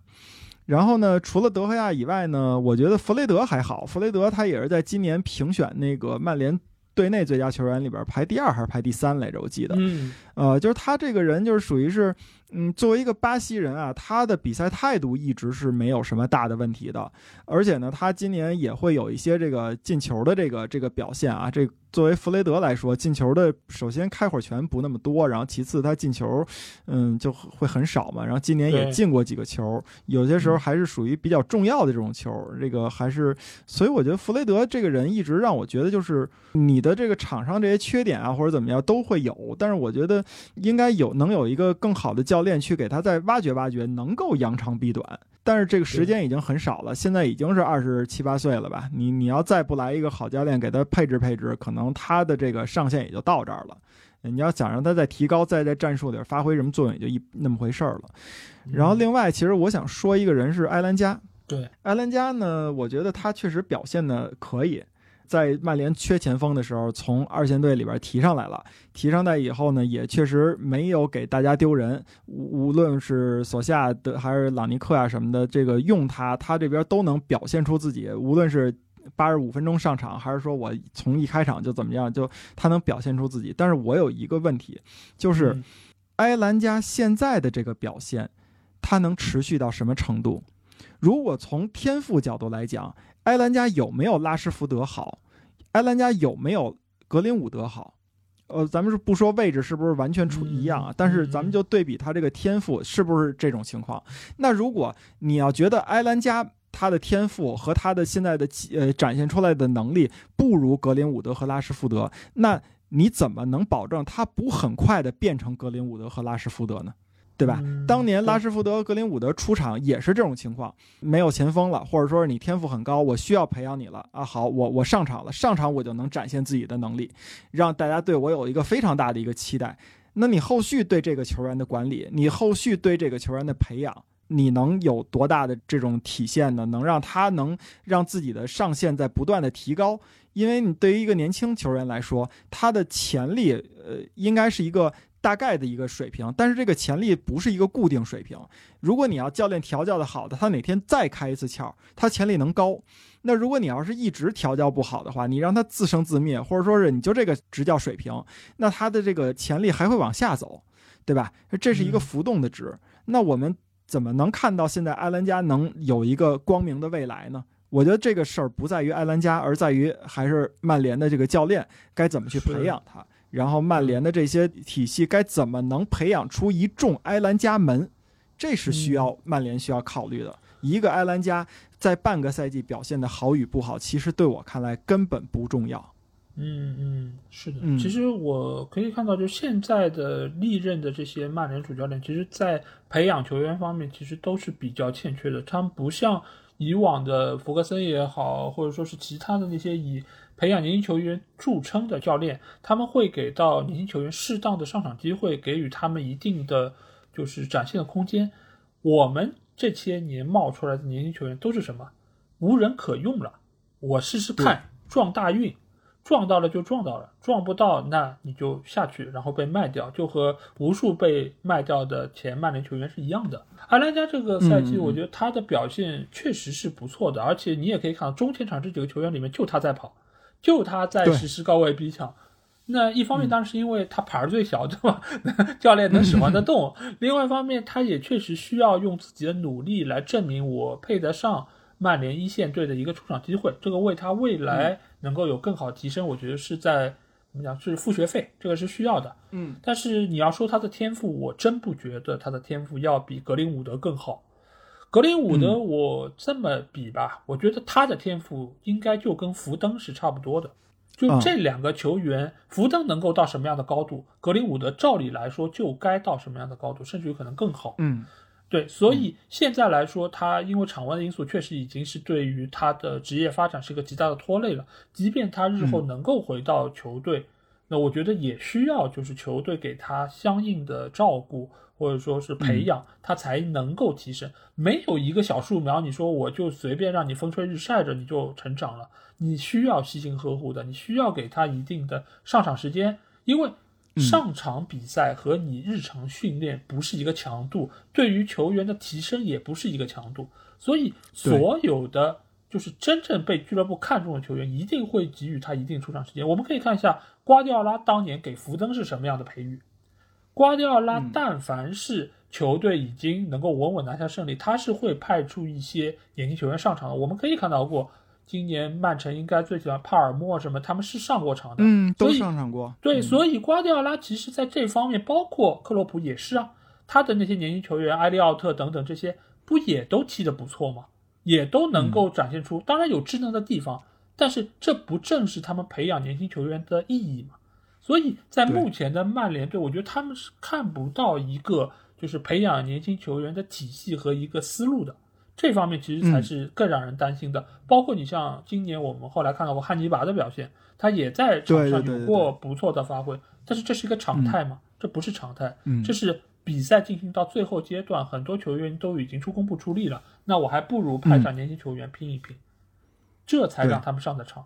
然后呢，除了德赫亚以外呢，我觉得弗雷德还好。弗雷德他也是在今年评选那个曼联队内最佳球员里边排第二还是排第三来着？我记得，呃，就是他这个人就是属于是。嗯，作为一个巴西人啊，他的比赛态度一直是没有什么大的问题的，而且呢，他今年也会有一些这个进球的这个这个表现啊。这作为弗雷德来说，进球的首先开火权不那么多，然后其次他进球，嗯，就会很少嘛。然后今年也进过几个球，有些时候还是属于比较重要的这种球。这个还是，所以我觉得弗雷德这个人一直让我觉得，就是你的这个场上这些缺点啊或者怎么样都会有，但是我觉得应该有能有一个更好的教。练去给他再挖掘挖掘，能够扬长避短，但是这个时间已经很少了。现在已经是二十七八岁了吧？你你要再不来一个好教练给他配置配置，可能他的这个上限也就到这儿了。你要想让他再提高，再在战术里发挥什么作用，也就一那么回事儿了。然后另外，其实我想说一个人是埃兰加。对，埃兰加呢，我觉得他确实表现的可以。在曼联缺前锋的时候，从二线队里边提上来了。提上来以后呢，也确实没有给大家丢人。无论是索夏的还是朗尼克啊什么的，这个用他，他这边都能表现出自己。无论是八十五分钟上场，还是说我从一开场就怎么样，就他能表现出自己。但是我有一个问题，就是埃兰加现在的这个表现，他能持续到什么程度？如果从天赋角度来讲，埃兰加有没有拉什福德好？埃兰加有没有格林伍德好？呃，咱们是不说位置是不是完全出一样啊？但是咱们就对比他这个天赋是不是这种情况？那如果你要觉得埃兰加他的天赋和他的现在的呃展现出来的能力不如格林伍德和拉什福德，那你怎么能保证他不很快的变成格林伍德和拉什福德呢？对吧？当年拉什福德、格林伍德出场也是这种情况，没有前锋了，或者说是你天赋很高，我需要培养你了啊。好，我我上场了，上场我就能展现自己的能力，让大家对我有一个非常大的一个期待。那你后续对这个球员的管理，你后续对这个球员的培养，你能有多大的这种体现呢？能让他能让自己的上限在不断的提高？因为你对于一个年轻球员来说，他的潜力呃应该是一个。大概的一个水平，但是这个潜力不是一个固定水平。如果你要教练调教的好的，他哪天再开一次窍，他潜力能高。那如果你要是一直调教不好的话，你让他自生自灭，或者说是你就这个执教水平，那他的这个潜力还会往下走，对吧？这是一个浮动的值。那我们怎么能看到现在埃兰加能有一个光明的未来呢？我觉得这个事儿不在于埃兰加，而在于还是曼联的这个教练该怎么去培养他。然后曼联的这些体系该怎么能培养出一众埃兰加门？这是需要曼联需要考虑的。一个埃兰加在半个赛季表现的好与不好，其实对我看来根本不重要。嗯嗯，是的。其实我可以看到，就现在的历任的这些曼联主教练，其实在培养球员方面，其实都是比较欠缺的。他们不像以往的弗格森也好，或者说是其他的那些以。培养年轻球员著称的教练，他们会给到年轻球员适当的上场机会，给予他们一定的就是展现的空间。我们这些年冒出来的年轻球员都是什么？无人可用了，我试试看撞大运，撞到了就撞到了，撞不到那你就下去，然后被卖掉，就和无数被卖掉的前曼联球员是一样的。阿兰加这个赛季，我觉得他的表现确实是不错的，而且你也可以看到中前场这几个球员里面就他在跑。就他在实施高位逼抢，那一方面当然是因为他牌儿最小，对吧？教练能使唤得动。另外一方面，他也确实需要用自己的努力来证明我配得上曼联一线队的一个出场机会。这个为他未来能够有更好提升，我觉得是在怎么讲是付学费，这个是需要的。嗯，但是你要说他的天赋，我真不觉得他的天赋要比格林伍德更好。格林伍德，我这么比吧，我觉得他的天赋应该就跟福登是差不多的。就这两个球员，福登能够到什么样的高度，格林伍德照理来说就该到什么样的高度，甚至有可能更好。嗯，对，所以现在来说，他因为场外的因素，确实已经是对于他的职业发展是一个极大的拖累了。即便他日后能够回到球队，那我觉得也需要就是球队给他相应的照顾。或者说是培养他才能够提升，没有一个小树苗，你说我就随便让你风吹日晒着你就成长了，你需要细心呵护的，你需要给他一定的上场时间，因为上场比赛和你日常训练不是一个强度，对于球员的提升也不是一个强度，所以所有的就是真正被俱乐部看中的球员，一定会给予他一定出场时间。我们可以看一下瓜迪奥拉当年给福登是什么样的培育。瓜迪奥拉，但凡是球队已经能够稳稳拿下胜利，他是会派出一些年轻球员上场的。我们可以看到过，今年曼城应该最喜欢帕尔默什么，他们是上过场的，嗯，都上场过。对，所以瓜迪奥拉其实在这方面，包括克洛普也是啊，他的那些年轻球员埃利奥特等等这些，不也都踢得不错吗？也都能够展现出，当然有智能的地方，但是这不正是他们培养年轻球员的意义吗？所以在目前的曼联队，我觉得他们是看不到一个就是培养年轻球员的体系和一个思路的，这方面其实才是更让人担心的。包括你像今年我们后来看到过汉尼拔的表现，他也在场上有过不错的发挥，但是这是一个常态吗？这不是常态，这是比赛进行到最后阶段，很多球员都已经出工不出力了，那我还不如派上年轻球员拼一拼，这才让他们上的场，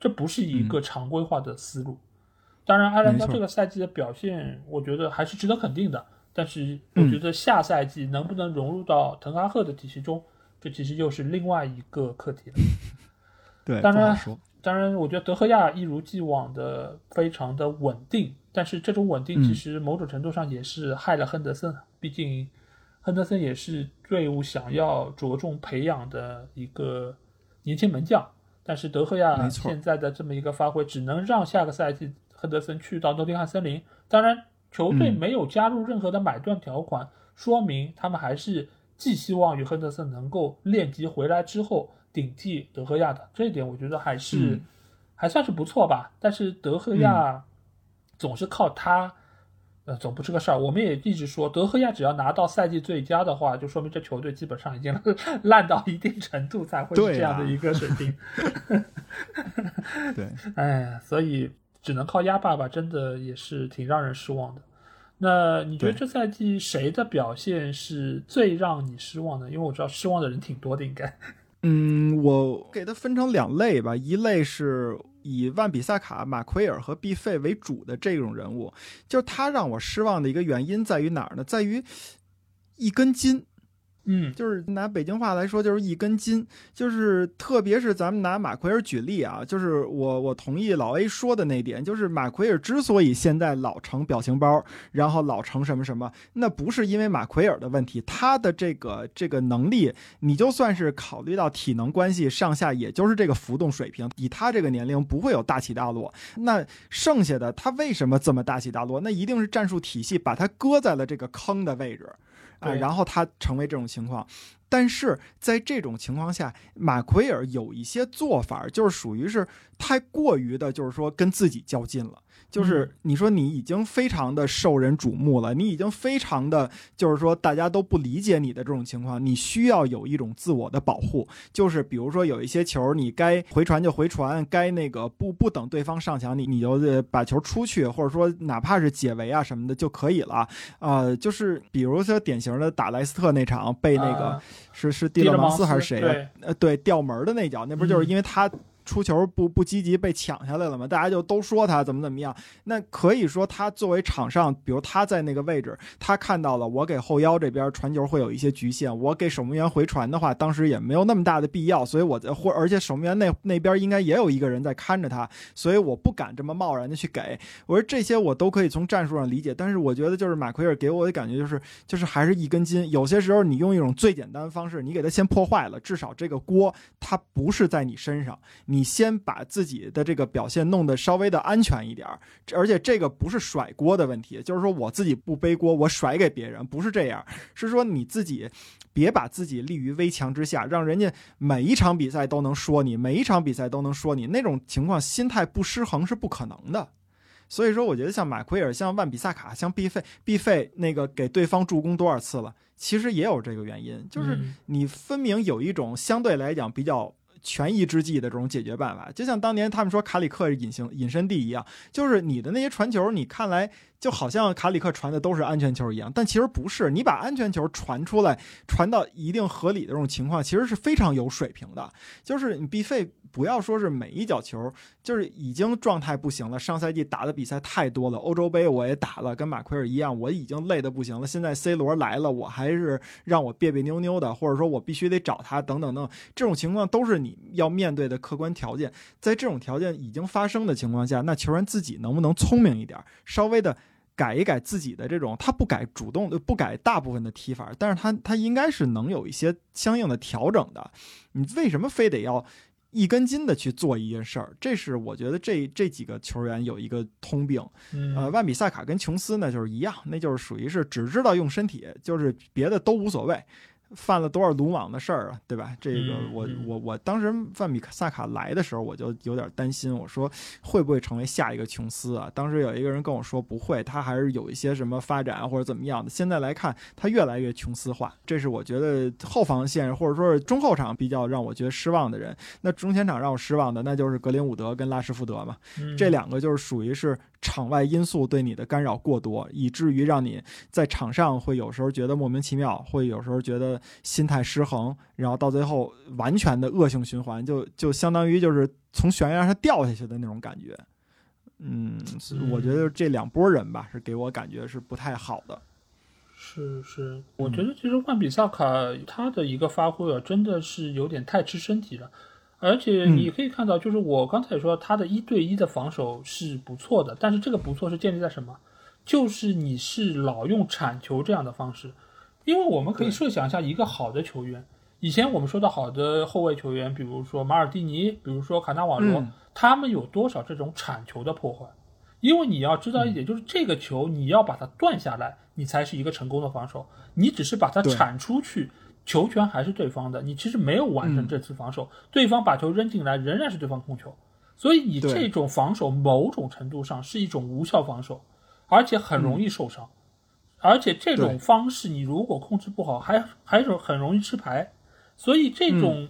这不是一个常规化的思路。当然，阿兰德这个赛季的表现，我觉得还是值得肯定的。但是，我觉得下赛季能不能融入到滕哈赫的体系中，这其实又是另外一个课题了。对，当然，当然，我觉得德赫亚一如既往的非常的稳定，但是这种稳定其实某种程度上也是害了亨德森。毕竟，亨德森也是队伍想要着重培养的一个年轻门将，但是德赫亚现在的这么一个发挥，只能让下个赛季。亨德森去到诺丁汉森林，当然球队没有加入任何的买断条款，说明他们还是寄希望于亨德森能够练级回来之后顶替德赫亚的。这一点我觉得还是还算是不错吧。但是德赫亚总是靠他，呃，总不是个事儿。我们也一直说，德赫亚只要拿到赛季最佳的话，就说明这球队基本上已经 烂到一定程度才会是这样的一个水平。对，哎，所以。只能靠鸭爸爸，真的也是挺让人失望的。那你觉得这赛季谁的表现是最让你失望的？因为我知道失望的人挺多的，应该。嗯，我给它分成两类吧，一类是以万比萨卡、马奎尔和毕费为主的这种人物，就是他让我失望的一个原因在于哪儿呢？在于一根筋。嗯，就是拿北京话来说，就是一根筋。就是特别是咱们拿马奎尔举例啊，就是我我同意老 A 说的那点，就是马奎尔之所以现在老成表情包，然后老成什么什么，那不是因为马奎尔的问题，他的这个这个能力，你就算是考虑到体能关系，上下也就是这个浮动水平，以他这个年龄不会有大起大落。那剩下的他为什么这么大起大落？那一定是战术体系把他搁在了这个坑的位置。啊，然后他成为这种情况，但是在这种情况下，马奎尔有一些做法，就是属于是太过于的，就是说跟自己较劲了。就是你说你已经非常的受人瞩目了，你已经非常的，就是说大家都不理解你的这种情况，你需要有一种自我的保护。就是比如说有一些球，你该回传就回传，该那个不不等对方上墙，你你就把球出去，或者说哪怕是解围啊什么的就可以了。呃，就是比如说典型的打莱斯特那场被那个是是蒂勒芒斯还是谁？呃，对，掉门的那脚，那不就是因为他。出球不不积极被抢下来了吗？大家就都说他怎么怎么样。那可以说他作为场上，比如他在那个位置，他看到了我给后腰这边传球会有一些局限，我给守门员回传的话，当时也没有那么大的必要。所以我在或而且守门员那那边应该也有一个人在看着他，所以我不敢这么贸然的去给。我说这些我都可以从战术上理解，但是我觉得就是马奎尔给我的感觉就是就是还是一根筋。有些时候你用一种最简单的方式，你给他先破坏了，至少这个锅他不是在你身上，你。你先把自己的这个表现弄得稍微的安全一点儿，而且这个不是甩锅的问题，就是说我自己不背锅，我甩给别人，不是这样，是说你自己别把自己立于危墙之下，让人家每一场比赛都能说你，每一场比赛都能说你，那种情况心态不失衡是不可能的。所以说，我觉得像马奎尔、像万比萨卡、像毕费、毕费那个给对方助攻多少次了，其实也有这个原因，就是你分明有一种相对来讲比较权宜之计的这种解决办法，就像当年他们说卡里克隐形隐身地一样，就是你的那些传球，你看来就好像卡里克传的都是安全球一样，但其实不是，你把安全球传出来，传到一定合理的这种情况，其实是非常有水平的，就是你毕费。不要说是每一脚球，就是已经状态不行了。上赛季打的比赛太多了，欧洲杯我也打了，跟马奎尔一样，我已经累得不行了。现在 C 罗来了，我还是让我别别扭扭的，或者说我必须得找他，等等等，这种情况都是你要面对的客观条件。在这种条件已经发生的情况下，那球员自己能不能聪明一点，稍微的改一改自己的这种，他不改主动的，不改大部分的踢法，但是他他应该是能有一些相应的调整的。你为什么非得要？一根筋的去做一件事儿，这是我觉得这这几个球员有一个通病。呃，万比萨卡跟琼斯呢就是一样，那就是属于是只知道用身体，就是别的都无所谓。犯了多少鲁莽的事儿啊，对吧？这个我我我当时范比萨卡来的时候，我就有点担心，我说会不会成为下一个琼斯啊？当时有一个人跟我说不会，他还是有一些什么发展或者怎么样的。现在来看，他越来越琼斯化，这是我觉得后防线或者说是中后场比较让我觉得失望的人。那中前场让我失望的，那就是格林伍德跟拉什福德嘛，这两个就是属于是。场外因素对你的干扰过多，以至于让你在场上会有时候觉得莫名其妙，会有时候觉得心态失衡，然后到最后完全的恶性循环，就就相当于就是从悬崖上掉下去的那种感觉。嗯，我觉得这两拨人吧，是给我感觉是不太好的。是是，我觉得其实万比萨卡他的一个发挥啊，真的是有点太吃身体了。而且你可以看到，就是我刚才说他的一对一的防守是不错的，但是这个不错是建立在什么？就是你是老用铲球这样的方式，因为我们可以设想一下一个好的球员，以前我们说的好的后卫球员，比如说马尔蒂尼，比如说卡纳瓦罗，他们有多少这种铲球的破坏？因为你要知道一点，就是这个球你要把它断下来，你才是一个成功的防守，你只是把它铲出去。球权还是对方的，你其实没有完成这次防守，对方把球扔进来仍然是对方控球，所以你这种防守某种程度上是一种无效防守，而且很容易受伤，而且这种方式你如果控制不好，还还是很容易吃牌，所以这种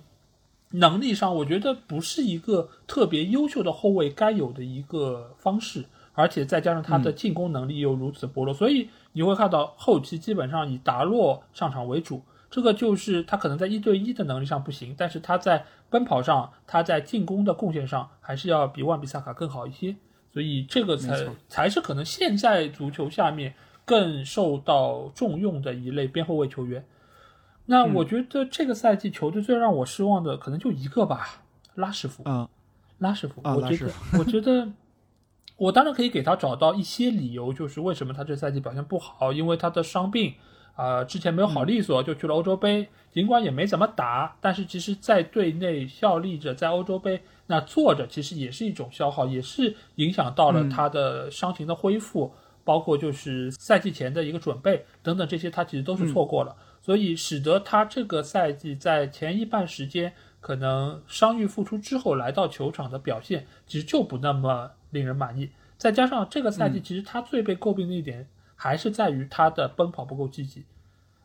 能力上，我觉得不是一个特别优秀的后卫该有的一个方式，而且再加上他的进攻能力又如此薄弱，所以你会看到后期基本上以达洛上场为主。这个就是他可能在一对一的能力上不行，但是他在奔跑上，他在进攻的贡献上还是要比万比萨卡更好一些，所以这个才才是可能现在足球下面更受到重用的一类边后卫球员。那我觉得这个赛季球队最让我失望的可能就一个吧，拉什福。嗯，拉什福，我觉得，我觉得，我当然可以给他找到一些理由，就是为什么他这赛季表现不好，因为他的伤病。啊，之前没有好利索，就去了欧洲杯，尽管也没怎么打，但是其实，在队内效力着，在欧洲杯那坐着，其实也是一种消耗，也是影响到了他的伤情的恢复，包括就是赛季前的一个准备等等这些，他其实都是错过了，所以使得他这个赛季在前一半时间可能伤愈复出之后来到球场的表现，其实就不那么令人满意。再加上这个赛季，其实他最被诟病的一点。还是在于他的奔跑不够积极。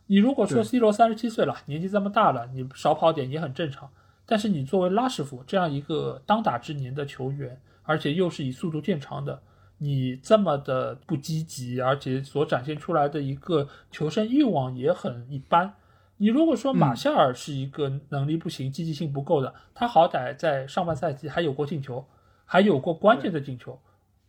你如果说 C 罗三十七岁了，年纪这么大了，你少跑点也很正常。但是你作为拉什福这样一个当打之年的球员，而且又是以速度见长的，你这么的不积极，而且所展现出来的一个求胜欲望也很一般。你如果说马夏尔是一个能力不行、积极性不够的，他好歹在上半赛季还有过进球，还有过关键的进球，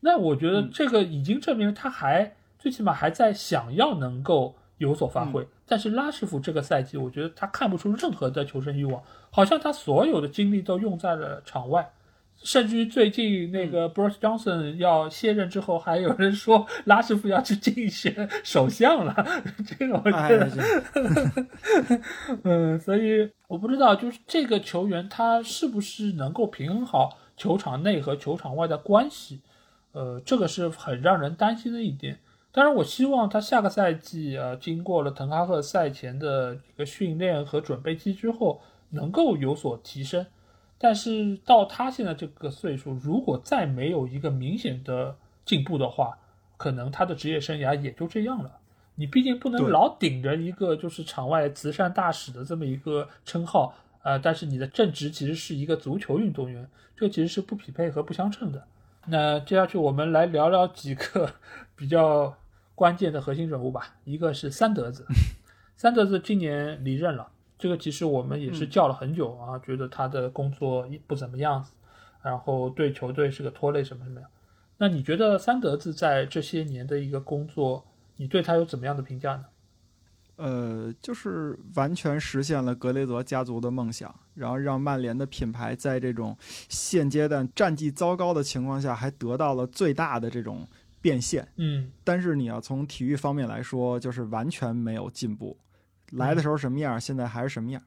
那我觉得这个已经证明他还。最起码还在想要能够有所发挥，但是拉什福这个赛季，我觉得他看不出任何的求胜欲望，好像他所有的精力都用在了场外，甚至于最近那个 Bruce Johnson 要卸任之后，还有人说拉师傅要去竞选首相了。这个我觉得，嗯，所以我不知道，就是这个球员他是不是能够平衡好球场内和球场外的关系？呃，这个是很让人担心的一点。当然，我希望他下个赛季呃，经过了滕哈赫赛前的一个训练和准备期之后，能够有所提升。但是到他现在这个岁数，如果再没有一个明显的进步的话，可能他的职业生涯也就这样了。你毕竟不能老顶着一个就是场外慈善大使的这么一个称号啊，但是你的正职其实是一个足球运动员，这其实是不匹配和不相称的。那接下去我们来聊聊几个 比较关键的核心人物吧。一个是三德子，三德子今年离任了。这个其实我们也是叫了很久啊，觉得他的工作不怎么样，然后对球队是个拖累什么什么样。那你觉得三德子在这些年的一个工作，你对他有怎么样的评价呢？呃，就是完全实现了格雷泽家族的梦想，然后让曼联的品牌在这种现阶段战绩糟糕的情况下，还得到了最大的这种变现。嗯，但是你要从体育方面来说，就是完全没有进步。来的时候什么样，现在还是什么样，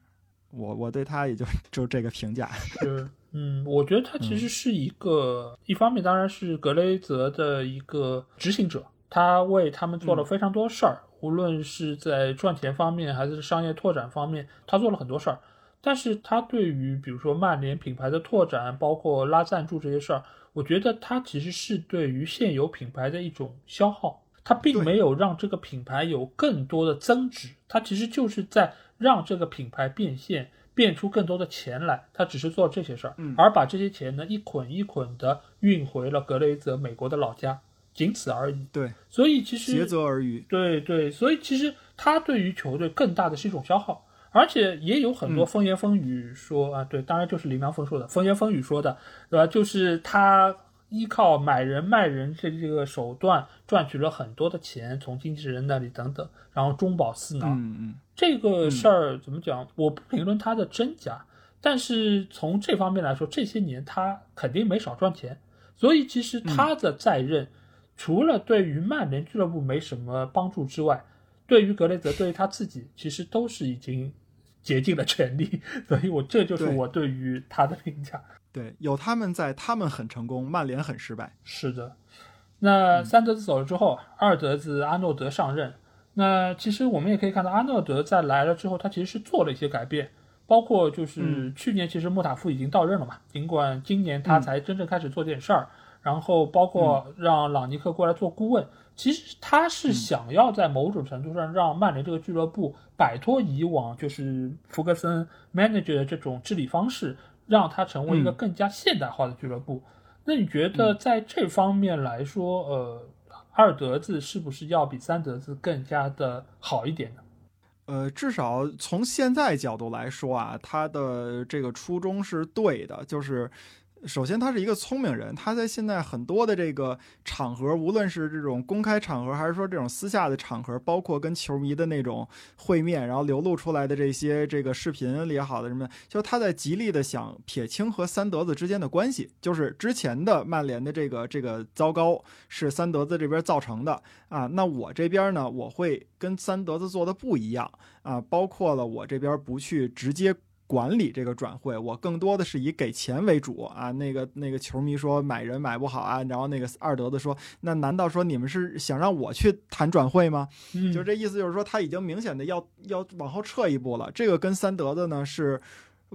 我我对他也就就这个评价。是，嗯，我觉得他其实是一个，一方面当然是格雷泽的一个执行者，他为他们做了非常多事儿，无论是在赚钱方面还是商业拓展方面，他做了很多事儿。但是他对于比如说曼联品牌的拓展，包括拉赞助这些事儿，我觉得他其实是对于现有品牌的一种消耗。它并没有让这个品牌有更多的增值，它其实就是在让这个品牌变现，变出更多的钱来。它只是做这些事儿，而把这些钱呢一捆一捆的运回了格雷泽美国的老家，仅此而已。对，所以其实竭泽而渔。对对，所以其实他对于球队更大的是一种消耗，而且也有很多风言风语说啊，对，当然就是李良峰说的风言风语说的，对吧？就是他。依靠买人卖人这这个手段赚取了很多的钱，从经纪人那里等等，然后中饱私囊。嗯嗯，这个事儿怎么讲？我不评论他的真假，但是从这方面来说，这些年他肯定没少赚钱。所以其实他的在任，除了对于曼联俱乐部没什么帮助之外，对于格雷泽，对于他自己，其实都是已经竭尽了全力。所以我这就是我对于他的评价。对，有他们在，他们很成功，曼联很失败。是的，那三德子走了之后，二德子阿诺德上任。那其实我们也可以看到，阿诺德在来了之后，他其实是做了一些改变，包括就是去年其实莫塔夫已经到任了嘛，尽管今年他才真正开始做点事儿。然后包括让朗尼克过来做顾问，其实他是想要在某种程度上让曼联这个俱乐部摆脱以往就是福格森 manager 的这种治理方式。让他成为一个更加现代化的俱乐部。那你觉得在这方面来说，呃，二德子是不是要比三德子更加的好一点呢？呃，至少从现在角度来说啊，他的这个初衷是对的，就是。首先，他是一个聪明人。他在现在很多的这个场合，无论是这种公开场合，还是说这种私下的场合，包括跟球迷的那种会面，然后流露出来的这些这个视频也好的什么，就他在极力的想撇清和三德子之间的关系。就是之前的曼联的这个这个糟糕是三德子这边造成的啊。那我这边呢，我会跟三德子做的不一样啊，包括了我这边不去直接。管理这个转会，我更多的是以给钱为主啊。那个那个球迷说买人买不好啊，然后那个二德子说，那难道说你们是想让我去谈转会吗？就这意思，就是说他已经明显的要要往后撤一步了。这个跟三德子呢是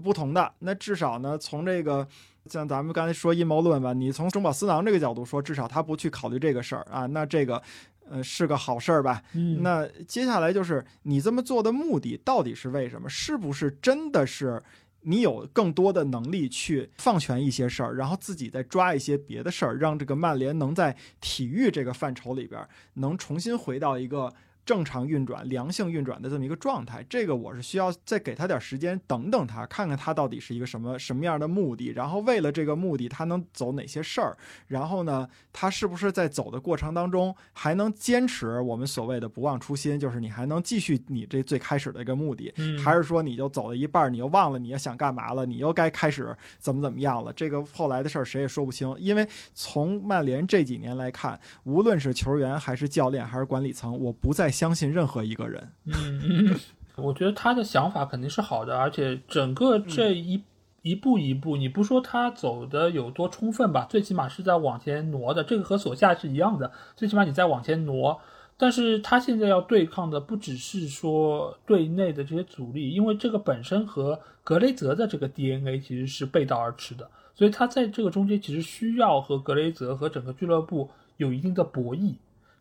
不同的。那至少呢，从这个像咱们刚才说阴谋论吧，你从中饱私囊这个角度说，至少他不去考虑这个事儿啊。那这个。呃，是个好事儿吧？那接下来就是你这么做的目的到底是为什么？是不是真的是你有更多的能力去放权一些事儿，然后自己再抓一些别的事儿，让这个曼联能在体育这个范畴里边能重新回到一个正常运转、良性运转的这么一个状态，这个我是需要再给他点时间，等等他，看看他到底是一个什么什么样的目的，然后为了这个目的，他能走哪些事儿，然后呢，他是不是在走的过程当中还能坚持我们所谓的不忘初心，就是你还能继续你这最开始的一个目的，还是说你就走了一半，你又忘了你要想干嘛了，你又该开始怎么怎么样了？这个后来的事儿谁也说不清，因为从曼联这几年来看，无论是球员还是教练还是管理层，我不再。相信任何一个人，嗯，我觉得他的想法肯定是好的，而且整个这一一步一步，你不说他走的有多充分吧，最起码是在往前挪的，这个和索夏是一样的，最起码你在往前挪。但是他现在要对抗的不只是说队内的这些阻力，因为这个本身和格雷泽的这个 DNA 其实是背道而驰的，所以他在这个中间其实需要和格雷泽和整个俱乐部有一定的博弈。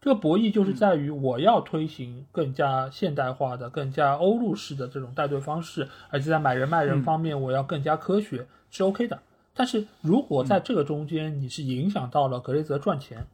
这个博弈就是在于，我要推行更加现代化的、更加欧陆式的这种带队方式，而且在买人卖人方面，我要更加科学，是 OK 的。但是如果在这个中间，你是影响到了格雷泽赚钱，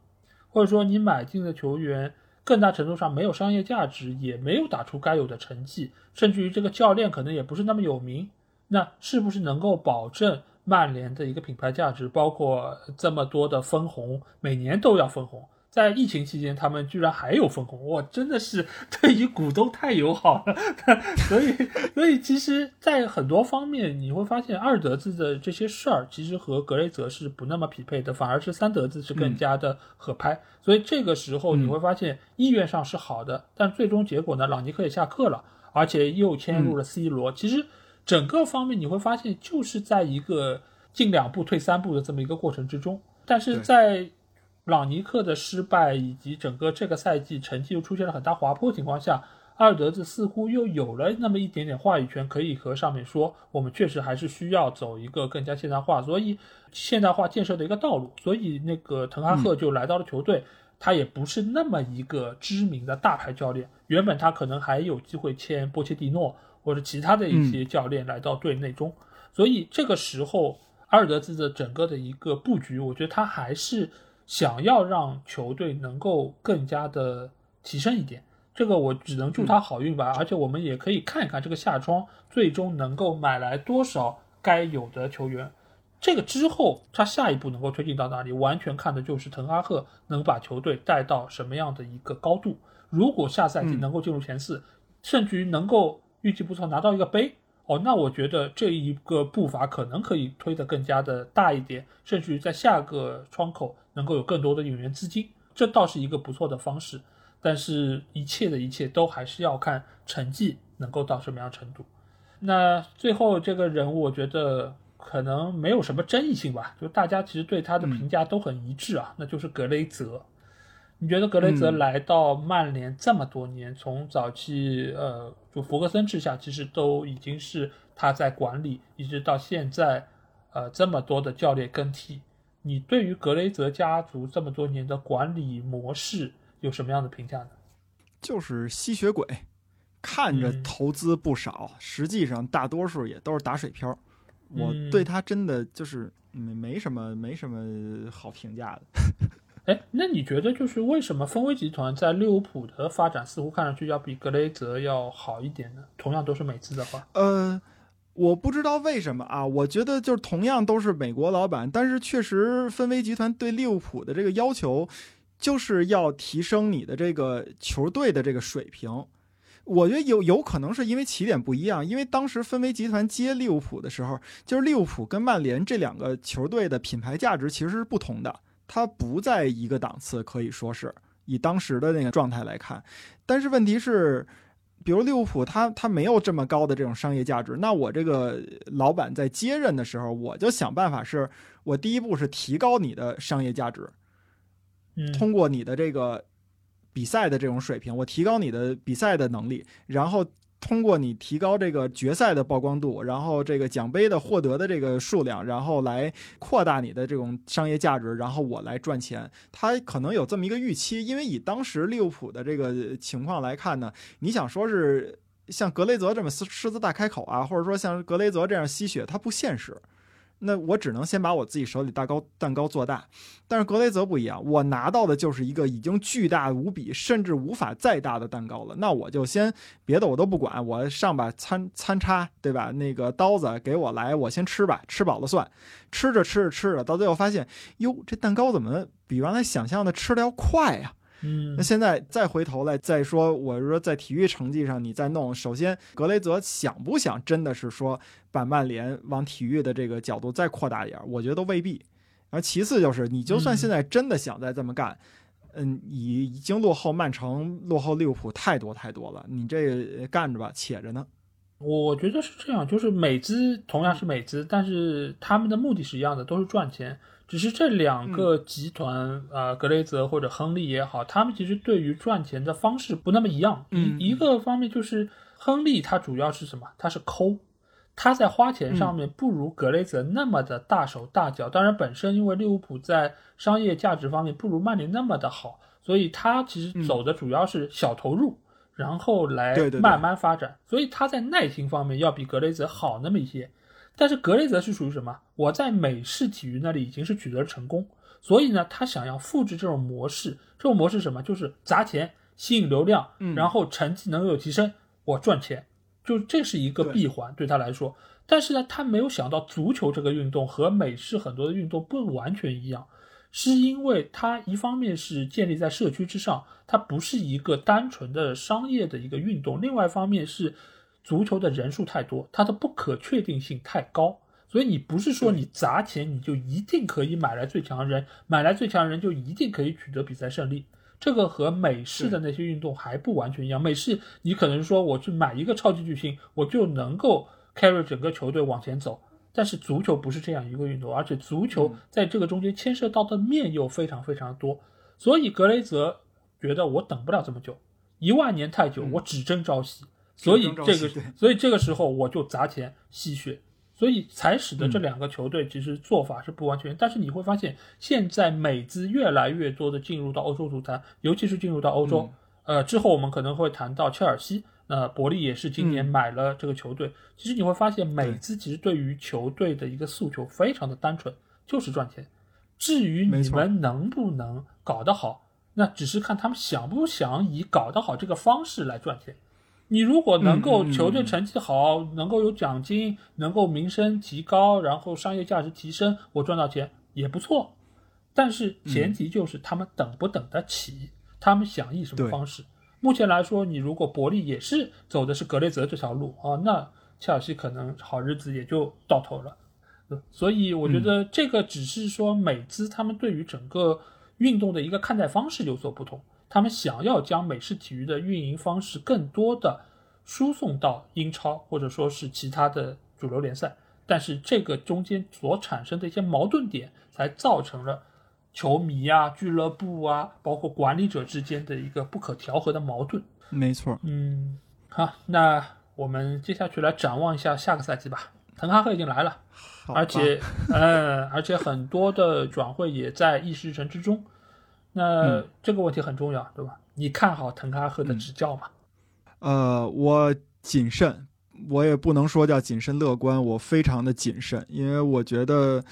或者说你买进的球员更大程度上没有商业价值，也没有打出该有的成绩，甚至于这个教练可能也不是那么有名，那是不是能够保证曼联的一个品牌价值？包括这么多的分红，每年都要分红。在疫情期间，他们居然还有分红，哇，真的是 对于股东太友好了。所以，所以其实，在很多方面，你会发现二德子的这些事儿，其实和格雷泽是不那么匹配的，反而是三德子是更加的合拍。所以这个时候，你会发现意愿上是好的，但最终结果呢，朗尼克也下课了，而且又迁入了 C 罗。其实整个方面你会发现，就是在一个进两步退三步的这么一个过程之中，但是在。朗尼克的失败以及整个这个赛季成绩又出现了很大滑坡情况下，阿尔德子似乎又有了那么一点点话语权，可以和上面说，我们确实还是需要走一个更加现代化，所以现代化建设的一个道路。所以那个滕哈赫就来到了球队，他也不是那么一个知名的大牌教练，原本他可能还有机会签波切蒂诺或者其他的一些教练来到队内中，所以这个时候阿尔德兹的整个的一个布局，我觉得他还是。想要让球队能够更加的提升一点，这个我只能祝他好运吧。而且我们也可以看一看这个夏窗最终能够买来多少该有的球员。这个之后他下一步能够推进到哪里，完全看的就是滕哈赫能把球队带到什么样的一个高度。如果下赛季能够进入前四，甚至于能够运气不错拿到一个杯。哦，那我觉得这一个步伐可能可以推得更加的大一点，甚至于在下个窗口能够有更多的引援资金，这倒是一个不错的方式。但是，一切的一切都还是要看成绩能够到什么样程度。那最后这个人物，我觉得可能没有什么争议性吧，就大家其实对他的评价都很一致啊，那就是格雷泽。你觉得格雷泽来到曼联这么多年，从早期呃就弗格森治下，其实都已经是他在管理，一直到现在，呃这么多的教练更替，你对于格雷泽家族这么多年的管理模式有什么样的评价呢？就是吸血鬼，看着投资不少，实际上大多数也都是打水漂。我对他真的就是没没什么没什么好评价的。哎，那你觉得就是为什么丰威集团在利物浦的发展似乎看上去要比格雷泽要好一点呢？同样都是美资的话，呃，我不知道为什么啊。我觉得就是同样都是美国老板，但是确实分威集团对利物浦的这个要求就是要提升你的这个球队的这个水平。我觉得有有可能是因为起点不一样，因为当时分威集团接利物浦的时候，就是利物浦跟曼联这两个球队的品牌价值其实是不同的。它不在一个档次，可以说是以当时的那个状态来看，但是问题是，比如利物浦，它它没有这么高的这种商业价值。那我这个老板在接任的时候，我就想办法，是我第一步是提高你的商业价值，通过你的这个比赛的这种水平，我提高你的比赛的能力，然后。通过你提高这个决赛的曝光度，然后这个奖杯的获得的这个数量，然后来扩大你的这种商业价值，然后我来赚钱。他可能有这么一个预期，因为以当时利物浦的这个情况来看呢，你想说是像格雷泽这么狮子大开口啊，或者说像格雷泽这样吸血，它不现实。那我只能先把我自己手里蛋糕蛋糕做大。但是格雷泽不一样，我拿到的就是一个已经巨大无比，甚至无法再大的蛋糕了。那我就先别的我都不管，我上把餐餐叉，对吧？那个刀子给我来，我先吃吧，吃饱了算。吃着吃着吃着，到最后发现，哟，这蛋糕怎么比原来想象的吃的要快呀？嗯，那现在再回头来再说，我是说在体育成绩上你再弄，首先格雷泽想不想真的是说把曼联往体育的这个角度再扩大一点？我觉得都未必。然后其次就是，你就算现在真的想再这么干，嗯，已已经落后曼城、落后利物浦太多太多了，你这干着吧，且着呢。我觉得是这样，就是美资同样是美资，但是他们的目的是一样的，都是赚钱。只是这两个集团啊，格雷泽或者亨利也好，他们其实对于赚钱的方式不那么一样。一一个方面就是亨利他主要是什么？他是抠，他在花钱上面不如格雷泽那么的大手大脚。当然，本身因为利物浦在商业价值方面不如曼联那么的好，所以他其实走的主要是小投入，然后来慢慢发展。所以他在耐心方面要比格雷泽好那么一些。但是格雷泽是属于什么？我在美式体育那里已经是取得了成功，所以呢，他想要复制这种模式。这种模式什么？就是砸钱吸引流量，然后成绩能有提升，我赚钱，就这是一个闭环对他来说。但是呢，他没有想到足球这个运动和美式很多的运动不完全一样，是因为它一方面是建立在社区之上，它不是一个单纯的商业的一个运动；另外一方面是。足球的人数太多，它的不可确定性太高，所以你不是说你砸钱你就一定可以买来最强人，买来最强人就一定可以取得比赛胜利。这个和美式的那些运动还不完全一样。美式你可能说我去买一个超级巨星，我就能够 carry 整个球队往前走，但是足球不是这样一个运动，而且足球在这个中间牵涉到的面又非常非常多。所以格雷泽觉得我等不了这么久，一万年太久，我只争朝夕。所以这个，所以这个时候我就砸钱吸血，所以才使得这两个球队其实做法是不完全。但是你会发现，现在美资越来越多的进入到欧洲足坛，尤其是进入到欧洲。呃，之后我们可能会谈到切尔西，那伯利也是今年买了这个球队。其实你会发现，美资其实对于球队的一个诉求非常的单纯，就是赚钱。至于你们能不能搞得好，那只是看他们想不想以搞得好这个方式来赚钱。你如果能够球队成绩好，能够有奖金，能够名声提高，然后商业价值提升，我赚到钱也不错。但是前提就是他们等不等得起，他们想以什么方式？目前来说，你如果伯利也是走的是格雷泽这条路啊，那切尔西可能好日子也就到头了。所以我觉得这个只是说美资他们对于整个运动的一个看待方式有所不同。他们想要将美式体育的运营方式更多的输送到英超或者说是其他的主流联赛，但是这个中间所产生的一些矛盾点，才造成了球迷啊、俱乐部啊，包括管理者之间的一个不可调和的矛盾。没错，嗯，好，那我们接下去来展望一下下个赛季吧。滕哈赫已经来了，而且，嗯，而且很多的转会也在议事日程之中。那这个问题很重要，对吧？你看好滕哈赫的执教吗？呃，我谨慎，我也不能说叫谨慎乐观，我非常的谨慎，因为我觉得，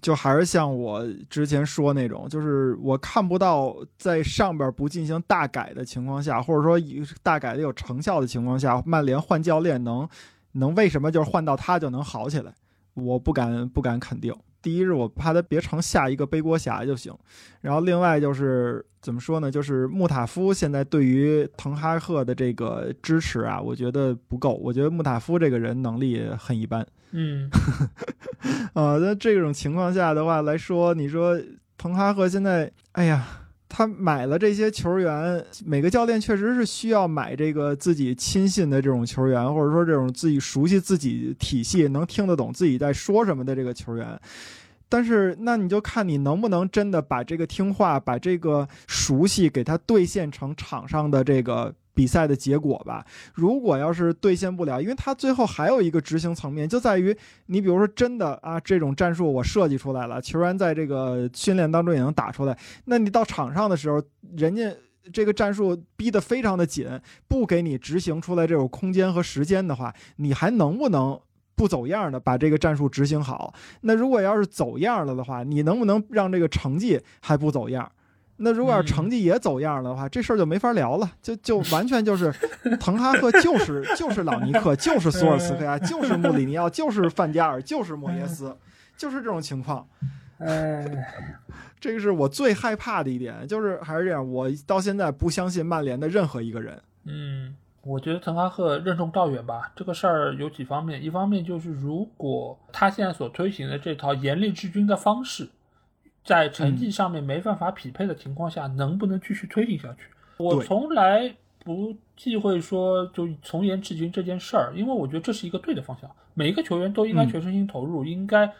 就还是像我之前说那种，就是我看不到在上边不进行大改的情况下，或者说大改的有成效的情况下，曼联换教练能能为什么就是换到他就能好起来？我不敢不敢肯定。第一是我怕他别成下一个背锅侠就行，然后另外就是怎么说呢？就是穆塔夫现在对于滕哈赫的这个支持啊，我觉得不够。我觉得穆塔夫这个人能力很一般。嗯，啊，那这种情况下的话来说，你说滕哈赫现在，哎呀。他买了这些球员，每个教练确实是需要买这个自己亲信的这种球员，或者说这种自己熟悉自己体系、能听得懂自己在说什么的这个球员。但是，那你就看你能不能真的把这个听话、把这个熟悉给他兑现成场上的这个。比赛的结果吧，如果要是兑现不了，因为他最后还有一个执行层面，就在于你比如说真的啊，这种战术我设计出来了，球员在这个训练当中也能打出来，那你到场上的时候，人家这个战术逼得非常的紧，不给你执行出来这种空间和时间的话，你还能不能不走样的把这个战术执行好。那如果要是走样了的话，你能不能让这个成绩还不走样？那如果要成绩也走样了的话，这事儿就没法聊了，就就完全就是滕哈赫就是就是朗尼克，就是索尔斯克亚，就是穆里尼奥，就是范加尔，就是莫耶斯，就是这种情况。哎，这个是我最害怕的一点，就是还是这样，我到现在不相信曼联的任何一个人。嗯，我觉得滕哈赫任重道远吧。这个事儿有几方面，一方面就是如果他现在所推行的这套严厉治军的方式。在成绩上面没办法匹配的情况下，能不能继续推进下去？我从来不忌讳说就从严治军这件事儿，因为我觉得这是一个对的方向。每一个球员都应该全身心投入，应该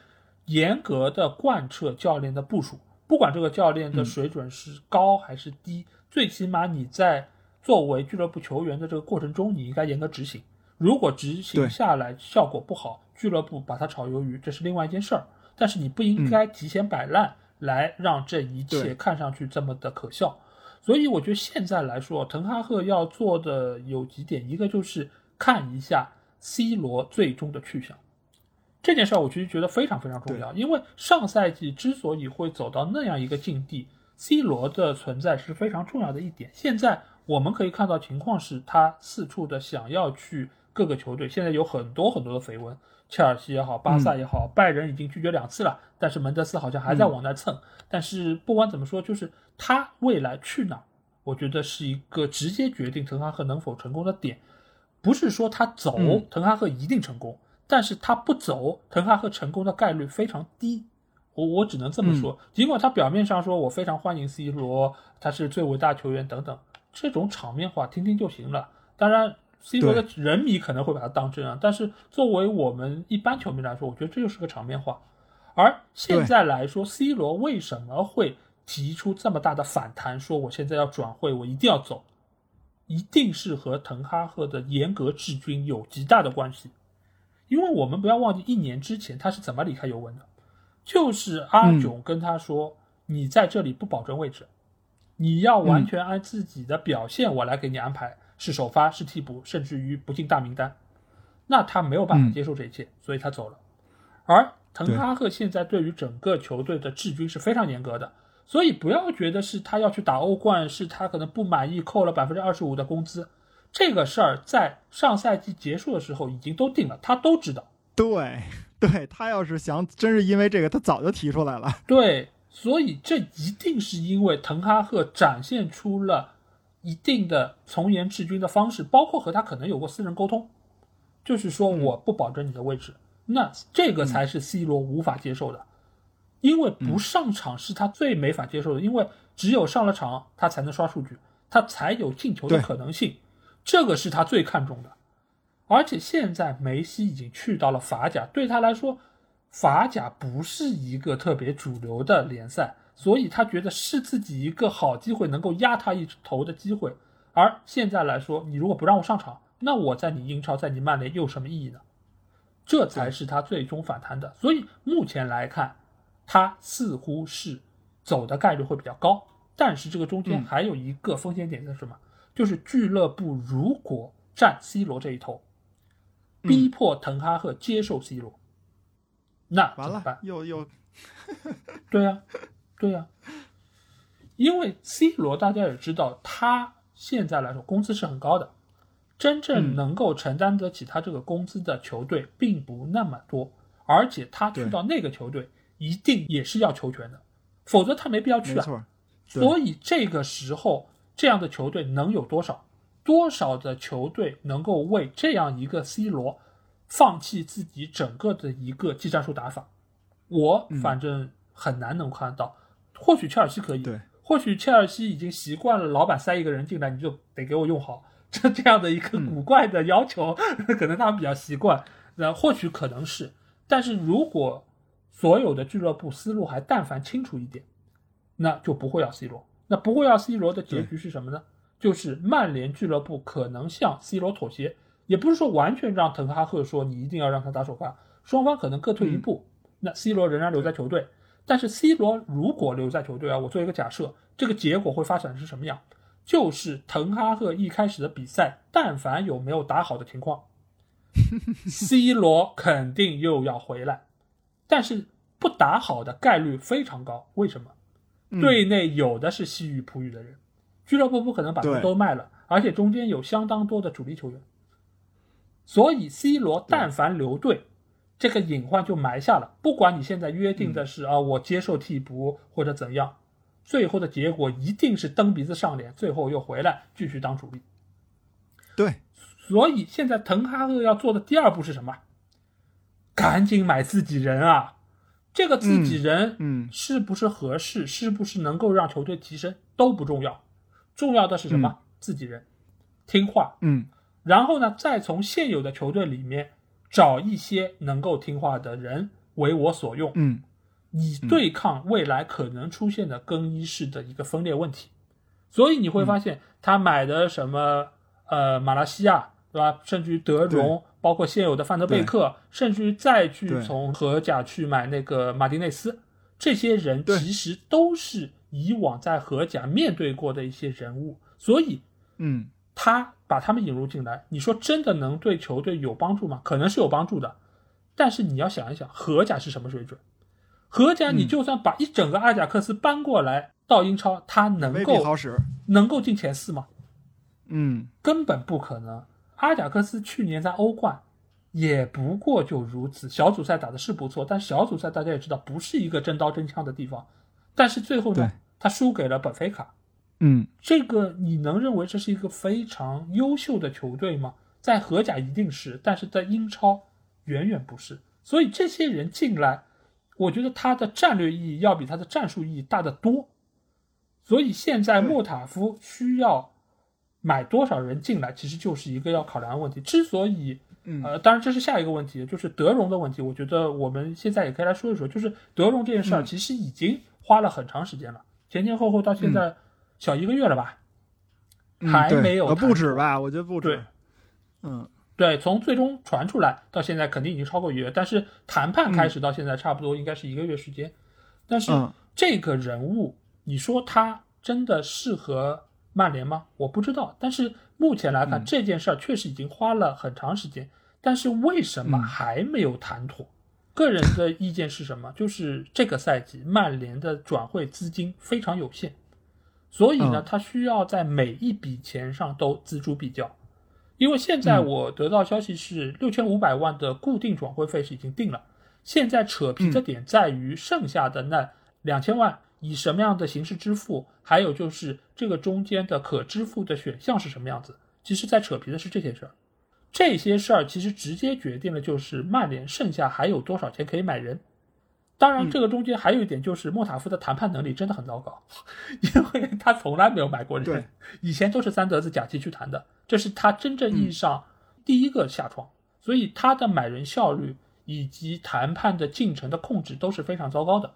严格的贯彻教练的部署，不管这个教练的水准是高还是低，最起码你在作为俱乐部球员的这个过程中，你应该严格执行。如果执行下来效果不好，俱乐部把他炒鱿鱼，这是另外一件事儿。但是你不应该提前摆烂。来让这一切看上去这么的可笑，所以我觉得现在来说，滕哈赫要做的有几点，一个就是看一下 C 罗最终的去向。这件事儿我其实觉得非常非常重要，因为上赛季之所以会走到那样一个境地，C 罗的存在是非常重要的一点。现在我们可以看到情况是，他四处的想要去各个球队，现在有很多很多的绯闻。切尔西也好，巴萨也好，拜仁已经拒绝两次了，但是门德斯好像还在往那蹭。但是不管怎么说，就是他未来去哪，我觉得是一个直接决定滕哈赫能否成功的点。不是说他走，滕哈赫一定成功，但是他不走，滕哈赫成功的概率非常低。我我只能这么说。尽管他表面上说我非常欢迎 C 罗，他是最伟大球员等等，这种场面话听听就行了。当然。C 罗的人迷可能会把他当真啊，但是作为我们一般球迷来说，我觉得这就是个场面话。而现在来说，C 罗为什么会提出这么大的反弹，说我现在要转会，我一定要走，一定是和滕哈赫的严格治军有极大的关系。因为我们不要忘记，一年之前他是怎么离开尤文的，就是阿囧跟他说：“你在这里不保证位置，你要完全按自己的表现，我来给你安排。”是首发，是替补，甚至于不进大名单，那他没有办法接受这一切，所以他走了。而滕哈赫现在对于整个球队的治军是非常严格的，所以不要觉得是他要去打欧冠，是他可能不满意扣了百分之二十五的工资，这个事儿在上赛季结束的时候已经都定了，他都知道。对，对他要是想，真是因为这个，他早就提出来了。对，所以这一定是因为滕哈赫展现出了。一定的从严治军的方式，包括和他可能有过私人沟通，就是说我不保证你的位置，那这个才是 C 罗无法接受的，因为不上场是他最没法接受的，因为只有上了场，他才能刷数据，他才有进球的可能性，这个是他最看重的。而且现在梅西已经去到了法甲，对他来说，法甲不是一个特别主流的联赛。所以他觉得是自己一个好机会，能够压他一头的机会。而现在来说，你如果不让我上场，那我在你英超，在你曼联又有什么意义呢？这才是他最终反弹的。所以目前来看，他似乎是走的概率会比较高。但是这个中间还有一个风险点是什么？就是俱乐部如果站 C 罗这一头，逼迫滕哈赫接受 C 罗，那完了，又又，对呀。对呀，因为 C 罗大家也知道，他现在来说工资是很高的，真正能够承担得起他这个工资的球队并不那么多，而且他去到那个球队一定也是要球权的，否则他没必要去啊。所以这个时候这样的球队能有多少？多少的球队能够为这样一个 C 罗放弃自己整个的一个技战术打法？我反正很难能看到。或许切尔西可以，对，或许切尔西已经习惯了老板塞一个人进来，你就得给我用好，这 这样的一个古怪的要求，可能他们比较习惯。那或许可能是，但是如果所有的俱乐部思路还但凡清楚一点，那就不会要 C 罗。那不会要 C 罗的结局是什么呢？就是曼联俱乐部可能向 C 罗妥协，也不是说完全让滕哈赫说你一定要让他打首发，双方可能各退一步，那 C 罗仍然留在球队。但是 C 罗如果留在球队啊，我做一个假设，这个结果会发展是什么样？就是滕哈赫一开始的比赛，但凡有没有打好的情况 C 罗肯定又要回来，但是不打好的概率非常高。为什么？嗯队内有的是西语葡语的人，俱乐部不可能把他们都卖了，而且中间有相当多的主力球员，所以 C 罗但凡留队，这个隐患就埋下了。不管你现在约定的是、啊，我接受替补或者怎样，最后的结果一定是蹬鼻子上脸，最后又回来继续当主力。对，所以现在滕哈赫要做的第二步是什么？赶紧买自己人啊！这个自己人，嗯是不是合适，是不是能够让球队提升都不重要，重要的是什么？自己人听话，嗯然后呢，再从现有的球队里面找一些能够听话的人为我所用，嗯以对抗未来可能出现的更衣室的一个分裂问题。所以你会发现，他买的什么呃马来西亚，对吧？甚至于德容，包括现有的范德贝克，甚至于再去从荷甲去买那个马丁内斯，这些人其实都是以往在荷甲面对过的一些人物，所以嗯他把他们引入进来，你说真的能对球队有帮助吗？可能是有帮助的，但是你要想一想，荷甲是什么水准？荷甲你嗯就算把一整个阿贾克斯搬过来到英超，他能够好使。能够进前四吗？嗯根本不可能。阿贾克斯去年在欧冠也不过就如此，小组赛打的是不错，但小组赛大家也知道不是一个真刀真枪的地方，但是最后呢，他输给了本菲卡。嗯这个你能认为这是一个非常优秀的球队吗？在荷甲一定是，但是在英超远远不是。所以这些人进来，我觉得他的战略意义要比他的战术意义大得多。所以现在莫塔夫需要买多少人进来，其实就是一个要考量的问题。之所以嗯呃，当然这是下一个问题，就是德容的问题。我觉得我们现在也可以来说一说，就是德容这件事儿，嗯其实已经花了很长时间了，前前后后到现在小一个月了吧，嗯还没有不止吧？我觉得不止。嗯对，从最终传出来到现在肯定已经超过一个月，但是谈判开始到现在差不多应该是一个月时间。但是嗯这个人物，你说他真的适合曼联吗？我不知道。但是目前来看，嗯这件事儿确实已经花了很长时间，但是为什么嗯还没有谈妥？个人的意见是什么？就是这个赛季曼联的转会资金非常有限，所以呢嗯，他需要在每一笔钱上都锱铢必较。因为现在嗯我得到消息是六千五百万的固定转会费是已经定了，现在扯皮的点在于剩下的那两千万以什么样的形式支付，还有就是这个中间的可支付的选项是什么样子。其实，在扯皮的是这些事儿，这些事儿其实直接决定了就是曼联剩下还有多少钱可以买人。当然，嗯这个中间还有一点就是莫塔夫的谈判能力真的很糟糕，因为他从来没有买过对人，以前都是三德子假期去谈的，这是他真正意义上第一个下窗，所以他的买人效率以及谈判的进程的控制都是非常糟糕的。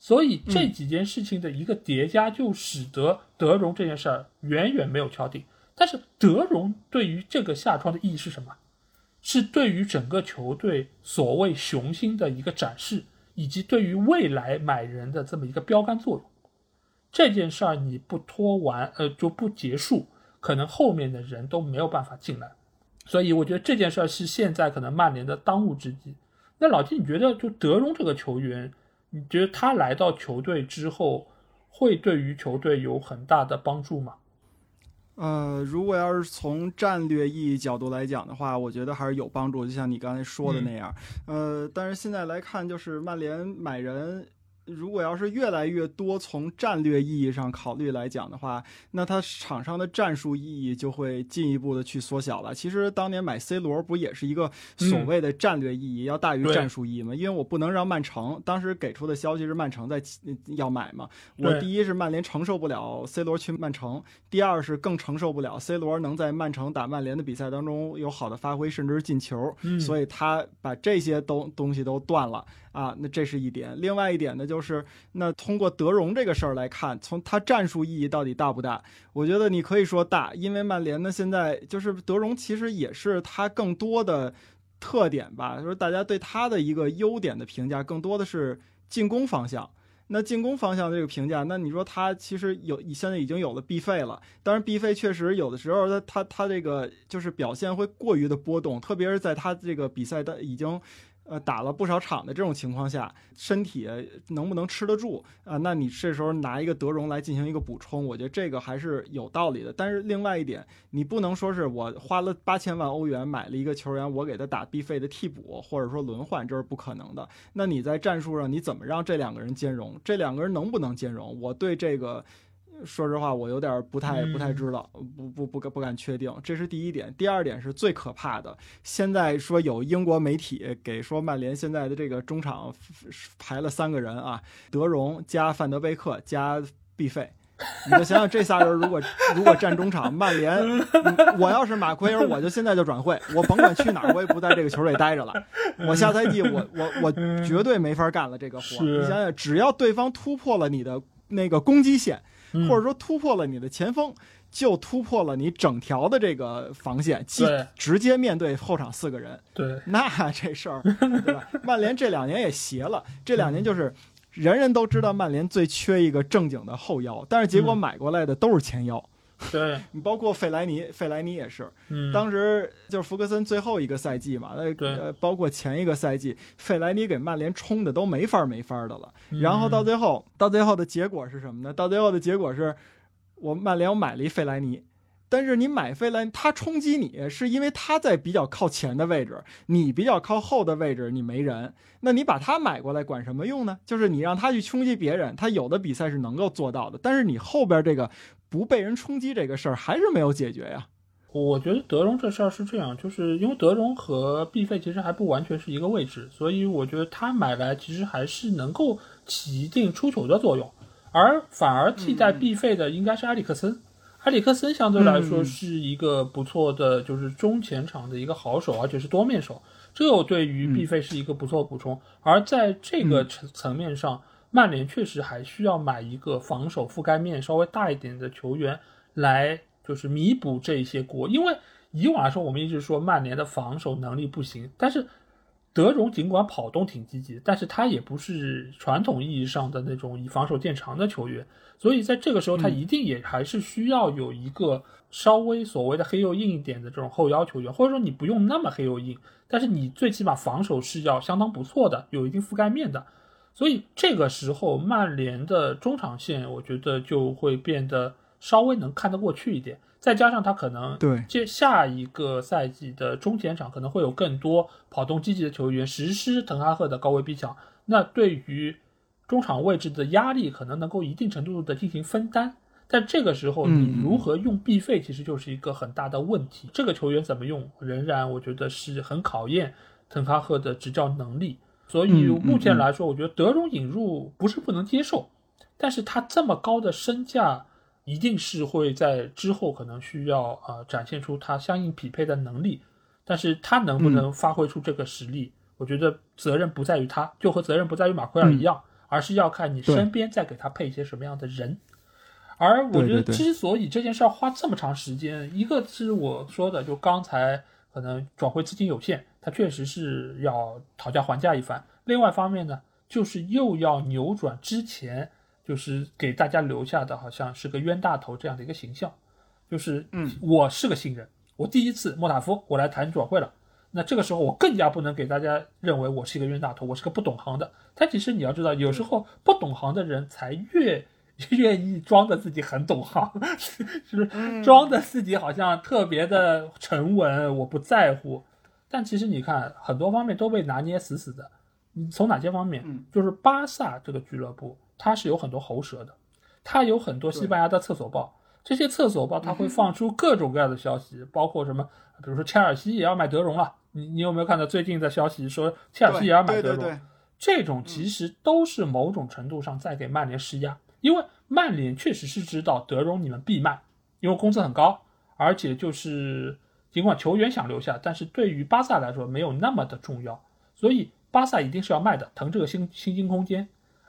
所以这几件事情的一个叠加，就使得德容这件事儿远远没有敲定。但是德容对于这个下窗的意义是什么？是对于整个球队所谓雄心的一个展示，以及对于未来买人的这么一个标杆作用。这件事儿你不拖完，呃，就不结束，可能后面的人都没有办法进来。所以我觉得这件事儿是现在可能曼联的当务之急。那老金，你觉得就德容这个球员，你觉得他来到球队之后，会对于球队有很大的帮助吗？呃，如果要是从战略意义角度来讲的话，我觉得还是有帮助，就像你刚才说的那样。呃，但是现在来看，就是曼联买人。如果要是越来越多从战略意义上考虑来讲的话，那它场上的战术意义就会进一步的去缩小了。其实当年买 C 罗不也是一个所谓的战略意义、要大于战术意义吗？因为我不能让曼城当时给出的消息是曼城在要买嘛。我第一是曼联承受不了 C 罗去曼城，第二是更承受不了 C 罗能在曼城打曼联的比赛当中有好的发挥，甚至是进球。嗯所以他把这些东东西都断了啊，那这是一点。另外一点呢，就是那通过德容这个事儿来看，从他战术意义到底大不大？我觉得你可以说大，因为曼联呢现在就是德容其实也是他更多的特点吧，就是大家对他的一个优点的评价更多的是进攻方向。那进攻方向这个评价，那你说他其实有现在已经有了 B 费了，当然 B 费确实有的时候他他他这个就是表现会过于的波动，特别是在他这个比赛的已经。呃，打了不少场的这种情况下，身体能不能吃得住啊？那你这时候拿一个德容来进行一个补充，我觉得这个还是有道理的。但是另外一点，你不能说是我花了八千万欧元买了一个球员，我给他打必费的替补或者说轮换，这是不可能的。那你在战术上你怎么让这两个人兼容？这两个人能不能兼容？我对这个。说实话，我有点不太不太知道，不不不敢不敢确定，这是第一点。第二点是最可怕的，现在说有英国媒体给说曼联现在的这个中场排了三个人啊，德容加范德贝克加毕费，你就想想这仨人如果如果站中场，曼联，我要是马奎尔，我就现在就转会，我甭管去哪儿，我也不在这个球队待着了，我下赛季我我我绝对没法干了这个活。你想想，只要对方突破了你的那个攻击线。或者说突破了你的前锋，就突破了你整条的这个防线，即，直接面对后场四个人，对，那这事儿，对吧？曼联这两年也邪了，这两年就是人人都知道曼联最缺一个正经的后腰，但是结果买过来的都是前腰。对你 包括费莱尼，费莱尼也是，嗯，当时就是福格森最后一个赛季嘛，那呃，包括前一个赛季，费莱尼给曼联冲的都没法没法的了。然后到最后，到最后的结果是什么呢？到最后的结果是，我曼联我买了一费莱尼，但是你买费莱，他冲击你是因为他在比较靠前的位置，你比较靠后的位置你没人，那你把他买过来管什么用呢？就是你让他去冲击别人，他有的比赛是能够做到的，但是你后边这个。不被人冲击这个事儿还是没有解决呀？我觉得德容这事儿是这样，就是因为德容和毕费其实还不完全是一个位置，所以我觉得他买来其实还是能够起一定出球的作用，而反而替代毕费的应该是埃里克森。埃里克森相对来说是一个不错的，就是中前场的一个好手，而且是多面手，这个对于毕费是一个不错补充。而在这个层层面上。曼联确实还需要买一个防守覆盖面稍微大一点的球员来，就是弥补这些锅。因为以往来说，我们一直说曼联的防守能力不行，但是德容尽管跑动挺积极，但是他也不是传统意义上的那种以防守见长的球员。所以在这个时候，他一定也还是需要有一个稍微所谓的黑又硬一点的这种后腰球员，或者说你不用那么黑又硬，但是你最起码防守是要相当不错的，有一定覆盖面的。所以这个时候，曼联的中场线，我觉得就会变得稍微能看得过去一点。再加上他可能对接下一个赛季的中前场可能会有更多跑动积极的球员实施滕哈赫的高位逼抢，那对于中场位置的压力可能能够一定程度的进行分担。但这个时候，你如何用必费，其实就是一个很大的问题。这个球员怎么用，仍然我觉得是很考验滕哈赫的执教能力。所以目前来说，我觉得德容引入不是不能接受，但是他这么高的身价，一定是会在之后可能需要啊展现出他相应匹配的能力，但是他能不能发挥出这个实力，我觉得责任不在于他，就和责任不在于马奎尔一样，而是要看你身边再给他配一些什么样的人。而我觉得之所以这件事要花这么长时间，一个是我说的，就刚才可能转会资金有限。他确实是要讨价还价一番。另外一方面呢，就是又要扭转之前就是给大家留下的好像是个冤大头这样的一个形象。就是，嗯，我是个新人，我第一次莫塔夫我来谈转会了。那这个时候我更加不能给大家认为我是一个冤大头，我是个不懂行的。但其实你要知道，有时候不懂行的人才越 愿意装的自己很懂行，是装的自己好像特别的沉稳，我不在乎。但其实你看，很多方面都被拿捏死死的。你从哪些方面？嗯，就是巴萨这个俱乐部，它是有很多喉舌的，它有很多西班牙的厕所报。这些厕所报它会放出各种各样的消息，包括什么，比如说切尔西也要买德容了。你你有没有看到最近的消息说切尔西也要买德容？这种其实都是某种程度上在给曼联施压，因为曼联确实是知道德容你们必卖，因为工资很高，而且就是。尽管球员想留下，但是对于巴萨来说没有那么的重要，所以巴萨一定是要卖的，腾这个薪薪金空间。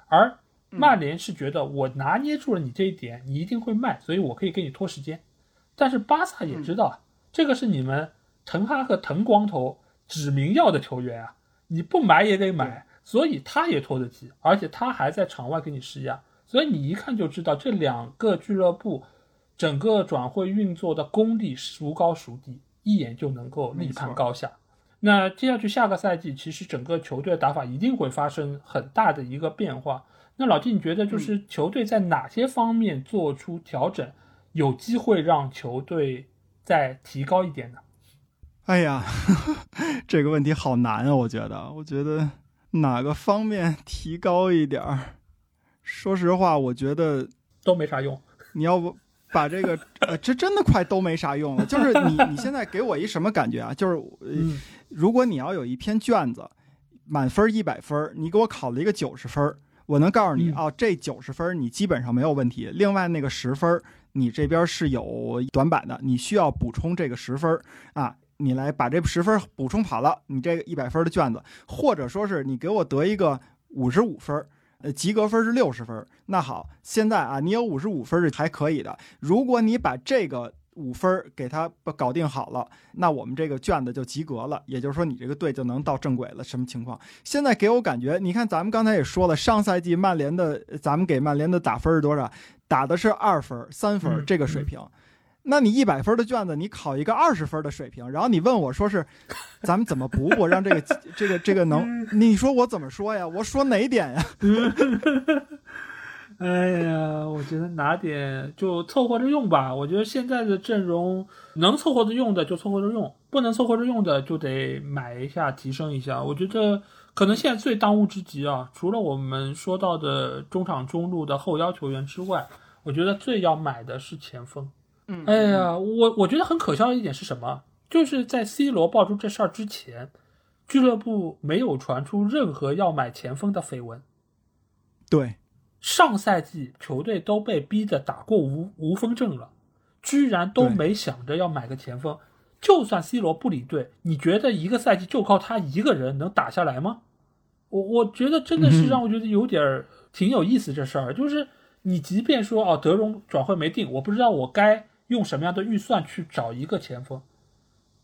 而曼联是觉得我拿捏住了你这一点，你一定会卖，所以我可以给你拖时间。但是巴萨也知道啊，这个是你们滕哈和滕光头指明要的球员啊，你不买也得买，所以他也拖得急，而且他还在场外给你施压，所以你一看就知道这两个俱乐部整个转会运作的功力孰高孰低，一眼就能够立判高下。那接下去下个赛季，其实整个球队的打法一定会发生很大的一个变化。那老季，你觉得就是球队在哪些方面做出调整，有机会让球队再提高一点呢？哎呀，这个问题好难啊！我觉得，我觉得哪个方面提高一点儿？说实话，我觉得都没啥用。你要不把这个，呃，这真的快都没啥用了。就是你，你现在给我一什么感觉啊？就是，如果你要有一篇卷子，满分一百分，你给我考了一个九十分，我能告诉你，哦，这九十分你基本上没有问题。另外那个十分，你这边是有短板的，你需要补充这个十分啊。你来把这十分补充跑了，你这个一百分的卷子，或者说是你给我得一个五十五分，呃，及格分是六十分。那好，现在啊，你有五十五分是还可以的。如果你把这个五分给他搞定好了，那我们这个卷子就及格了，也就是说你这个队就能到正轨了。什么情况？现在给我感觉，你看咱们刚才也说了，上赛季曼联的，咱们给曼联的打分是多少？打的是二分、三分这个水平。那你一百分的卷子，你考一个二十分的水平，然后你问我说是，咱们怎么补补，让这个 这个这个能？你说我怎么说呀？我说哪点呀？哎呀，我觉得哪点就凑合着用吧。我觉得现在的阵容能凑合着用的就凑合着用，不能凑合着用的就得买一下提升一下。我觉得可能现在最当务之急啊，除了我们说到的中场中路的后腰球员之外，我觉得最要买的是前锋。嗯，哎呀，我我觉得很可笑的一点是什么？就是在 C 罗爆出这事儿之前，俱乐部没有传出任何要买前锋的绯闻。对，上赛季球队都被逼得打过无无锋阵了，居然都没想着要买个前锋。就算 C 罗不离队，你觉得一个赛季就靠他一个人能打下来吗？我我觉得真的是让我觉得有点儿挺有意思这事儿，就是你即便说哦德容转会没定，我不知道我该。用什么样的预算去找一个前锋？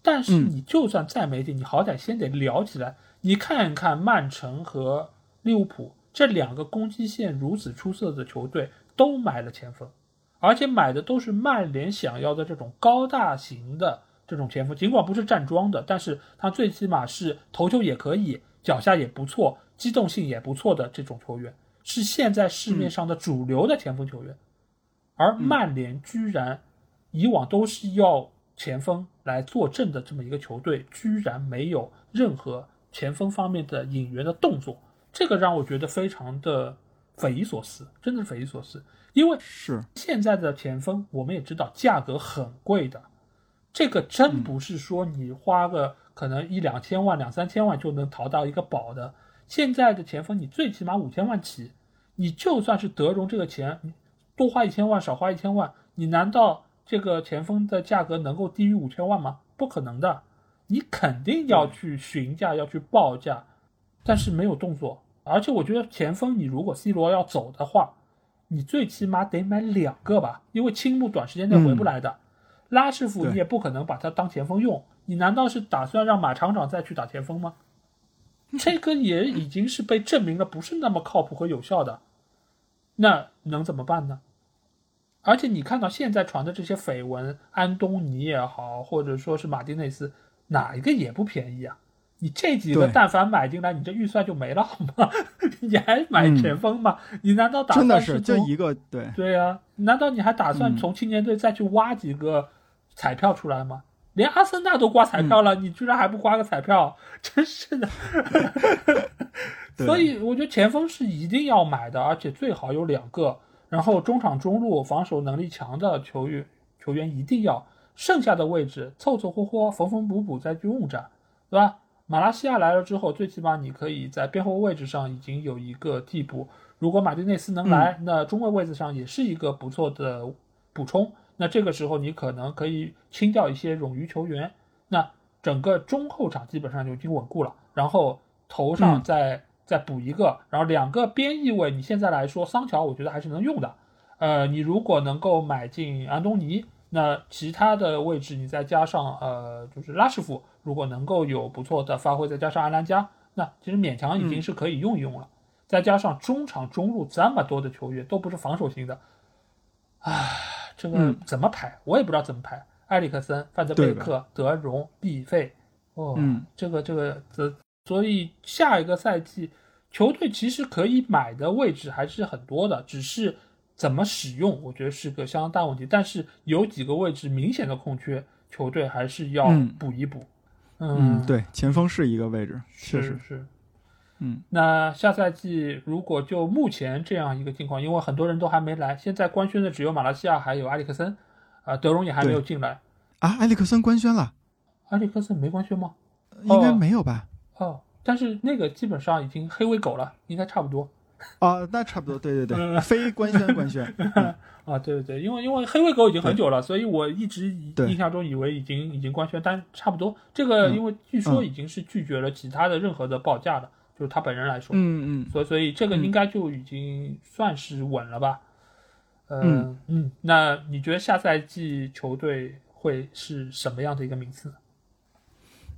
但是你就算再没底，你好歹先得聊起来。你看一看曼城和利物浦这两个攻击线如此出色的球队都买了前锋，而且买的都是曼联想要的这种高大型的这种前锋。尽管不是站桩的，但是他最起码是头球也可以，脚下也不错，机动性也不错的这种球员，是现在市面上的主流的前锋球员。而曼联居然。以往都是要前锋来坐镇的这么一个球队，居然没有任何前锋方面的引援的动作，这个让我觉得非常的匪夷所思，真的是匪夷所思。因为是现在的前锋，我们也知道价格很贵的，这个真不是说你花个可能一两千万、两三千万就能淘到一个宝的。现在的前锋，你最起码五千万起，你就算是德容这个钱，多花一千万、少花一千万，你难道？这个前锋的价格能够低于五千万吗？不可能的，你肯定要去询价，要去报价，但是没有动作。而且我觉得前锋，你如果 C 罗要走的话，你最起码得买两个吧，因为青木短时间内回不来的。拉师傅你也不可能把他当前锋用，你难道是打算让马厂长再去打前锋吗？这个也已经是被证明了不是那么靠谱和有效的，那能怎么办呢？而且你看到现在传的这些绯闻，安东尼也好，或者说是马丁内斯，哪一个也不便宜啊！你这几个但凡买进来，你这预算就没了好吗？你还买前锋吗？你难道打算真的是就一个对对呀？难道你还打算从青年队再去挖几个彩票出来吗？连阿森纳都刮彩票了，你居然还不刮个彩票？真是的！所以我觉得前锋是一定要买的，而且最好有两个。然后中场中路防守能力强的球员球员一定要，剩下的位置凑凑合合缝缝补补再去用着，对吧？马来西亚来了之后，最起码你可以在边后卫位置上已经有一个替补。如果马丁内斯能来，那中卫位置上也是一个不错的补充。那这个时候你可能可以清掉一些冗余球员，那整个中后场基本上就已经稳固了。然后头上再。再补一个，然后两个边翼位，你现在来说，桑乔我觉得还是能用的。呃，你如果能够买进安东尼，那其他的位置你再加上呃，就是拉什福，如果能够有不错的发挥，再加上阿兰加，那其实勉强已经是可以用一用了。再加上中场中路这么多的球员都不是防守型的，唉，这个怎么排我也不知道怎么排。埃里克森、范德贝克、德容、毕费，哦，这个这个这，所以下一个赛季球队其实可以买的位置还是很多的，只是怎么使用，我觉得是个相当大问题。但是有几个位置明显的空缺，球队还是要补一补。嗯，对，前锋是一个位置，是是是。嗯，那下赛季如果就目前这样一个情况，因为很多人都还没来，现在官宣的只有马来西亚还有埃里克森。啊，德容也还没有进来啊！埃里克森官宣了，埃里克森没官宣吗？应该没有吧？哦，但是那个基本上已经黑喂狗了，应该差不多。啊，那差不多，对对对，非官宣官宣。啊，对对对，因为因为黑喂狗已经很久了，所以我一直印象中以为已经已经官宣，但差不多。这个因为据说已经是拒绝了其他的任何的报价了，就是他本人来说。嗯嗯。所以所以这个应该就已经算是稳了吧。嗯嗯，那你觉得下赛季球队会是什么样的一个名次？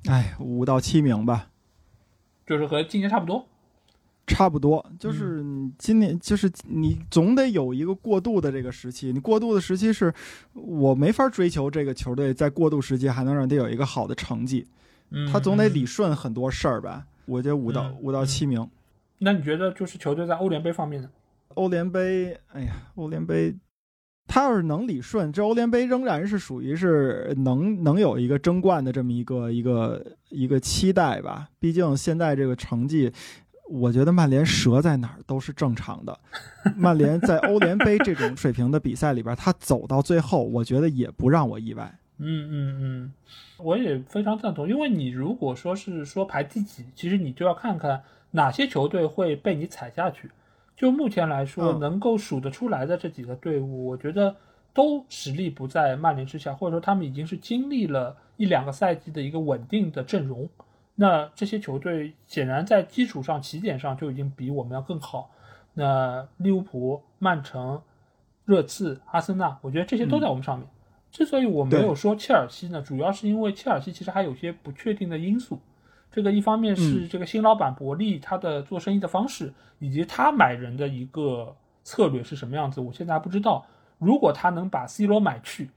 哎，五到七名吧，就是和今年差不多。差不多，就是今年，就是你总得有一个过渡的这个时期。你过渡的时期是，我没法追求这个球队在过渡时期还能让他有一个好的成绩，他总得理顺很多事儿吧。我觉得五到五到七名。那你觉得就是球队在欧联杯方面呢？欧联杯，哎呀，欧联杯，他要是能理顺，这欧联杯仍然是属于是能能有一个争冠的这么一个一个一个期待吧。毕竟现在这个成绩，我觉得曼联折在哪儿都是正常的。曼联在欧联杯这种水平的比赛里边，他走到最后，我觉得也不让我意外。嗯嗯嗯，我也非常赞同，因为你如果说是说排第几，其实你就要看看哪些球队会被你踩下去。就目前来说，能够数得出来的这几个队伍，我觉得都实力不在曼联之下，或者说他们已经是经历了一两个赛季的一个稳定的阵容。那这些球队显然在基础上、起点上就已经比我们要更好。那利物浦、曼城、热刺、阿森纳，我觉得这些都在我们上面。之所以我没有说切尔西呢，主要是因为切尔西其实还有些不确定的因素。这个一方面是这个新老板伯利他的做生意的方式，以及他买人的一个策略是什么样子，我现在还不知道。如果他能把 C 罗买去，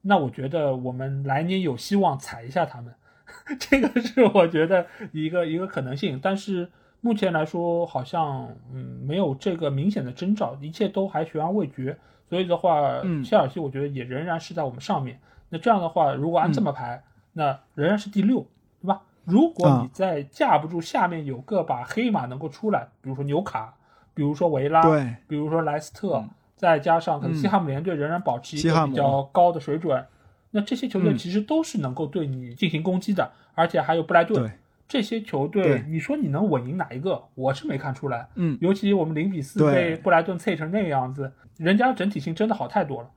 那我觉得我们来年有希望踩一下他们，这个是我觉得一个一个可能性。但是目前来说，好像嗯没有这个明显的征兆，一切都还悬而未决。所以的话，切尔西我觉得也仍然是在我们上面。那这样的话，如果按这么排，那仍然是第六，对吧？如果你在架不住下面有个把黑马能够出来，比如说纽卡，比如说维拉，对，比如说莱斯特，再加上可能西汉姆联队仍然保持一个比较高的水准，那这些球队其实都是能够对你进行攻击的，而且还有布莱顿，这些球队，你说你能稳赢哪一个？我是没看出来。嗯，尤其我们零比四被布莱顿脆成那个样子，人家整体性真的好太多了，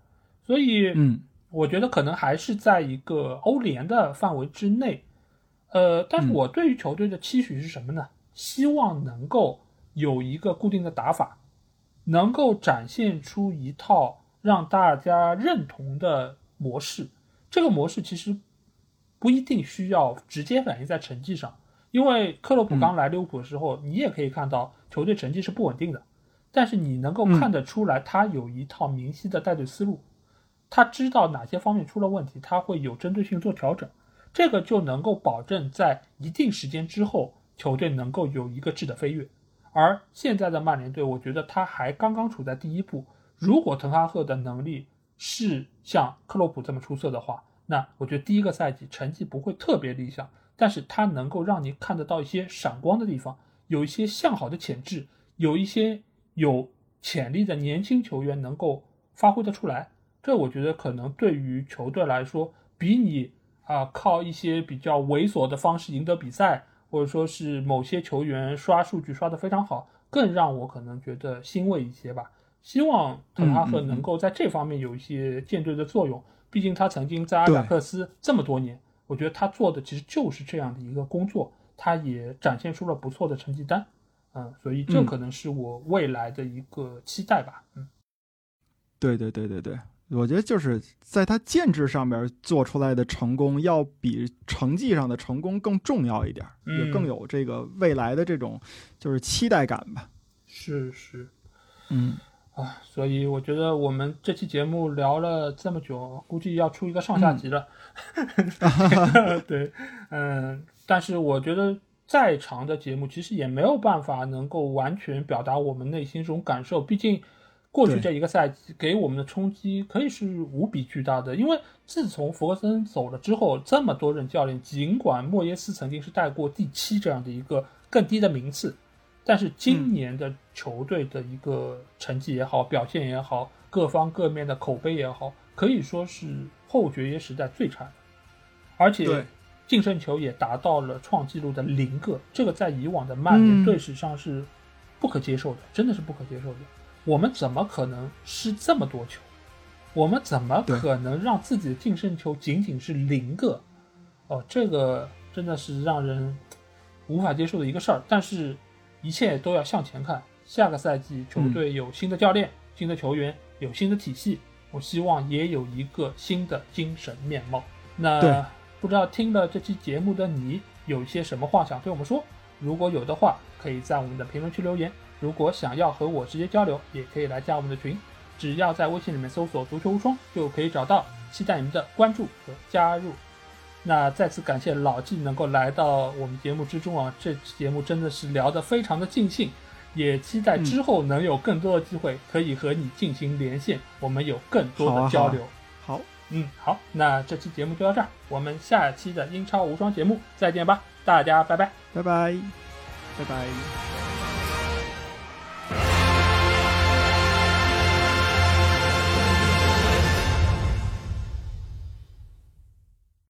所以，嗯，我觉得可能还是在一个欧联的范围之内。呃，但是我对于球队的期许是什么呢？希望能够有一个固定的打法，能够展现出一套让大家认同的模式。这个模式其实不一定需要直接反映在成绩上，因为克洛普刚来利物浦的时候，你也可以看到球队成绩是不稳定的。但是你能够看得出来，他有一套明晰的带队思路，他知道哪些方面出了问题，他会有针对性做调整。这个就能够保证在一定时间之后，球队能够有一个质的飞跃。而现在的曼联队，我觉得他还刚刚处在第一步。如果滕哈赫的能力是像克洛普这么出色的话，那我觉得第一个赛季成绩不会特别理想，但是他能够让你看得到一些闪光的地方，有一些向好的潜质，有一些有潜力的年轻球员能够发挥得出来。这我觉得可能对于球队来说，比你。啊，靠一些比较猥琐的方式赢得比赛，或者说是某些球员刷数据刷得非常好，更让我可能觉得欣慰一些吧。希望特拉赫能够在这方面有一些舰队的作用。毕竟他曾经在阿贾克斯这么多年，我觉得他做的其实就是这样的一个工作，他也展现出了不错的成绩单。嗯，所以这可能是我未来的一个期待吧。嗯，对对对对对。我觉得就是在他建制上面做出来的成功，要比成绩上的成功更重要一点，也更有这个未来的这种就是期待感吧。是是，嗯啊，所以我觉得我们这期节目聊了这么久，估计要出一个上下集了。对，嗯，但是我觉得再长的节目其实也没有办法能够完全表达我们内心这种感受，毕竟。过去这一个赛季给我们的冲击可以是无比巨大的，因为自从弗格森走了之后，这么多任教练，尽管莫耶斯曾经是带过第七这样的一个更低的名次，但是今年的球队的一个成绩也好，表现也好，各方各面的口碑也好，可以说是后爵爷时代最差的，而且净胜球也达到了创纪录的零个，这个在以往的曼联队史上是不可接受的，真的是不可接受的。我们怎么可能失这么多球？我们怎么可能让自己的净胜球仅仅是零个？哦，这个真的是让人无法接受的一个事儿。但是，一切都要向前看。下个赛季球队有新的教练、新的球员，有新的体系，我希望也有一个新的精神面貌。那不知道听了这期节目的你有一些什么话想对我们说？如果有的话，可以在我们的评论区留言。如果想要和我直接交流，也可以来加我们的群，只要在微信里面搜索“足球无双”就可以找到。期待你们的关注和加入。那再次感谢老纪能够来到我们节目之中啊，这期节目真的是聊得非常的尽兴，也期待之后能有更多的机会可以和你进行连线，我们有更多的交流。好，嗯，好，那这期节目就到这儿，我们下期的英超无双节目再见吧，大家拜拜，拜拜，拜拜。